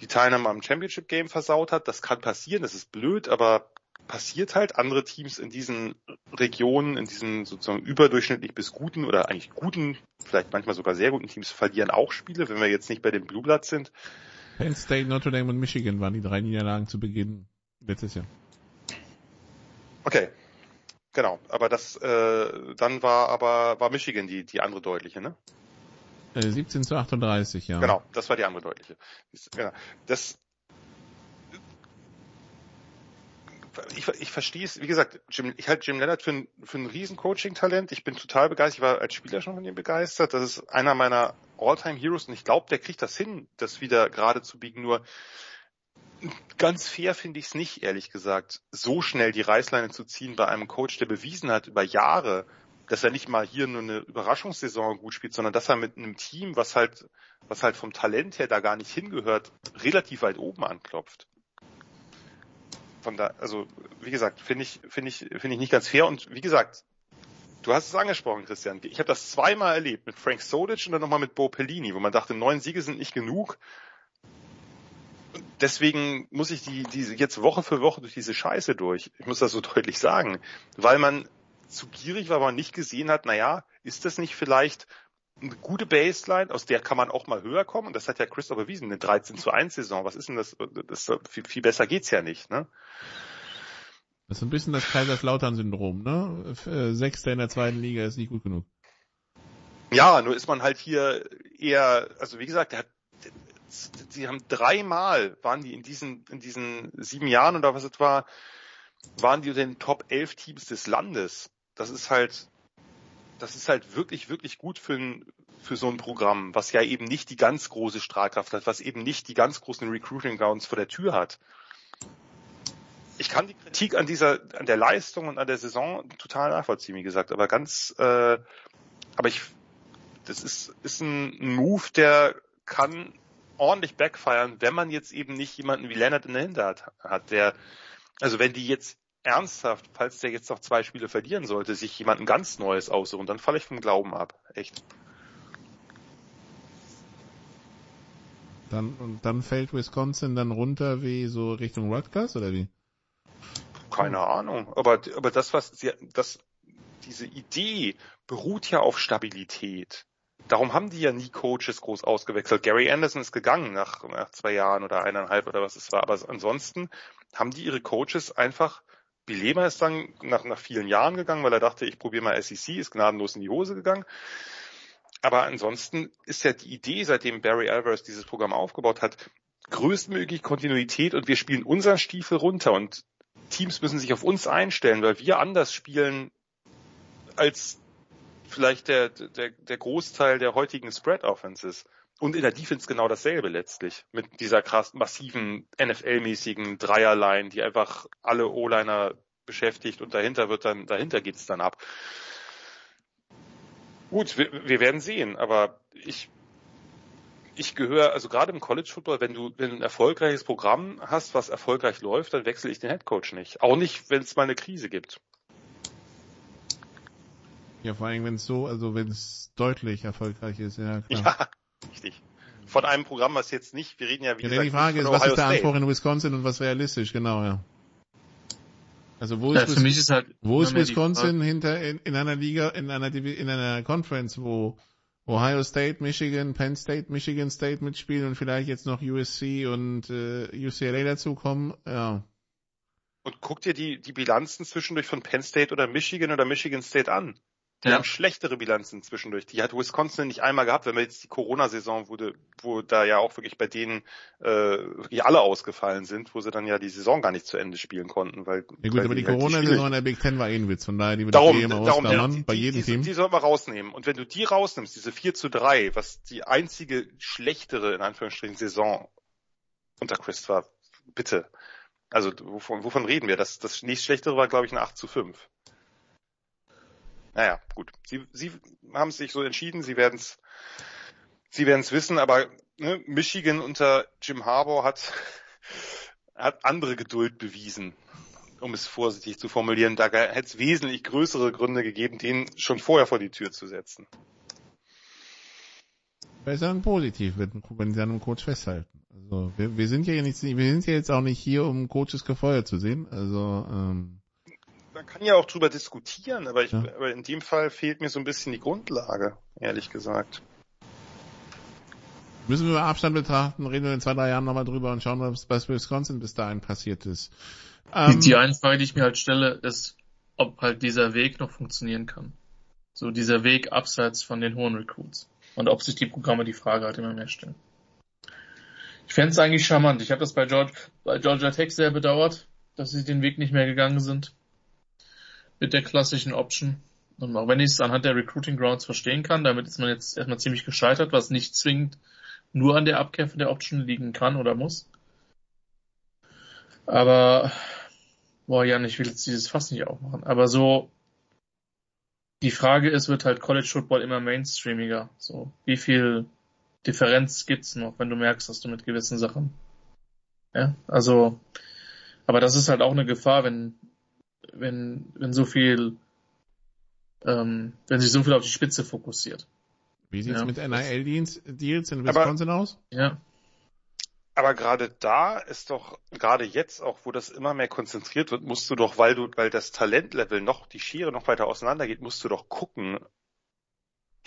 die Teilnahme am Championship Game versaut hat. Das kann passieren, das ist blöd, aber passiert halt. Andere Teams in diesen Regionen, in diesen sozusagen überdurchschnittlich bis guten oder eigentlich guten, vielleicht manchmal sogar sehr guten Teams verlieren auch Spiele, wenn wir jetzt nicht bei den Blue Bloods sind. Penn State, Notre Dame und Michigan waren die drei Niederlagen zu Beginn letztes Jahr. Okay. Genau, aber das äh, dann war aber war Michigan die die andere deutliche, ne? 17 äh, zu 38, ja. Genau, das war die andere deutliche. Genau. Das ich, ich verstehe es, wie gesagt, Jim, ich halte Jim Leonard für ein, für ein riesen Coaching-Talent. Ich bin total begeistert. Ich war als Spieler schon von ihm begeistert. Das ist einer meiner All-Time-Heroes und ich glaube, der kriegt das hin, das wieder gerade zu biegen. Nur ganz fair finde ich es nicht, ehrlich gesagt, so schnell die Reißleine zu ziehen bei einem Coach, der bewiesen hat über Jahre, dass er nicht mal hier nur eine Überraschungssaison gut spielt, sondern dass er mit einem Team, was halt, was halt vom Talent her da gar nicht hingehört, relativ weit oben anklopft. Von da, also wie gesagt, finde ich, finde ich, finde ich nicht ganz fair und wie gesagt, du hast es angesprochen, Christian. Ich habe das zweimal erlebt mit Frank Sodic und dann nochmal mit Bo Pellini, wo man dachte, neun Siege sind nicht genug deswegen muss ich die, diese jetzt Woche für Woche durch diese Scheiße durch. Ich muss das so deutlich sagen. Weil man zu gierig war, weil man nicht gesehen hat, naja, ist das nicht vielleicht eine gute Baseline, aus der kann man auch mal höher kommen? Und das hat ja Christoph bewiesen, eine 13 zu 1 Saison. Was ist denn das? das viel, viel besser geht's ja nicht, ne? Das ist ein bisschen das Kaiserslautern-Syndrom, ne? Äh, Sechster in der zweiten Liga ist nicht gut genug. Ja, nur ist man halt hier eher, also wie gesagt, der hat sie haben dreimal, waren die in diesen, in diesen sieben Jahren oder was es war, waren die unter den Top 11 Teams des Landes. Das ist halt, das ist halt wirklich, wirklich gut für, ein, für so ein Programm, was ja eben nicht die ganz große Strahlkraft hat, was eben nicht die ganz großen Recruiting Grounds vor der Tür hat. Ich kann die Kritik an dieser, an der Leistung und an der Saison total nachvollziehen, wie gesagt, aber ganz, äh, aber ich, das ist, ist ein Move, der kann ordentlich backfeiern, wenn man jetzt eben nicht jemanden wie Leonard in der Hinterhand hat, der, also wenn die jetzt ernsthaft, falls der jetzt noch zwei Spiele verlieren sollte, sich jemanden ganz Neues aussuchen, dann falle ich vom Glauben ab. Echt. Dann, und dann fällt Wisconsin dann runter wie so Richtung Rutgers oder wie? Keine Ahnung. Aber, aber das, was sie, das, diese Idee beruht ja auf Stabilität. Darum haben die ja nie Coaches groß ausgewechselt. Gary Anderson ist gegangen nach, nach zwei Jahren oder eineinhalb oder was es war. Aber ansonsten haben die ihre Coaches einfach Bilema ist dann nach, nach vielen Jahren gegangen, weil er dachte, ich probiere mal SEC, ist gnadenlos in die Hose gegangen. Aber ansonsten ist ja die Idee, seitdem Barry Alvarez dieses Programm aufgebaut hat, größtmöglich Kontinuität und wir spielen unseren Stiefel runter und Teams müssen sich auf uns einstellen, weil wir anders spielen als vielleicht der, der, der Großteil der heutigen Spread-Offenses. Und in der Defense genau dasselbe letztlich. Mit dieser krass massiven NFL-mäßigen Dreierline, die einfach alle O-Liner beschäftigt und dahinter wird dann, dahinter geht's dann ab. Gut, wir, wir werden sehen, aber ich, ich gehöre, also gerade im College Football, wenn du, wenn du ein erfolgreiches Programm hast, was erfolgreich läuft, dann wechsle ich den Head Coach nicht. Auch nicht, wenn es mal eine Krise gibt. Ja, vor allem wenn es so, also wenn es deutlich erfolgreich ist, ja klar. Ja, richtig. Von einem Programm, was jetzt nicht, wir reden ja wie ja, gesagt, die Frage ist, was ist der Anspruch in Wisconsin und was realistisch, genau, ja. Also wo ja, ist, für mich ist halt wo ist Wisconsin hinter in, in einer Liga, in einer in einer Conference, wo Ohio State, Michigan, Penn State, Michigan State mitspielen und vielleicht jetzt noch USC und äh, UCLA dazukommen, ja. Und guck dir die, die Bilanzen zwischendurch von Penn State oder Michigan oder Michigan State an. Die ja. haben schlechtere Bilanzen zwischendurch. Die hat Wisconsin nicht einmal gehabt, wenn man jetzt die Corona-Saison wurde, wo da ja auch wirklich bei denen äh, wirklich alle ausgefallen sind, wo sie dann ja die Saison gar nicht zu Ende spielen konnten. Weil, ja gut, weil aber die, die halt Corona-Saison in der Big Ten war eh ein Witz, von daher die wird darum, immer darum, ausklammern, ja, bei die, jedem die, Team. Die soll man rausnehmen. Und wenn du die rausnimmst, diese 4 zu 3, was die einzige schlechtere, in Anführungsstrichen, Saison unter Chris war, bitte. Also wovon, wovon reden wir? Das, das nächst schlechtere war, glaube ich, ein 8 zu 5. Naja, gut. Sie, Sie haben sich so entschieden, Sie werden es Sie werden's wissen, aber ne, Michigan unter Jim Harbour hat, hat andere Geduld bewiesen, um es vorsichtig zu formulieren. Da hätte es wesentlich größere Gründe gegeben, den schon vorher vor die Tür zu setzen. Besser und positiv, wenn Sie an einem Coach festhalten. Also wir, wir sind ja nicht, wir sind ja jetzt auch nicht hier, um Coaches gefeuert zu sehen. Also ähm, man kann ja auch drüber diskutieren, aber, ich, ja. aber in dem Fall fehlt mir so ein bisschen die Grundlage, ehrlich gesagt. Müssen wir mal Abstand betrachten, reden wir in zwei, drei Jahren nochmal drüber und schauen, was bei Wisconsin bis dahin passiert ist. Ähm, die eine Frage, die ich mir halt stelle, ist, ob halt dieser Weg noch funktionieren kann. So dieser Weg abseits von den hohen Recruits. Und ob sich die Programme die Frage halt immer mehr stellen. Ich fände es eigentlich charmant. Ich habe das bei, George, bei Georgia Tech sehr bedauert, dass sie den Weg nicht mehr gegangen sind mit der klassischen Option. Und auch wenn ich es anhand der Recruiting Grounds verstehen kann, damit ist man jetzt erstmal ziemlich gescheitert, was nicht zwingend nur an der Abkehr von der Option liegen kann oder muss. Aber, boah, Jan, ich will jetzt dieses Fass nicht aufmachen. Aber so, die Frage ist, wird halt College Football immer mainstreamiger? So, wie viel Differenz gibt's noch, wenn du merkst, dass du mit gewissen Sachen, ja, also, aber das ist halt auch eine Gefahr, wenn, wenn, wenn so viel, ähm, wenn sich so viel auf die Spitze fokussiert. Wie sieht's Ja. mit NIL-Deals Deals in Aber- Wisconsin aus? Ja, Aber gerade da ist doch, gerade jetzt auch, wo das immer mehr konzentriert wird, musst du doch, weil du, weil das Talentlevel noch, die Schere noch weiter auseinandergeht, musst du doch gucken,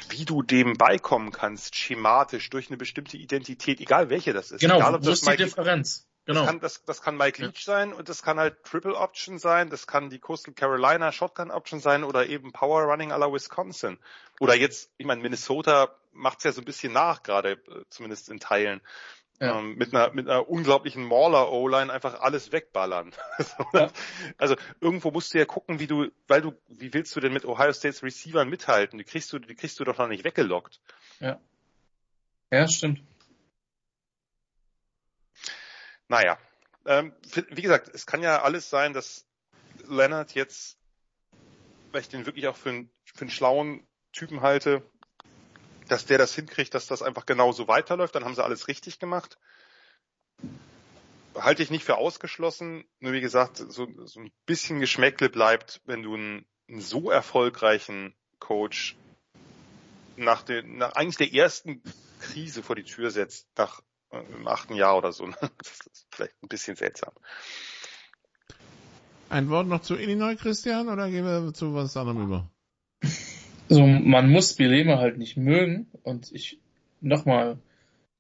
wie du dem beikommen kannst, schematisch, durch eine bestimmte Identität, egal welche das ist. genau, egal, ob wo das ist die Mike, Differenz? das, Genau. kann, das, das kann Mike Ja. Leach sein und das kann halt Triple Option sein, das kann die Coastal Carolina Shotgun Option sein oder eben Power Running à la Wisconsin. Oder jetzt, ich meine, Minnesota macht's ja so ein bisschen nach, gerade äh, zumindest in Teilen. Ja. Ähm, mit einer mit einer unglaublichen Mauler O-Line einfach alles wegballern. Ja. Also irgendwo musst du ja gucken, wie du, weil du, wie willst du denn mit Ohio States Receivern mithalten? Die kriegst du, die kriegst du doch noch nicht weggelockt. Ja, stimmt. Naja, ähm, wie gesagt, es kann ja alles sein, dass Leonard jetzt, weil ich den wirklich auch für einen, für einen schlauen Typen halte, dass der das hinkriegt, dass das einfach genauso weiterläuft, dann haben sie alles richtig gemacht. Halte ich nicht für ausgeschlossen, nur wie gesagt, so, so ein bisschen Geschmäckle bleibt, wenn du einen, einen so erfolgreichen Coach nach, den, nach eigentlich der ersten Krise vor die Tür setzt, nach im achten Jahr oder so. Das ist vielleicht ein bisschen seltsam. Ein Wort noch zu Illinois, Christian, oder gehen wir zu was anderem über? So, man muss Bilema halt nicht mögen und ich, nochmal,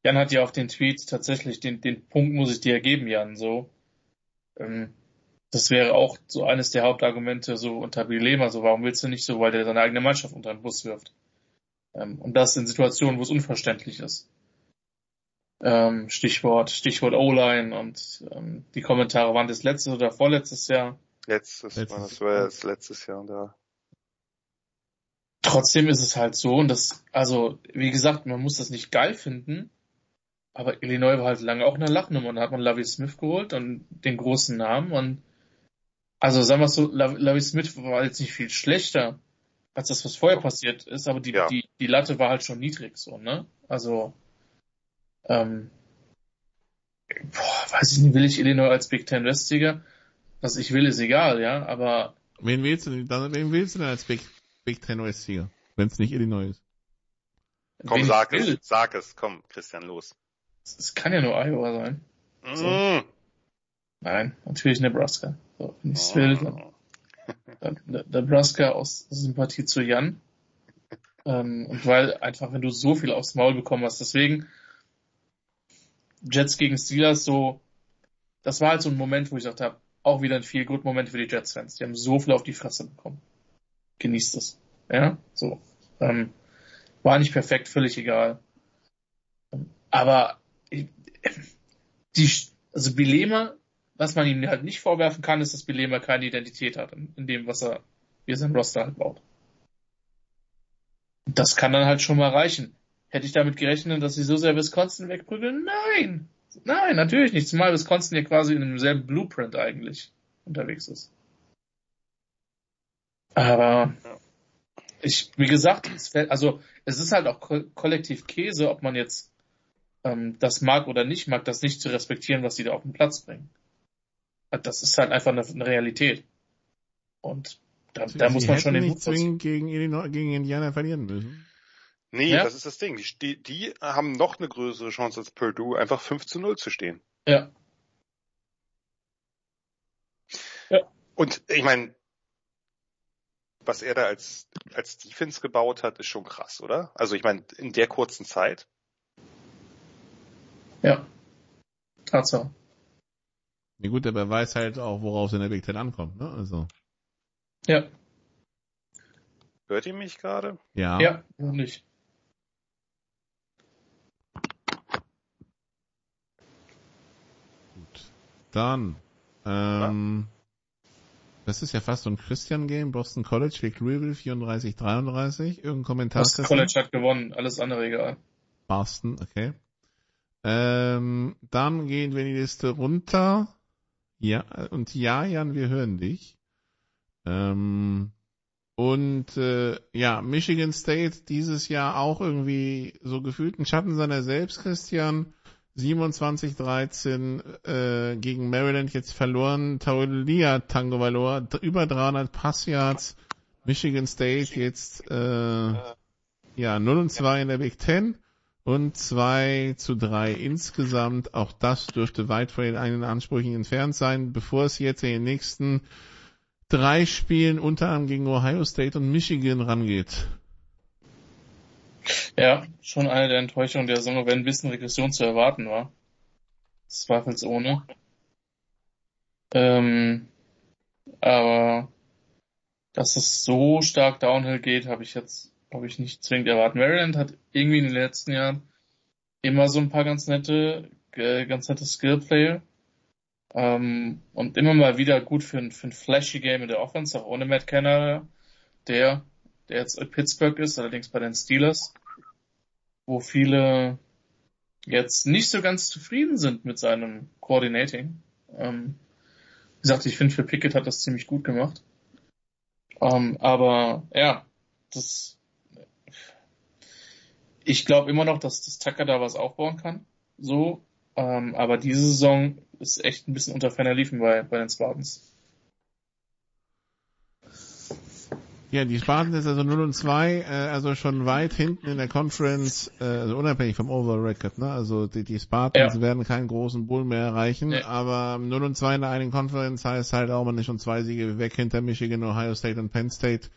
Jan hat ja auf den Tweet tatsächlich, den, den Punkt muss ich dir geben, Jan, so. Ähm, das wäre auch so eines der Hauptargumente so unter Bilema, so warum willst du nicht so, weil der seine eigene Mannschaft unter den Bus wirft. Ähm, und das in Situationen, wo es unverständlich ist. Ähm, Stichwort, Stichwort O-Line und ähm, die Kommentare waren das letztes oder vorletztes Jahr. Letztes, Letztes- das war jetzt letztes Jahr da. Trotzdem ist es halt so und das, also wie gesagt, man muss das nicht geil finden, aber Illinois war halt lange auch eine Lachnummer und da hat man Lavi Smith geholt und den großen Namen und also sagen wir es so, Lavi Lavi Smith war jetzt nicht viel schlechter als das, was vorher passiert ist, aber die, Ja. die, die Latte war halt schon niedrig so, ne? Also ähm, boah, weiß ich nicht, will ich Illinois als Big Ten Westsieger? Was ich will, ist egal, ja, aber Wen willst du denn, dann, wen willst du denn als Big, Big Ten West-Sieger? Wenn es nicht Illinois ist. Komm, wen sag ich will, es, sag es, komm, Christian, los. es kann ja nur Iowa sein. So. Mm. Nein, natürlich Nebraska. So, wenn ich's will, dann, dann Ne- Nebraska aus Sympathie zu Jan. Ähm, und weil einfach, wenn du so viel aufs Maul bekommen hast, deswegen Jets gegen Steelers so, das war halt so ein Moment, wo ich gesagt habe, auch wieder ein viel gut Moment für die Jets-Fans. Die haben so viel auf die Fresse bekommen. Genießt es. Ja, so. Ähm, war nicht perfekt, völlig egal. Aber ich- die, also Bilema, was man ihm halt nicht vorwerfen kann, ist, dass Bilema keine Identität hat in dem, was er, wie er sein Roster halt baut. Das kann dann halt schon mal reichen. Hätte ich damit gerechnet, dass sie so sehr Wisconsin wegprügeln? Nein! Nein, natürlich nicht. Zumal Wisconsin hier quasi in demselben Blueprint eigentlich unterwegs ist. Aber ich, wie gesagt, es fällt, also es ist halt auch ko kollektiv Käse, ob man jetzt ähm, das mag oder nicht mag, das nicht zu respektieren, was sie da auf den Platz bringen. Das ist halt einfach eine, eine Realität. Und da, da muss man schon den zwingend gegen gegen Indiana verlieren müssen. Nee, Ja. das ist das Ding. Die, die, haben noch eine größere Chance als Purdue, einfach 5 zu 0 zu stehen. Ja, Und ich meine, was er da als, als Defense gebaut hat, ist schon krass, oder? Also ich meine, in der kurzen Zeit. ja. Tatsache. Ja gut, aber er weiß halt auch, worauf es in der Big Ten ankommt, ne? Also. Ja, Hört ihr mich gerade? Ja. ja, nicht? Dann, ähm, das ist ja fast so ein Christian-Game. Boston College schlägt Louisville 34-33. Irgendein Kommentar? Christian? College hat gewonnen, alles andere egal. Boston, okay. Ähm, dann gehen wir in die Liste runter. Ja, und ja, Jan, wir hören dich. Ähm, und äh, ja, Michigan State dieses Jahr auch irgendwie so gefühlt ein Schatten seiner selbst, Christian. 27-13 äh, gegen Maryland jetzt verloren. Taulia Tango Valor, über 300 Passyards. Michigan State jetzt äh, ja 0 und 2 in der Big Ten und 2 zu 3 insgesamt. Auch das dürfte weit von den eigenen Ansprüchen entfernt sein, bevor es jetzt in den nächsten drei Spielen unter anderem gegen Ohio State und Michigan rangeht. Ja, schon eine der Enttäuschungen der Saison, wenn ein bisschen Regression zu erwarten war. Zweifelsohne. Ähm, aber dass es so stark downhill geht, habe ich jetzt, habe ich nicht zwingend erwartet. Maryland hat irgendwie in den letzten Jahren immer so ein paar ganz nette, ganz nette Skillplayer. Ähm, und immer mal wieder gut für ein, für ein flashy Game in der Offense, auch ohne Matt Kenner, der, der jetzt in Pittsburgh ist, allerdings bei den Steelers, wo viele jetzt nicht so ganz zufrieden sind mit seinem Coordinating. Ähm, wie gesagt, ich finde, für Pickett hat das ziemlich gut gemacht. Ähm, aber ja, das ich glaube immer noch, dass das Tucker da was aufbauen kann. So, ähm, aber diese Saison ist echt ein bisschen unter ferner Liefen bei, bei den Spartans. Ja, die Spartans ist also 0 und 2, äh, also schon weit hinten in der Conference, äh, also unabhängig vom Overall Record, ne? Also die, die Spartans ja. werden keinen großen Bull mehr erreichen, nee. aber 0 und 2 in der einen Conference heißt halt auch, man ist schon zwei Siege weg hinter Michigan, Ohio State und Penn State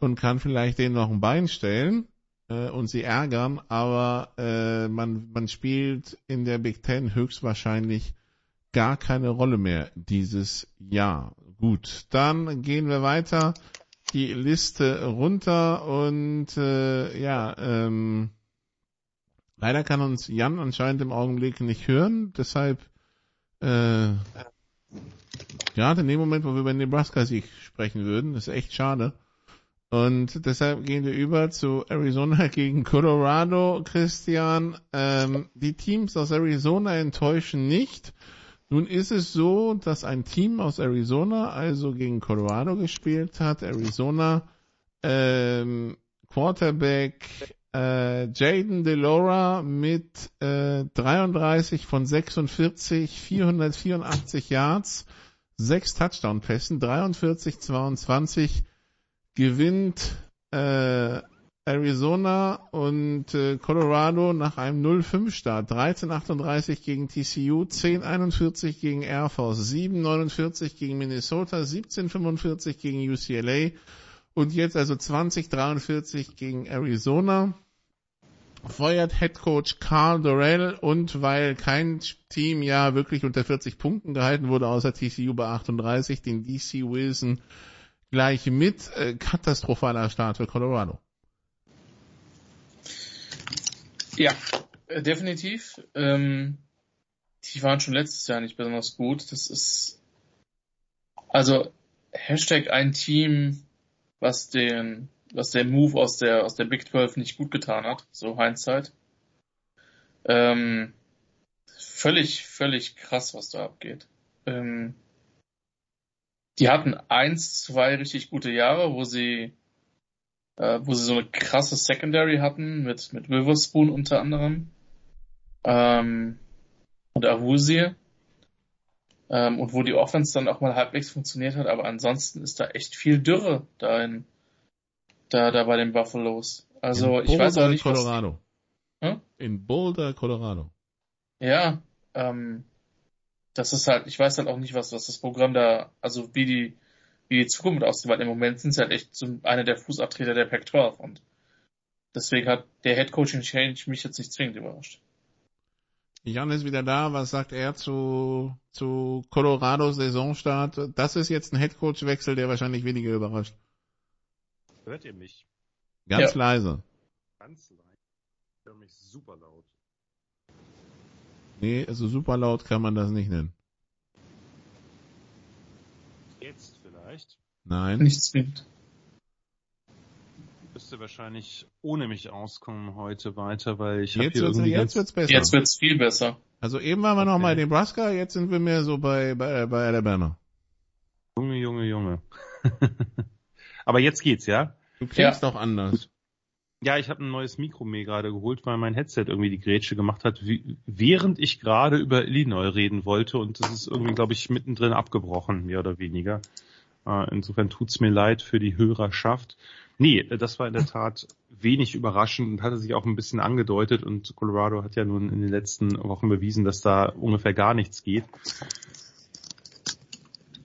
und kann vielleicht denen noch ein Bein stellen äh, und sie ärgern, aber äh, man, man spielt in der Big Ten höchstwahrscheinlich gar keine Rolle mehr dieses Jahr. Gut, dann gehen wir weiter die Liste runter und äh, ja, ähm, leider kann uns Jan anscheinend im Augenblick nicht hören, deshalb äh, gerade in dem Moment, wo wir über Nebraska-Sieg sprechen würden, ist echt schade. Und deshalb gehen wir über zu Arizona gegen Colorado, Christian. Ähm, die Teams aus Arizona enttäuschen nicht. Nun ist es so, dass ein Team aus Arizona also gegen Colorado gespielt hat. Arizona ähm, Quarterback äh, Jaden Delora mit äh, 33 von 46, 484 Yards, 6 Touchdown-Pässen, 43, 22 gewinnt äh, Arizona und äh, Colorado nach einem 0-5-Start. 13-38 gegen TCU, 10-41 gegen Air Force, 7-49 gegen Minnesota, 17-45 gegen UCLA und jetzt also 20-43 gegen Arizona. Feuert Head Coach Carl Dorrell und weil kein Team ja wirklich unter 40 Punkten gehalten wurde, außer TCU bei 38, den DC Wilson gleich mit. Äh, katastrophaler Start für Colorado. Ja, äh, definitiv. Ähm, die waren schon letztes Jahr nicht besonders gut. Das ist also Hashtag ein Team, was den, was der Move aus der aus der Big 12 nicht gut getan hat, so Hindsight. Ähm, völlig, völlig krass, was da abgeht. Ähm, die hatten eins, zwei richtig gute Jahre, wo sie äh, wo sie so eine krasse Secondary hatten mit, mit Witherspoon unter anderem ähm, und Avusi ähm, und wo die Offense dann auch mal halbwegs funktioniert hat, aber ansonsten ist da echt viel Dürre da in, da, da bei den Buffaloes. Also in ich weiß auch nicht, Colorado. Was, hm? In Boulder, Colorado. Ja, ähm, das ist halt, ich weiß halt auch nicht, was, was das Programm da, also wie die, wie die Zukunft aussieht, weil im Moment sind sie halt echt so einer der Fußabtreter der Pac-12 und deswegen hat der Head Coaching Change mich jetzt nicht zwingend überrascht. Jan ist wieder da. Was sagt er zu, zu Colorado Saisonstart? Das ist jetzt ein Head Coach Wechsel, der wahrscheinlich weniger überrascht. Hört ihr mich? Ganz ja. leise. Ganz leise. Ich höre mich super laut. Nee, also super laut kann man das nicht nennen. Jetzt? Nein. Nicht zwingend. Müsste wahrscheinlich ohne mich auskommen heute weiter, weil ich habe hier irgendwie jetzt wird's besser. Jetzt wird's viel besser. Also eben waren wir noch mal in Nebraska, jetzt sind wir mehr so bei, bei, bei Alabama. Junge, Junge, Junge. Aber jetzt geht's, ja? Du klingst doch anders. Ja, ich habe ein neues Mikro mir gerade geholt, weil mein Headset irgendwie die Grätsche gemacht hat, wie, während ich gerade über Illinois reden wollte und das ist irgendwie, glaube ich, mittendrin abgebrochen, mehr oder weniger. Äh, insofern tut's mir leid für die Hörerschaft. Nee, das war in der Tat wenig überraschend und hatte sich auch ein bisschen angedeutet und Colorado hat ja nun in den letzten Wochen bewiesen, dass da ungefähr gar nichts geht.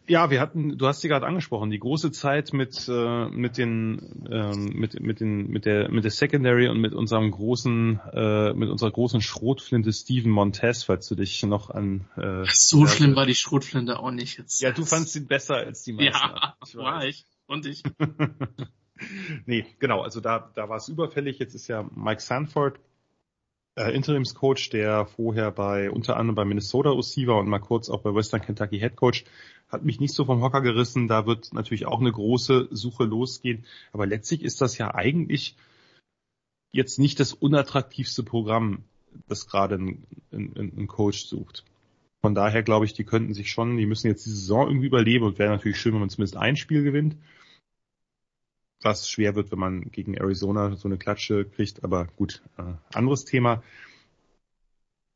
Ja, wir hatten, du hast sie gerade angesprochen, die große Zeit mit äh, mit den ähm, mit mit den mit der mit der Secondary und mit unserem großen äh, mit unserer großen Schrotflinte Steven Montez, falls du dich noch an äh, so schlimm war die Schrotflinte auch nicht jetzt. Ja, du fandst ihn besser als die meisten. Ja, ich war ich und ich. nee, genau, also da da war es überfällig. Jetzt ist ja Mike Sanford äh, Interimscoach, der vorher bei unter anderem bei Minnesota OC war und mal kurz auch bei Western Kentucky Head Coach, hat mich nicht so vom Hocker gerissen. Da wird natürlich auch eine große Suche losgehen. Aber letztlich ist das ja eigentlich jetzt nicht das unattraktivste Programm, das gerade ein, ein, ein Coach sucht. Von daher glaube ich, die könnten sich schon, die müssen jetzt die Saison irgendwie überleben und wäre natürlich schön, wenn man zumindest ein Spiel gewinnt. Was schwer wird, wenn man gegen Arizona so eine Klatsche kriegt, aber gut, äh, anderes Thema.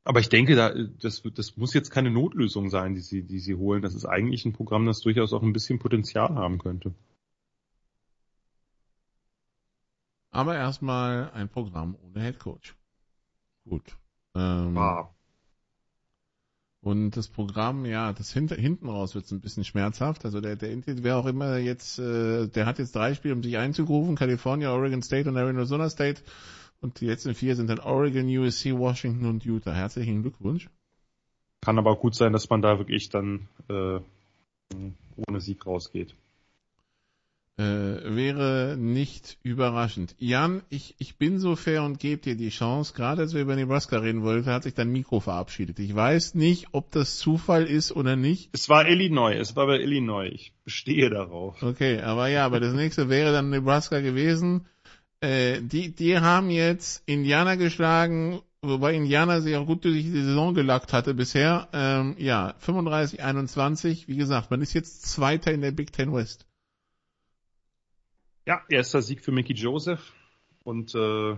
Aber ich denke, da, das, das muss jetzt keine Notlösung sein, die sie, die sie holen. Das ist eigentlich ein Programm, das durchaus auch ein bisschen Potenzial haben könnte. Aber erstmal ein Programm ohne Headcoach. Gut. Ähm, Ah, Und das Programm, ja, das hinter, hinten raus wird es ein bisschen schmerzhaft. Also der, der wer auch immer jetzt, äh, der hat jetzt drei Spiele, um sich einzugrufen, California, Oregon State und Arizona State. Und die letzten vier sind dann Oregon, USC, Washington und Utah. Herzlichen Glückwunsch. Kann aber auch gut sein, dass man da wirklich dann äh, ohne Sieg rausgeht. Äh, wäre nicht überraschend. Jan, ich, ich bin so fair und gebe dir die Chance. Gerade als wir über Nebraska reden wollten, hat sich dein Mikro verabschiedet. Ich weiß nicht, ob das Zufall ist oder nicht. Es war Illinois, es war bei Illinois. Ich bestehe darauf. Okay, aber ja, aber das nächste wäre dann Nebraska gewesen. Äh, die, die haben jetzt Indianer geschlagen, wobei Indianer sich auch gut durch die Saison gelackt hatte bisher. Ähm, ja, 35-21. Wie gesagt, man ist jetzt Zweiter in der Big Ten West. Ja, erster Sieg für Mickey Joseph und äh,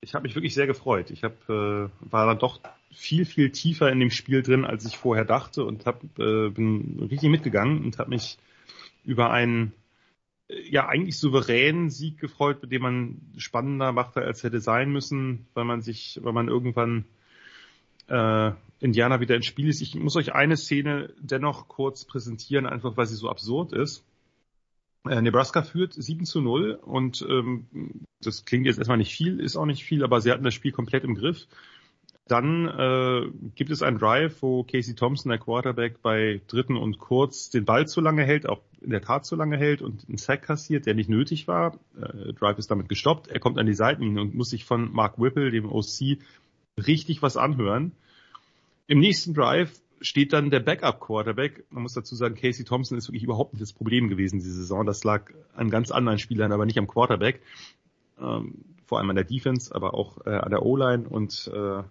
ich habe mich wirklich sehr gefreut. Ich hab, äh, war dann doch viel, viel tiefer in dem Spiel drin, als ich vorher dachte und hab, äh, bin richtig mitgegangen und habe mich über einen äh, ja eigentlich souveränen Sieg gefreut, mit dem man spannender machte, als hätte sein müssen, weil man sich, weil man irgendwann äh, Indianer wieder ins Spiel ist. Ich muss euch eine Szene dennoch kurz präsentieren, einfach weil sie so absurd ist. Äh, Nebraska führt 7 zu 0 und ähm, das klingt jetzt erstmal nicht viel, ist auch nicht viel, aber sie hatten das Spiel komplett im Griff. Dann äh, gibt es einen Drive, wo Casey Thompson, der Quarterback, bei dritten und kurz den Ball zu lange hält, auch in der Tat zu lange hält und einen Sack kassiert, der nicht nötig war. Äh, Drive ist damit gestoppt. Er kommt an die Seitenlinie und muss sich von Mark Whipple, dem OC, richtig was anhören. Im nächsten Drive steht dann der Backup-Quarterback. Man muss dazu sagen, Casey Thompson ist wirklich überhaupt nicht das Problem gewesen diese Saison. Das lag an ganz anderen Spielern, aber nicht am Quarterback. Ähm, vor allem an der Defense, aber auch äh, an der O-Line und äh,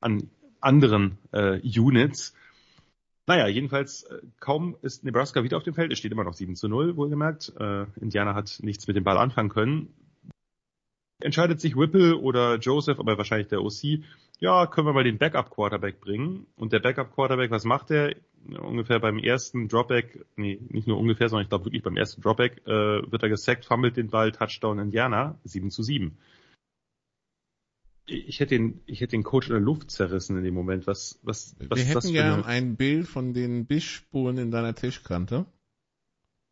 an anderen äh, Units. Naja, jedenfalls äh, kaum ist Nebraska wieder auf dem Feld. Es steht immer noch 7 zu 0, wohlgemerkt. Äh, Indiana hat nichts mit dem Ball anfangen können. Entscheidet sich Whipple oder Joseph, aber wahrscheinlich der OC, ja, können wir mal den Backup-Quarterback bringen. Und der Backup-Quarterback, was macht er? Ungefähr beim ersten Dropback, nee, nicht nur ungefähr, sondern ich glaube wirklich beim ersten Dropback, äh, wird er gesackt, fummelt den Ball, Touchdown Indiana, 7 zu 7. Ich hätte den, ich hätte den Coach in der Luft zerrissen in dem Moment. Was, was, was Wir ist das hätten für gern eine... ein Bild von den Bissspuren in deiner Tischkante.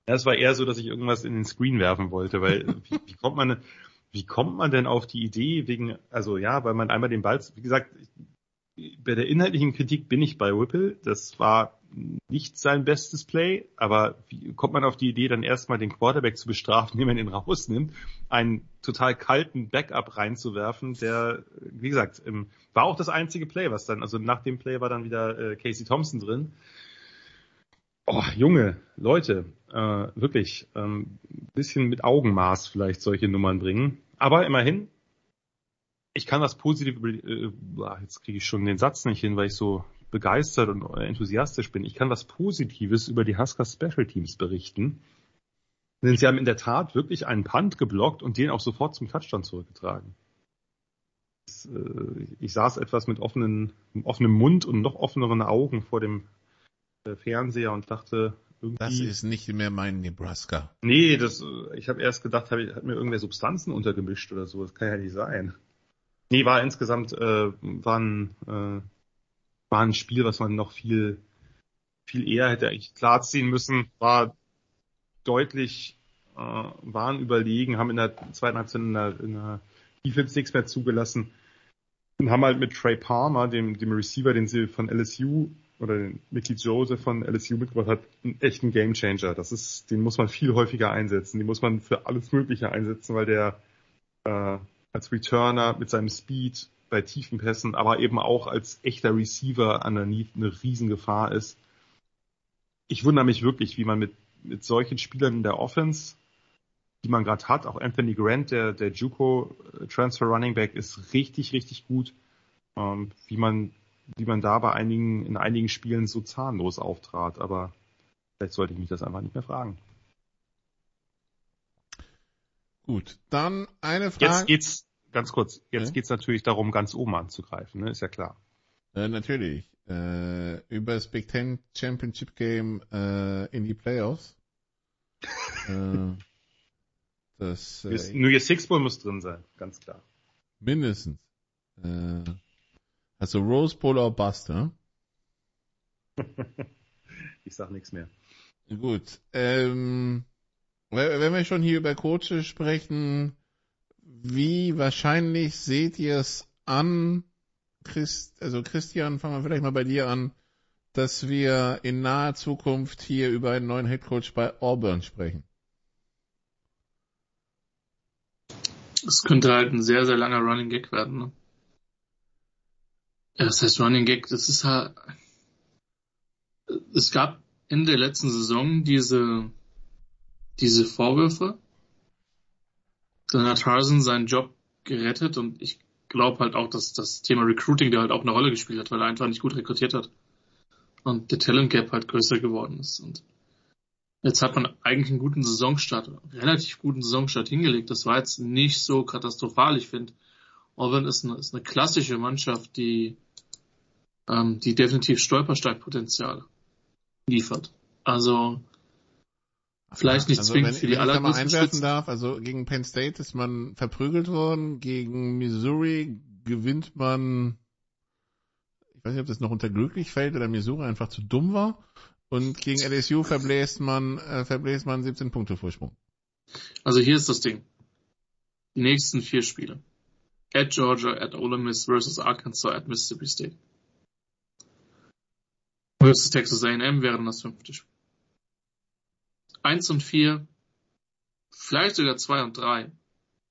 Ja, es war eher so, dass ich irgendwas in den Screen werfen wollte, weil wie, wie kommt man, wie kommt man denn auf die Idee wegen, also ja, weil man einmal den Ball, wie gesagt, bei der inhaltlichen Kritik bin ich bei Whipple. Das war nicht sein bestes Play, aber wie kommt man auf die Idee, dann erstmal den Quarterback zu bestrafen, indem man ihn rausnimmt, einen total kalten Backup reinzuwerfen, der, wie gesagt, war auch das einzige Play, was dann, also nach dem Play war dann wieder äh, Casey Thompson drin. Oh, Junge, Leute, äh, wirklich, ähm, bisschen mit Augenmaß vielleicht solche Nummern bringen. Aber immerhin, ich kann das positiv, äh, jetzt kriege ich schon den Satz nicht hin, weil ich so begeistert und enthusiastisch bin. Ich kann was Positives über die Huskers Special Teams berichten. Denn sie haben in der Tat wirklich einen Punt geblockt und den auch sofort zum Touchdown zurückgetragen. Äh, ich saß etwas mit offenen, offenem Mund und noch offeneren Augen vor dem Fernseher und dachte, irgendwie. Das ist nicht mehr mein Nebraska. Nee, das, ich habe erst gedacht, hab, hat mir irgendwer Substanzen untergemischt oder so. Das kann ja nicht sein. Nee, war insgesamt, äh, war, ein, äh, war ein Spiel, was man noch viel, viel eher hätte eigentlich klarziehen müssen. War deutlich, äh, waren überlegen, haben in der zweiten Halbzeit in der, in der Defense nichts mehr zugelassen und haben halt mit Trey Palmer, dem, dem Receiver, den sie von LSU oder den Mickey Joseph von LSU mitgebracht hat, einen echten Gamechanger. Das ist, den muss man viel häufiger einsetzen. Den muss man für alles Mögliche einsetzen, weil der äh, als Returner mit seinem Speed bei tiefen Pässen, aber eben auch als echter Receiver underneath eine Riesengefahr ist. Ich wundere mich wirklich, wie man mit, mit solchen Spielern in der Offense, die man gerade hat, auch Anthony Grant, der, der Juco äh, Transfer Running Back, ist richtig, richtig gut, ähm, wie man, wie man da bei einigen, in einigen Spielen so zahnlos auftrat, aber vielleicht sollte ich mich das einfach nicht mehr fragen. Gut, dann eine Frage. Jetzt geht's, ganz kurz, jetzt ja? geht's natürlich darum, ganz oben anzugreifen, ne? ist ja klar. Äh, natürlich. Äh, über das Big Ten Championship Game äh, in die Playoffs. äh, das, äh, New Year Six Bowl muss drin sein, ganz klar. Mindestens. Äh, also Rose Bowl or Bust, ne? ich sag nichts mehr. Gut. Ähm, wenn wir schon hier über Coaches sprechen, wie wahrscheinlich seht ihr es an, Christ, also Christian, fangen wir vielleicht mal bei dir an, dass wir in naher Zukunft hier über einen neuen Headcoach bei Auburn sprechen? Es könnte halt ein sehr, sehr langer Running Gag werden. Ne? Ja, das heißt Running Gag, das ist halt. Es gab in der letzten Saison diese diese Vorwürfe. Dann hat Harson seinen Job gerettet und ich glaube halt auch, dass das Thema Recruiting da halt auch eine Rolle gespielt hat, weil er einfach nicht gut rekrutiert hat. Und der Talent Gap halt größer geworden ist. Und jetzt hat man eigentlich einen guten Saisonstart, relativ guten Saisonstart hingelegt. Das war jetzt nicht so katastrophal, ich finde. Auburn ist ist eine klassische Mannschaft, die, ähm, die definitiv Stolpersteinpotenzial liefert. Also Vielleicht nicht also zwingend wenn, für die wenn ich da mal einwerfen darf, also gegen Penn State ist man verprügelt worden, gegen Missouri gewinnt man, ich weiß nicht, ob das noch unter glücklich fällt oder Missouri einfach zu dumm war und gegen LSU verbläst man, äh, verbläst man 17 Punkte Vorsprung. Also hier ist das Ding. Die nächsten vier Spiele. At Georgia, at Ole Miss versus Arkansas, at Mississippi State. Versus Texas A&M wäre dann das fünfte Spiel. 1 und 4, vielleicht sogar 2 und 3.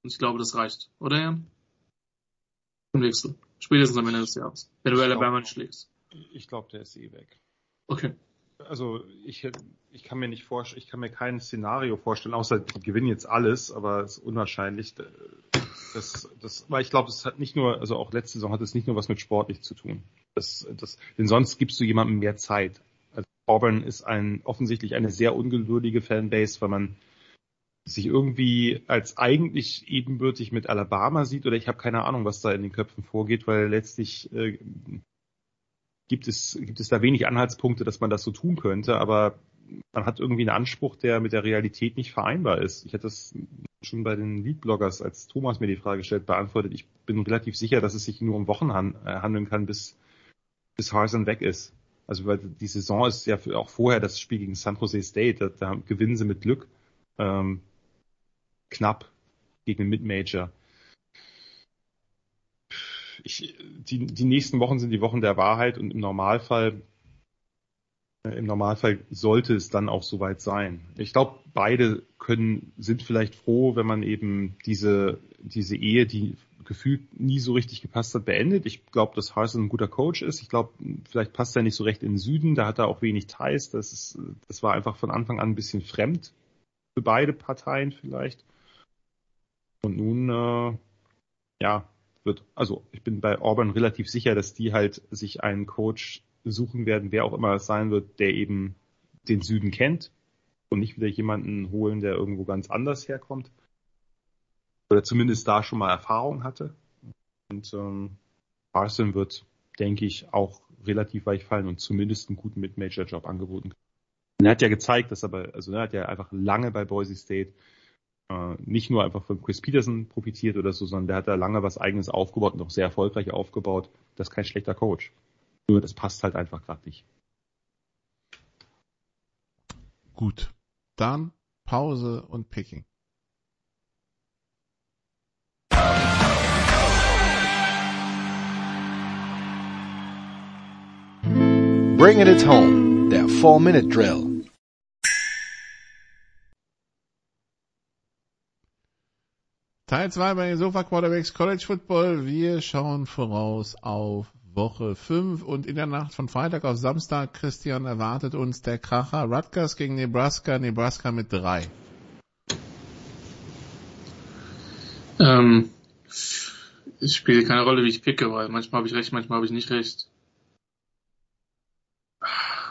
Und ich glaube, das reicht, oder Jan? Im Wechsel. Spätestens am Ende des Jahres. Wenn du Alabama nicht schlägst. Ich glaube, der ist eh weg. Okay. Also ich, ich kann mir nicht vorstellen, ich kann mir kein Szenario vorstellen, außer die gewinnen jetzt alles, aber es ist unwahrscheinlich. Das, das, weil ich glaube, es hat nicht nur, also auch letzte Saison hat es nicht nur was mit sportlich zu tun. Das, das, denn sonst gibst du jemandem mehr Zeit. Auburn ist ein, offensichtlich eine sehr ungeduldige Fanbase, weil man sich irgendwie als eigentlich ebenbürtig mit Alabama sieht oder ich habe keine Ahnung, was da in den Köpfen vorgeht, weil letztlich äh, gibt es gibt es da wenig Anhaltspunkte, dass man das so tun könnte, aber man hat irgendwie einen Anspruch, der mit der Realität nicht vereinbar ist. Ich hatte das schon bei den Lead-Bloggers, als Thomas mir die Frage stellt, beantwortet. Ich bin relativ sicher, dass es sich nur um Wochen äh, handeln kann, bis bis Harson weg ist. Also weil die Saison ist ja auch vorher das Spiel gegen San Jose State, da, da gewinnen sie mit Glück ähm, knapp gegen den Mid-Major. Ich, die, die nächsten Wochen sind die Wochen der Wahrheit und im Normalfall äh, im Normalfall sollte es dann auch soweit sein. Ich glaube, beide können, sind vielleicht froh, wenn man eben diese, diese Ehe, die gefühlt nie so richtig gepasst hat, beendet. Ich glaube, dass Harson ein guter Coach ist. Ich glaube, vielleicht passt er nicht so recht in den Süden. Da hat er auch wenig Ties. Das, ist, das war einfach von Anfang an ein bisschen fremd für beide Parteien vielleicht. Und nun, äh, ja, wird, also ich bin bei Auburn relativ sicher, dass die halt sich einen Coach suchen werden, wer auch immer es sein wird, der eben den Süden kennt und nicht wieder jemanden holen, der irgendwo ganz anders herkommt. Oder zumindest da schon mal Erfahrung hatte. Und ähm, Parson wird, denke ich, auch relativ weich fallen und zumindest einen guten Mid-Major-Job angeboten. Und er hat ja gezeigt, dass er bei, also er hat ja einfach lange bei Boise State äh, nicht nur einfach von Chris Peterson profitiert oder so, sondern der hat da lange was eigenes aufgebaut und auch sehr erfolgreich aufgebaut. Das ist kein schlechter Coach. Nur das passt halt einfach gerade nicht. Gut. Dann Pause und Picking. Bring it home, der 4-Minute-Drill. Teil 2 bei den Sofa Quarterbacks College Football. Wir schauen voraus auf Woche 5 und in der Nacht von Freitag auf Samstag, Christian, erwartet uns der Kracher Rutgers gegen Nebraska, Nebraska mit 3. Ähm, es spielt keine Rolle, wie ich picke, weil manchmal habe ich recht, manchmal habe ich nicht recht.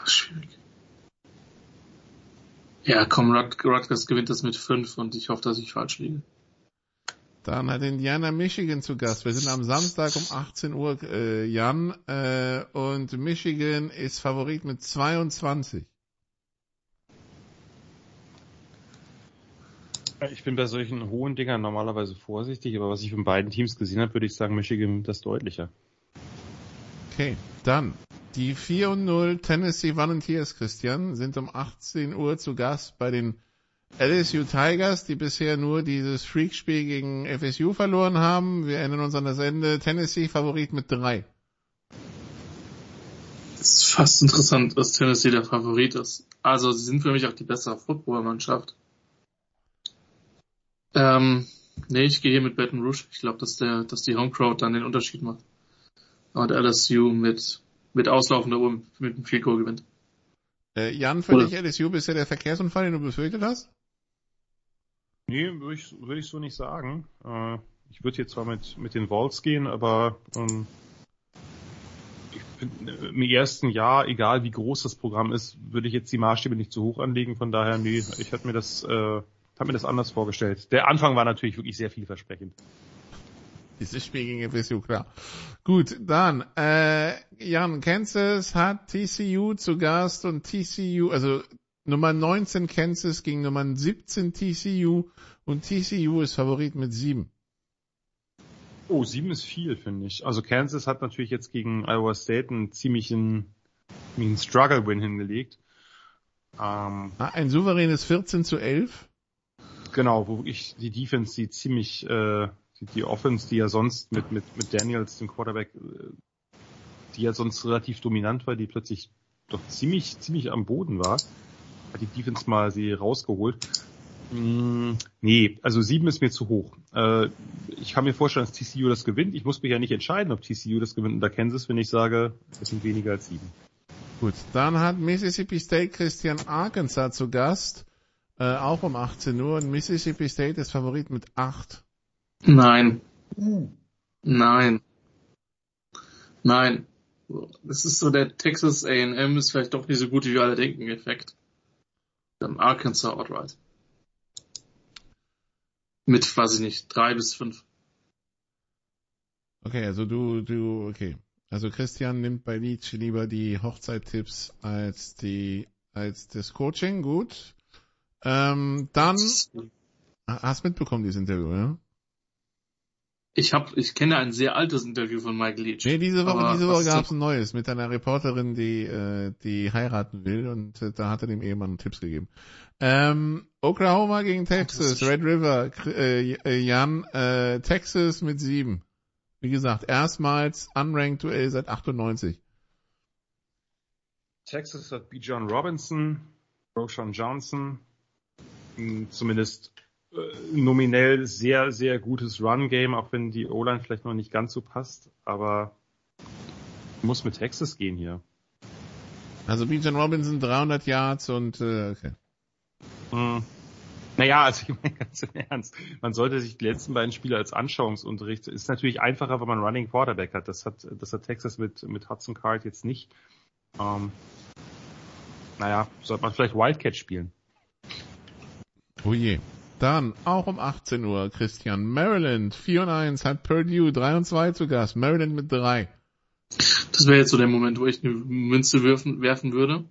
Schwierig. Ja, komm, Rutgers gewinnt das mit 5 und ich hoffe, dass ich falsch liege. Dann hat Indiana Michigan zu Gast. Wir sind am Samstag um 18 Uhr, äh, Jan, äh, und Michigan ist Favorit mit 22. Ich bin bei solchen hohen Dingern normalerweise vorsichtig, aber was ich von beiden Teams gesehen habe, würde ich sagen, Michigan das deutlicher. Okay, dann die 4 und 0 Tennessee Volunteers, Christian, sind um 18 Uhr zu Gast bei den LSU Tigers, die bisher nur dieses Freakspiel gegen FSU verloren haben. Wir erinnern uns an das Ende. Tennessee Favorit mit drei. Es ist fast interessant, dass Tennessee der Favorit ist. Also sie sind für mich auch die bessere Footballmannschaft. Ähm, nee, ich gehe hier mit Baton Rouge. Ich glaube, dass der, dass die Homecrowd dann den Unterschied macht. Und LSU mit, mit auslaufender Uhr mit einem Field Goal gewinnt. Äh, Jan, für Oder? dich LSU bisher der Verkehrsunfall, den du befürchtet hast? Nee, würde ich, würd ich so nicht sagen. Äh, ich würde jetzt zwar mit, mit den Walls gehen, aber ähm, äh, im ersten Jahr, egal wie groß das Programm ist, würde ich jetzt die Maßstäbe nicht zu hoch anlegen. Von daher, nee, ich hatte mir das, äh, hab mir das anders vorgestellt. Der Anfang war natürlich wirklich sehr vielversprechend. Dieses Spiel gegen FSU, klar. Gut, dann, äh, Jan, Kansas hat TCU zu Gast und TCU, also Nummer 19 Kansas gegen Nummer 17 TCU und TCU ist Favorit mit 7. Oh, 7 ist viel, finde ich. Also Kansas hat natürlich jetzt gegen Iowa State einen ziemlichen, einen Struggle-Win hingelegt. Ähm, ah, ein souveränes 14 zu 11? Genau, wo wirklich die Defense, die ziemlich, äh, die, die Offense, die ja sonst mit, mit, mit Daniels, dem Quarterback, äh, die ja sonst relativ dominant war, die plötzlich doch ziemlich, ziemlich am Boden war hat die Defense mal sie rausgeholt. Mm, nee, also sieben ist mir zu hoch. Äh, ich kann mir vorstellen, dass TCU das gewinnt. Ich muss mich ja nicht entscheiden, ob TCU das gewinnt unter Kansas, wenn ich sage, es sind weniger als sieben. Gut, dann hat Mississippi State Christian Arkansas zu Gast, äh, auch um 18 Uhr. Und Mississippi State ist Favorit mit 8. Nein. Nein. Nein. Das ist so der Texas A&M ist vielleicht doch nicht so gut, wie wir alle denken, Effekt. Dann Arkansas outright. Mit, weiß ich nicht, drei bis fünf. Okay, also du, du, okay. Also Christian nimmt bei Leach lieber die Hochzeittipps als die, als das Coaching, gut. Ähm, dann, hast mitbekommen dieses Interview, ja? Ich habe, ich kenne ein sehr altes Interview von Michael Leach. Nee, diese Woche, diese Woche gab es ein neues mit einer Reporterin, die, äh, die heiraten will und äh, da hat er dem Ehemann Tipps gegeben. Ähm, Oklahoma gegen Texas, Red River, äh, äh, Jan, äh, Texas mit sieben. Wie gesagt, erstmals unranked Duell seit 98. Texas hat B. John Robinson, Roshan Johnson, hm, zumindest nominell sehr, sehr gutes Run-Game, auch wenn die O-Line vielleicht noch nicht ganz so passt, aber muss mit Texas gehen hier. Also Bijan Robinson 300 Yards und äh, okay. Hm. Naja, also ich meine ganz im Ernst, man sollte sich die letzten beiden Spiele als Anschauungsunterricht, ist natürlich einfacher, wenn man Running Quarterback hat. Das hat, das hat Texas mit, mit Hudson Card jetzt nicht. Ähm, naja, sollte man vielleicht Wildcat spielen. Oh je. Dann auch um 18 Uhr, Christian. Maryland 4 und 1 hat Purdue 3 und 2 zu Gast. Maryland mit 3. Das wäre jetzt so der Moment, wo ich eine Münze werfen, werfen würde.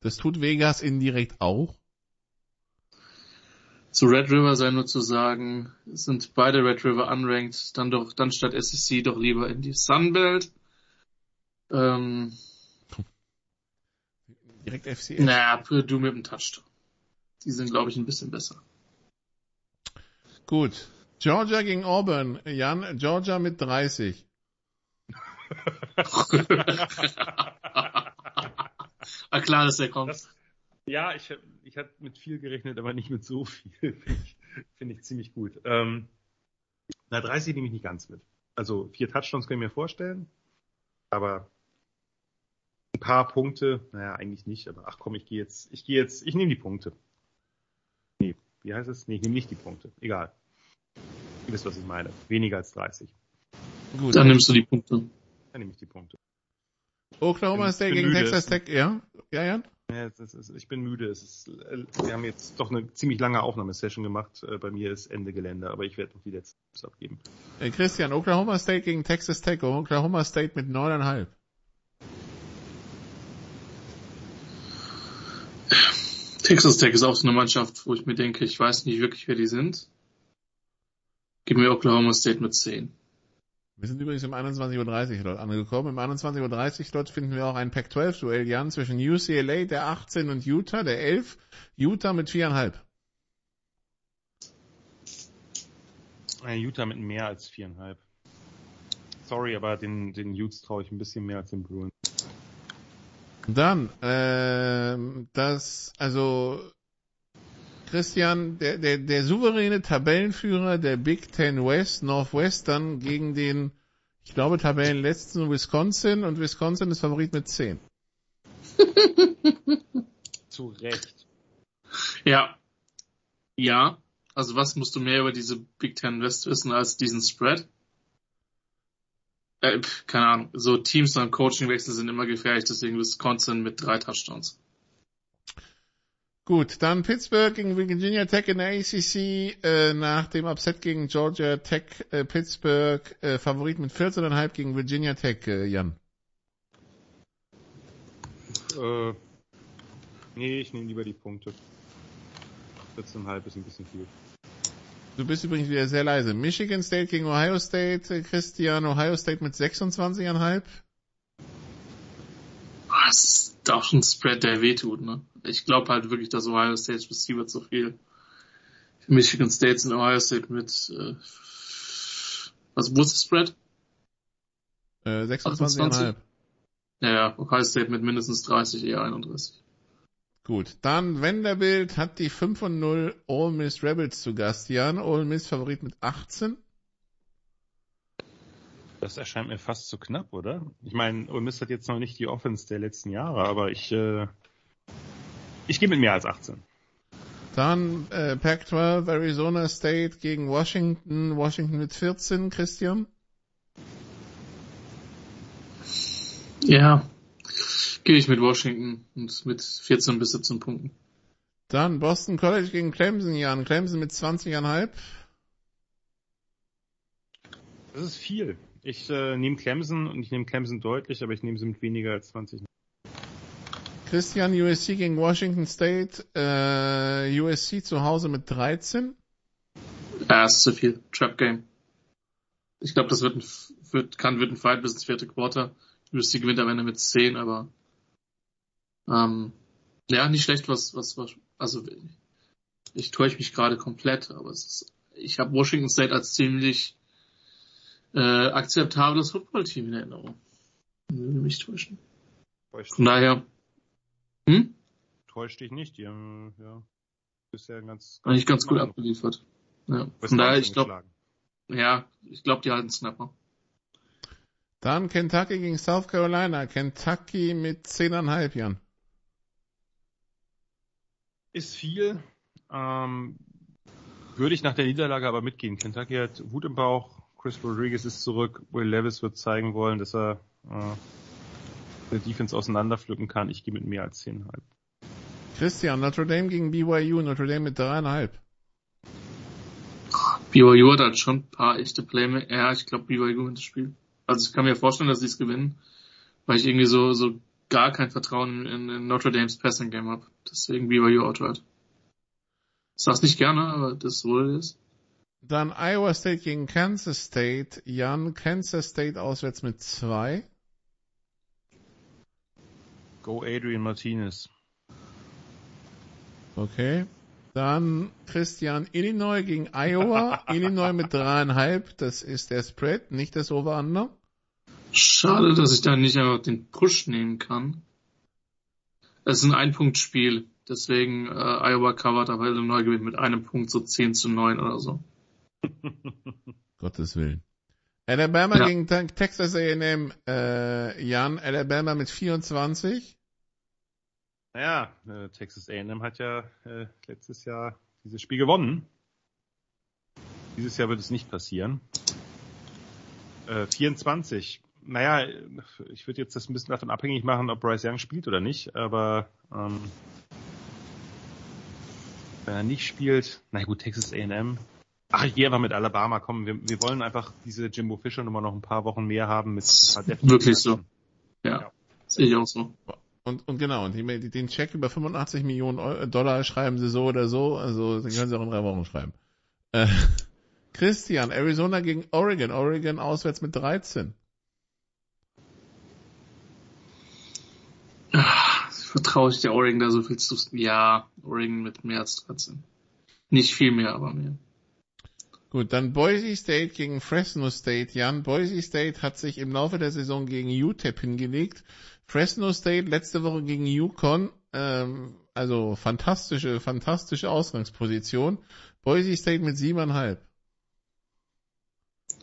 Das tut Vegas indirekt auch. Zu Red River sei nur zu sagen, sind beide Red River unranked, dann doch, dann statt SEC doch lieber in die Sunbelt. Ähm, Direkt FCS. naja, Purdue mit dem Touchdown. Die sind, glaube ich, ein bisschen besser. Gut. Georgia gegen Auburn. Jan, Georgia mit 30. ah, klar, dass der kommt. Das, ja, ich, ich hatte mit viel gerechnet, aber nicht mit so viel. Finde ich, ziemlich gut. Ähm, na, 30 nehme ich nicht ganz mit. Also vier Touchdowns können ich mir vorstellen, aber ein paar Punkte, naja, eigentlich nicht, aber ach komm, ich gehe jetzt, ich gehe jetzt, ich nehme die Punkte. Wie heißt es? Nee, ich nehme nicht die Punkte. Egal. Ihr wisst, was ich meine. Weniger als 30. Gut. Dann nimmst du die Punkte. Dann nehme ich die Punkte. Oklahoma State gegen müde. Texas Tech, ja? Ja, Jan? Ja, ist, ich bin müde. Es ist, äh, wir haben jetzt doch eine ziemlich lange Aufnahmesession gemacht. Äh, Bei mir ist Ende Gelände, aber ich werde noch die letzten Tipps abgeben. Äh, Christian, Oklahoma State gegen Texas Tech. Oklahoma State mit 9,5. Texas Tech ist auch so eine Mannschaft, wo ich mir denke, ich weiß nicht wirklich, wer die sind. Gib mir Oklahoma State mit 10. Wir sind übrigens um 21.30 Uhr dort angekommen. Um 21.30 Uhr dort finden wir auch ein Pac-12-Duell, Jan, zwischen UCLA, der 18 und Utah, der 11. Utah mit 4,5. Äh, Utah mit mehr als viereinhalb. Sorry, aber den, den Utes traue ich ein bisschen mehr als den Bruins. Dann, ähm, das, also, Christian, der, der, der souveräne Tabellenführer der Big Ten West, Northwestern gegen den, ich glaube, Tabellenletzten Wisconsin und Wisconsin ist Favorit mit 10. Zu Recht. Ja. Ja. Also was musst du mehr über diese Big Ten West wissen als diesen Spread? Äh, keine Ahnung. So Teams beim Coachingwechsel sind immer gefährlich, deswegen Wisconsin mit drei Touchdowns. Gut, dann Pittsburgh gegen Virginia Tech in der ACC äh, nach dem Upset gegen Georgia Tech äh, Pittsburgh äh, Favorit mit 14,5 gegen Virginia Tech, äh, Jan. Äh, nee, ich nehme lieber die Punkte. 14,5 ist ein bisschen viel. Du bist übrigens wieder sehr leise. Michigan State gegen Ohio State, äh, Christian, Ohio State mit 26,5. Ah, Das ist auch schon ein Spread, der wehtut, ne? Ich glaube halt wirklich, dass Ohio State Receiver zu viel. Michigan State und Ohio State mit äh, was wo ist das Spread? Äh, 26,5. Ja, ja, Ohio State mit mindestens 30, eher 31. Gut, dann Vanderbilt hat die 5 und 0 Ole Miss Rebels zu Gast. Jan, Ole Miss Favorit mit 18. Das erscheint mir fast zu knapp, oder? Ich meine, Ole Miss hat jetzt noch nicht die Offense der letzten Jahre, aber ich, äh, ich gehe mit mehr als 18. Dann äh, Pac-12 Arizona State gegen Washington. Washington mit 14, Christian. Ja, gehe ich mit Washington und mit 14 bis 17 Punkten. Dann Boston College gegen Clemson, Jan. Clemson mit 20,5. Das ist viel. Ich äh, nehme Clemson und ich nehme Clemson deutlich, aber ich nehme sie mit weniger als 20. Christian USC gegen Washington State. Äh, USC zu Hause mit 13. Ja, ist zu viel. Trap Game. Ich glaube, das wird ein, wird, kann, wird ein Fight bis ins vierte Quarter. USC gewinnt am Ende mit 10, aber ähm, ja, nicht schlecht, was, was, was also ich täusche mich gerade komplett, aber es ist, ich habe Washington State als ziemlich äh, akzeptables Footballteam in Erinnerung. Will mich täuschen. Täuscht, Von daher, hm? täuscht dich nicht, die haben, ja, bisher ganz, Eigentlich ganz gut abgeliefert. Ja. Von daher, ich glaube, ja, ich glaube, die halten es knapper. Dann Kentucky gegen South Carolina. Kentucky mit 10,5, Jan. Ist viel. Ähm, würde ich nach der Niederlage aber mitgehen. Kentucky hat Wut im Bauch, Chris Rodriguez ist zurück, Will Levis wird zeigen wollen, dass er äh, der Defense auseinanderpflücken kann. Ich gehe mit mehr als 10,5. Christian, Notre Dame gegen BYU, Notre Dame mit dreieinhalb. BYU hat halt schon ein paar echte Playmaker. Ja, ich glaube BYU gewinnt das Spiel. Also ich kann mir vorstellen, dass sie es gewinnen, weil ich irgendwie so, so gar kein Vertrauen in, in Notre Dames Passing Game habe. Deswegen BYU outright. Ich sag's nicht gerne, aber das ist wohl ist. Dann Iowa State gegen Kansas State. Jan, Kansas State auswärts mit zwei. Go Adrian Martinez. Okay. Dann Christian Illinois gegen Iowa. Illinois mit dreieinhalb. Das ist der Spread, nicht das Over-Under. Schade, dass ich da nicht einfach den Push nehmen kann. Es ist ein Ein-Punkt-Spiel. Deswegen äh, Iowa covert, aber Illinois gewinnt mit einem Punkt so 10 zu 9 oder so. Gottes Willen. Alabama Ja. gegen Te- Texas A&M. Äh, Jan, Alabama mit 24. Naja, äh, Texas A&M hat ja äh, letztes Jahr dieses Spiel gewonnen. Dieses Jahr wird es nicht passieren. Äh, 24. Naja, ich würde jetzt das ein bisschen davon abhängig machen, ob Bryce Young spielt oder nicht, aber ähm, wenn er nicht spielt, na gut, Texas A&M. Ach, ich gehe einfach mit Alabama. Komm, wir, wir wollen einfach diese Jimbo Fisher Nummer noch ein paar Wochen mehr haben mit ein paar defensiven Wirklich so. Ja, Ja. sehe ich auch so. Und, und genau, und die, den Check über 85 Millionen Eu- Dollar schreiben sie so oder so, also den können sie auch in drei Wochen schreiben. Äh, Christian, Arizona gegen Oregon, Oregon auswärts mit 13. Vertraue ich der Oregon da so viel zu? Ja, Oregon mit mehr als 13. Nicht viel mehr, aber mehr. Gut, dann Boise State gegen Fresno State. Jan, Boise State hat sich im Laufe der Saison gegen UTEP hingelegt. Fresno State letzte Woche gegen Yukon. Ähm, also fantastische, fantastische Ausgangsposition. Boise State mit siebeneinhalb.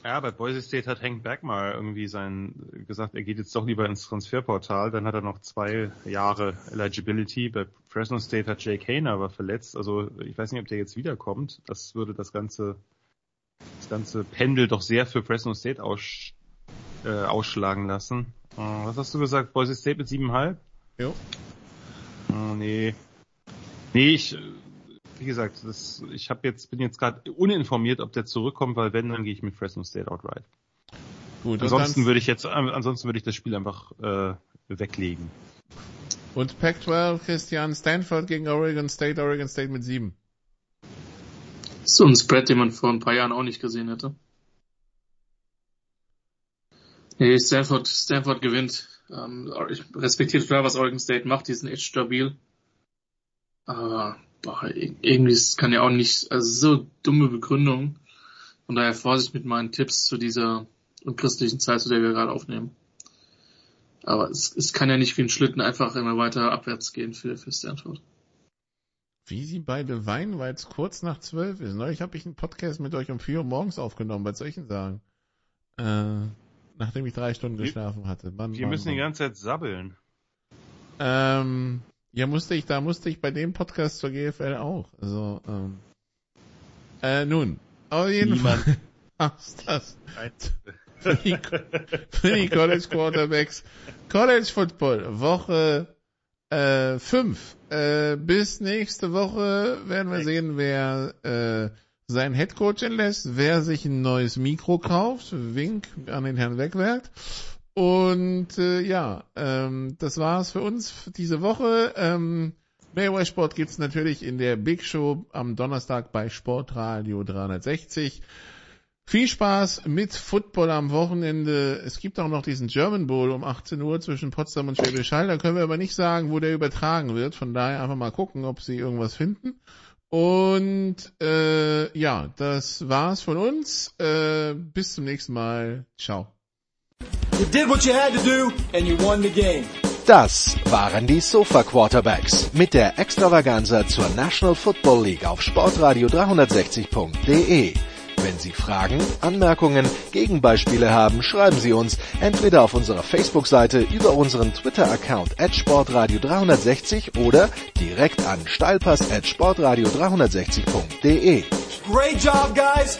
Ja, bei Boise State hat Hank Beck mal irgendwie sein, gesagt, er geht jetzt doch lieber ins Transferportal. Dann hat er noch zwei Jahre Eligibility. Bei Fresno State hat Jake Hayner aber verletzt. Also ich weiß nicht, ob der jetzt wiederkommt. Das würde das ganze, das ganze Pendel doch sehr für Fresno State aus, äh, ausschlagen lassen. Äh, was hast du gesagt? Boise State mit siebeneinhalb? Jo. Äh, nee. Nee, ich, wie gesagt, das, ich hab jetzt, bin jetzt gerade uninformiert, ob der zurückkommt, weil wenn, dann gehe ich mit Fresno State outright. Gut, Ansonsten würde ich jetzt, ansonsten würde ich das Spiel einfach äh, weglegen. und Pac-12 Christian Stanford gegen Oregon State, Oregon State mit sieben. So ein Spread, den man vor ein paar Jahren auch nicht gesehen hätte. Nee, Stanford, Stanford gewinnt. Ähm, ich respektiere total, was Oregon State macht. Die sind echt stabil. Aber boah, ir- irgendwie es kann ja auch nicht, also so dumme Begründung. Von daher Vorsicht mit meinen Tipps zu dieser unchristlichen Zeit, zu der wir gerade aufnehmen. Aber es, es kann ja nicht wie ein Schlitten einfach immer weiter abwärts gehen für, für Stanford. Wie sie beide weinen, weil es kurz nach zwölf ist. Neulich habe ich einen Podcast mit euch um vier Uhr morgens aufgenommen, was soll ich denn sagen? Äh, nachdem ich drei Stunden Wir- geschlafen hatte. Mann, Wir Mann, müssen die Mann. ganze Zeit sabbeln. Ähm, ja, musste ich, da musste ich bei dem Podcast zur GFL auch. Also, ähm, äh, nun, auf jeden Niemand. Fall. Ach, ist das. Für die, für die College Quarterbacks. College Football, Woche äh, fünf. Äh, bis nächste Woche werden wir sehen, wer äh, seinen Headcoach entlässt, wer sich ein neues Mikro kauft. Wink an den Herrn Wegwert. Und äh, ja, ähm, das war's für uns diese Woche. Ähm, Mehr Sport gibt's natürlich in der Big Show am Donnerstag bei Sportradio 360. Viel Spaß mit Football am Wochenende. Es gibt auch noch diesen German Bowl um 18 Uhr zwischen Potsdam und Schwäbisch Hall. Da können wir aber nicht sagen, wo der übertragen wird. Von daher einfach mal gucken, ob sie irgendwas finden. Und äh, ja, das war's von uns. Äh, bis zum nächsten Mal. Ciao. You did what you had to do and you won the game. Das waren die Sofa Quarterbacks mit der Extravaganza zur National Football League auf Sportradio 360.de. Wenn Sie Fragen, Anmerkungen, Gegenbeispiele haben, schreiben Sie uns entweder auf unserer Facebook-Seite über unseren Twitter-Account at Sportradio 360 oder direkt an steilpass at Sportradio 360.de. Great job, guys.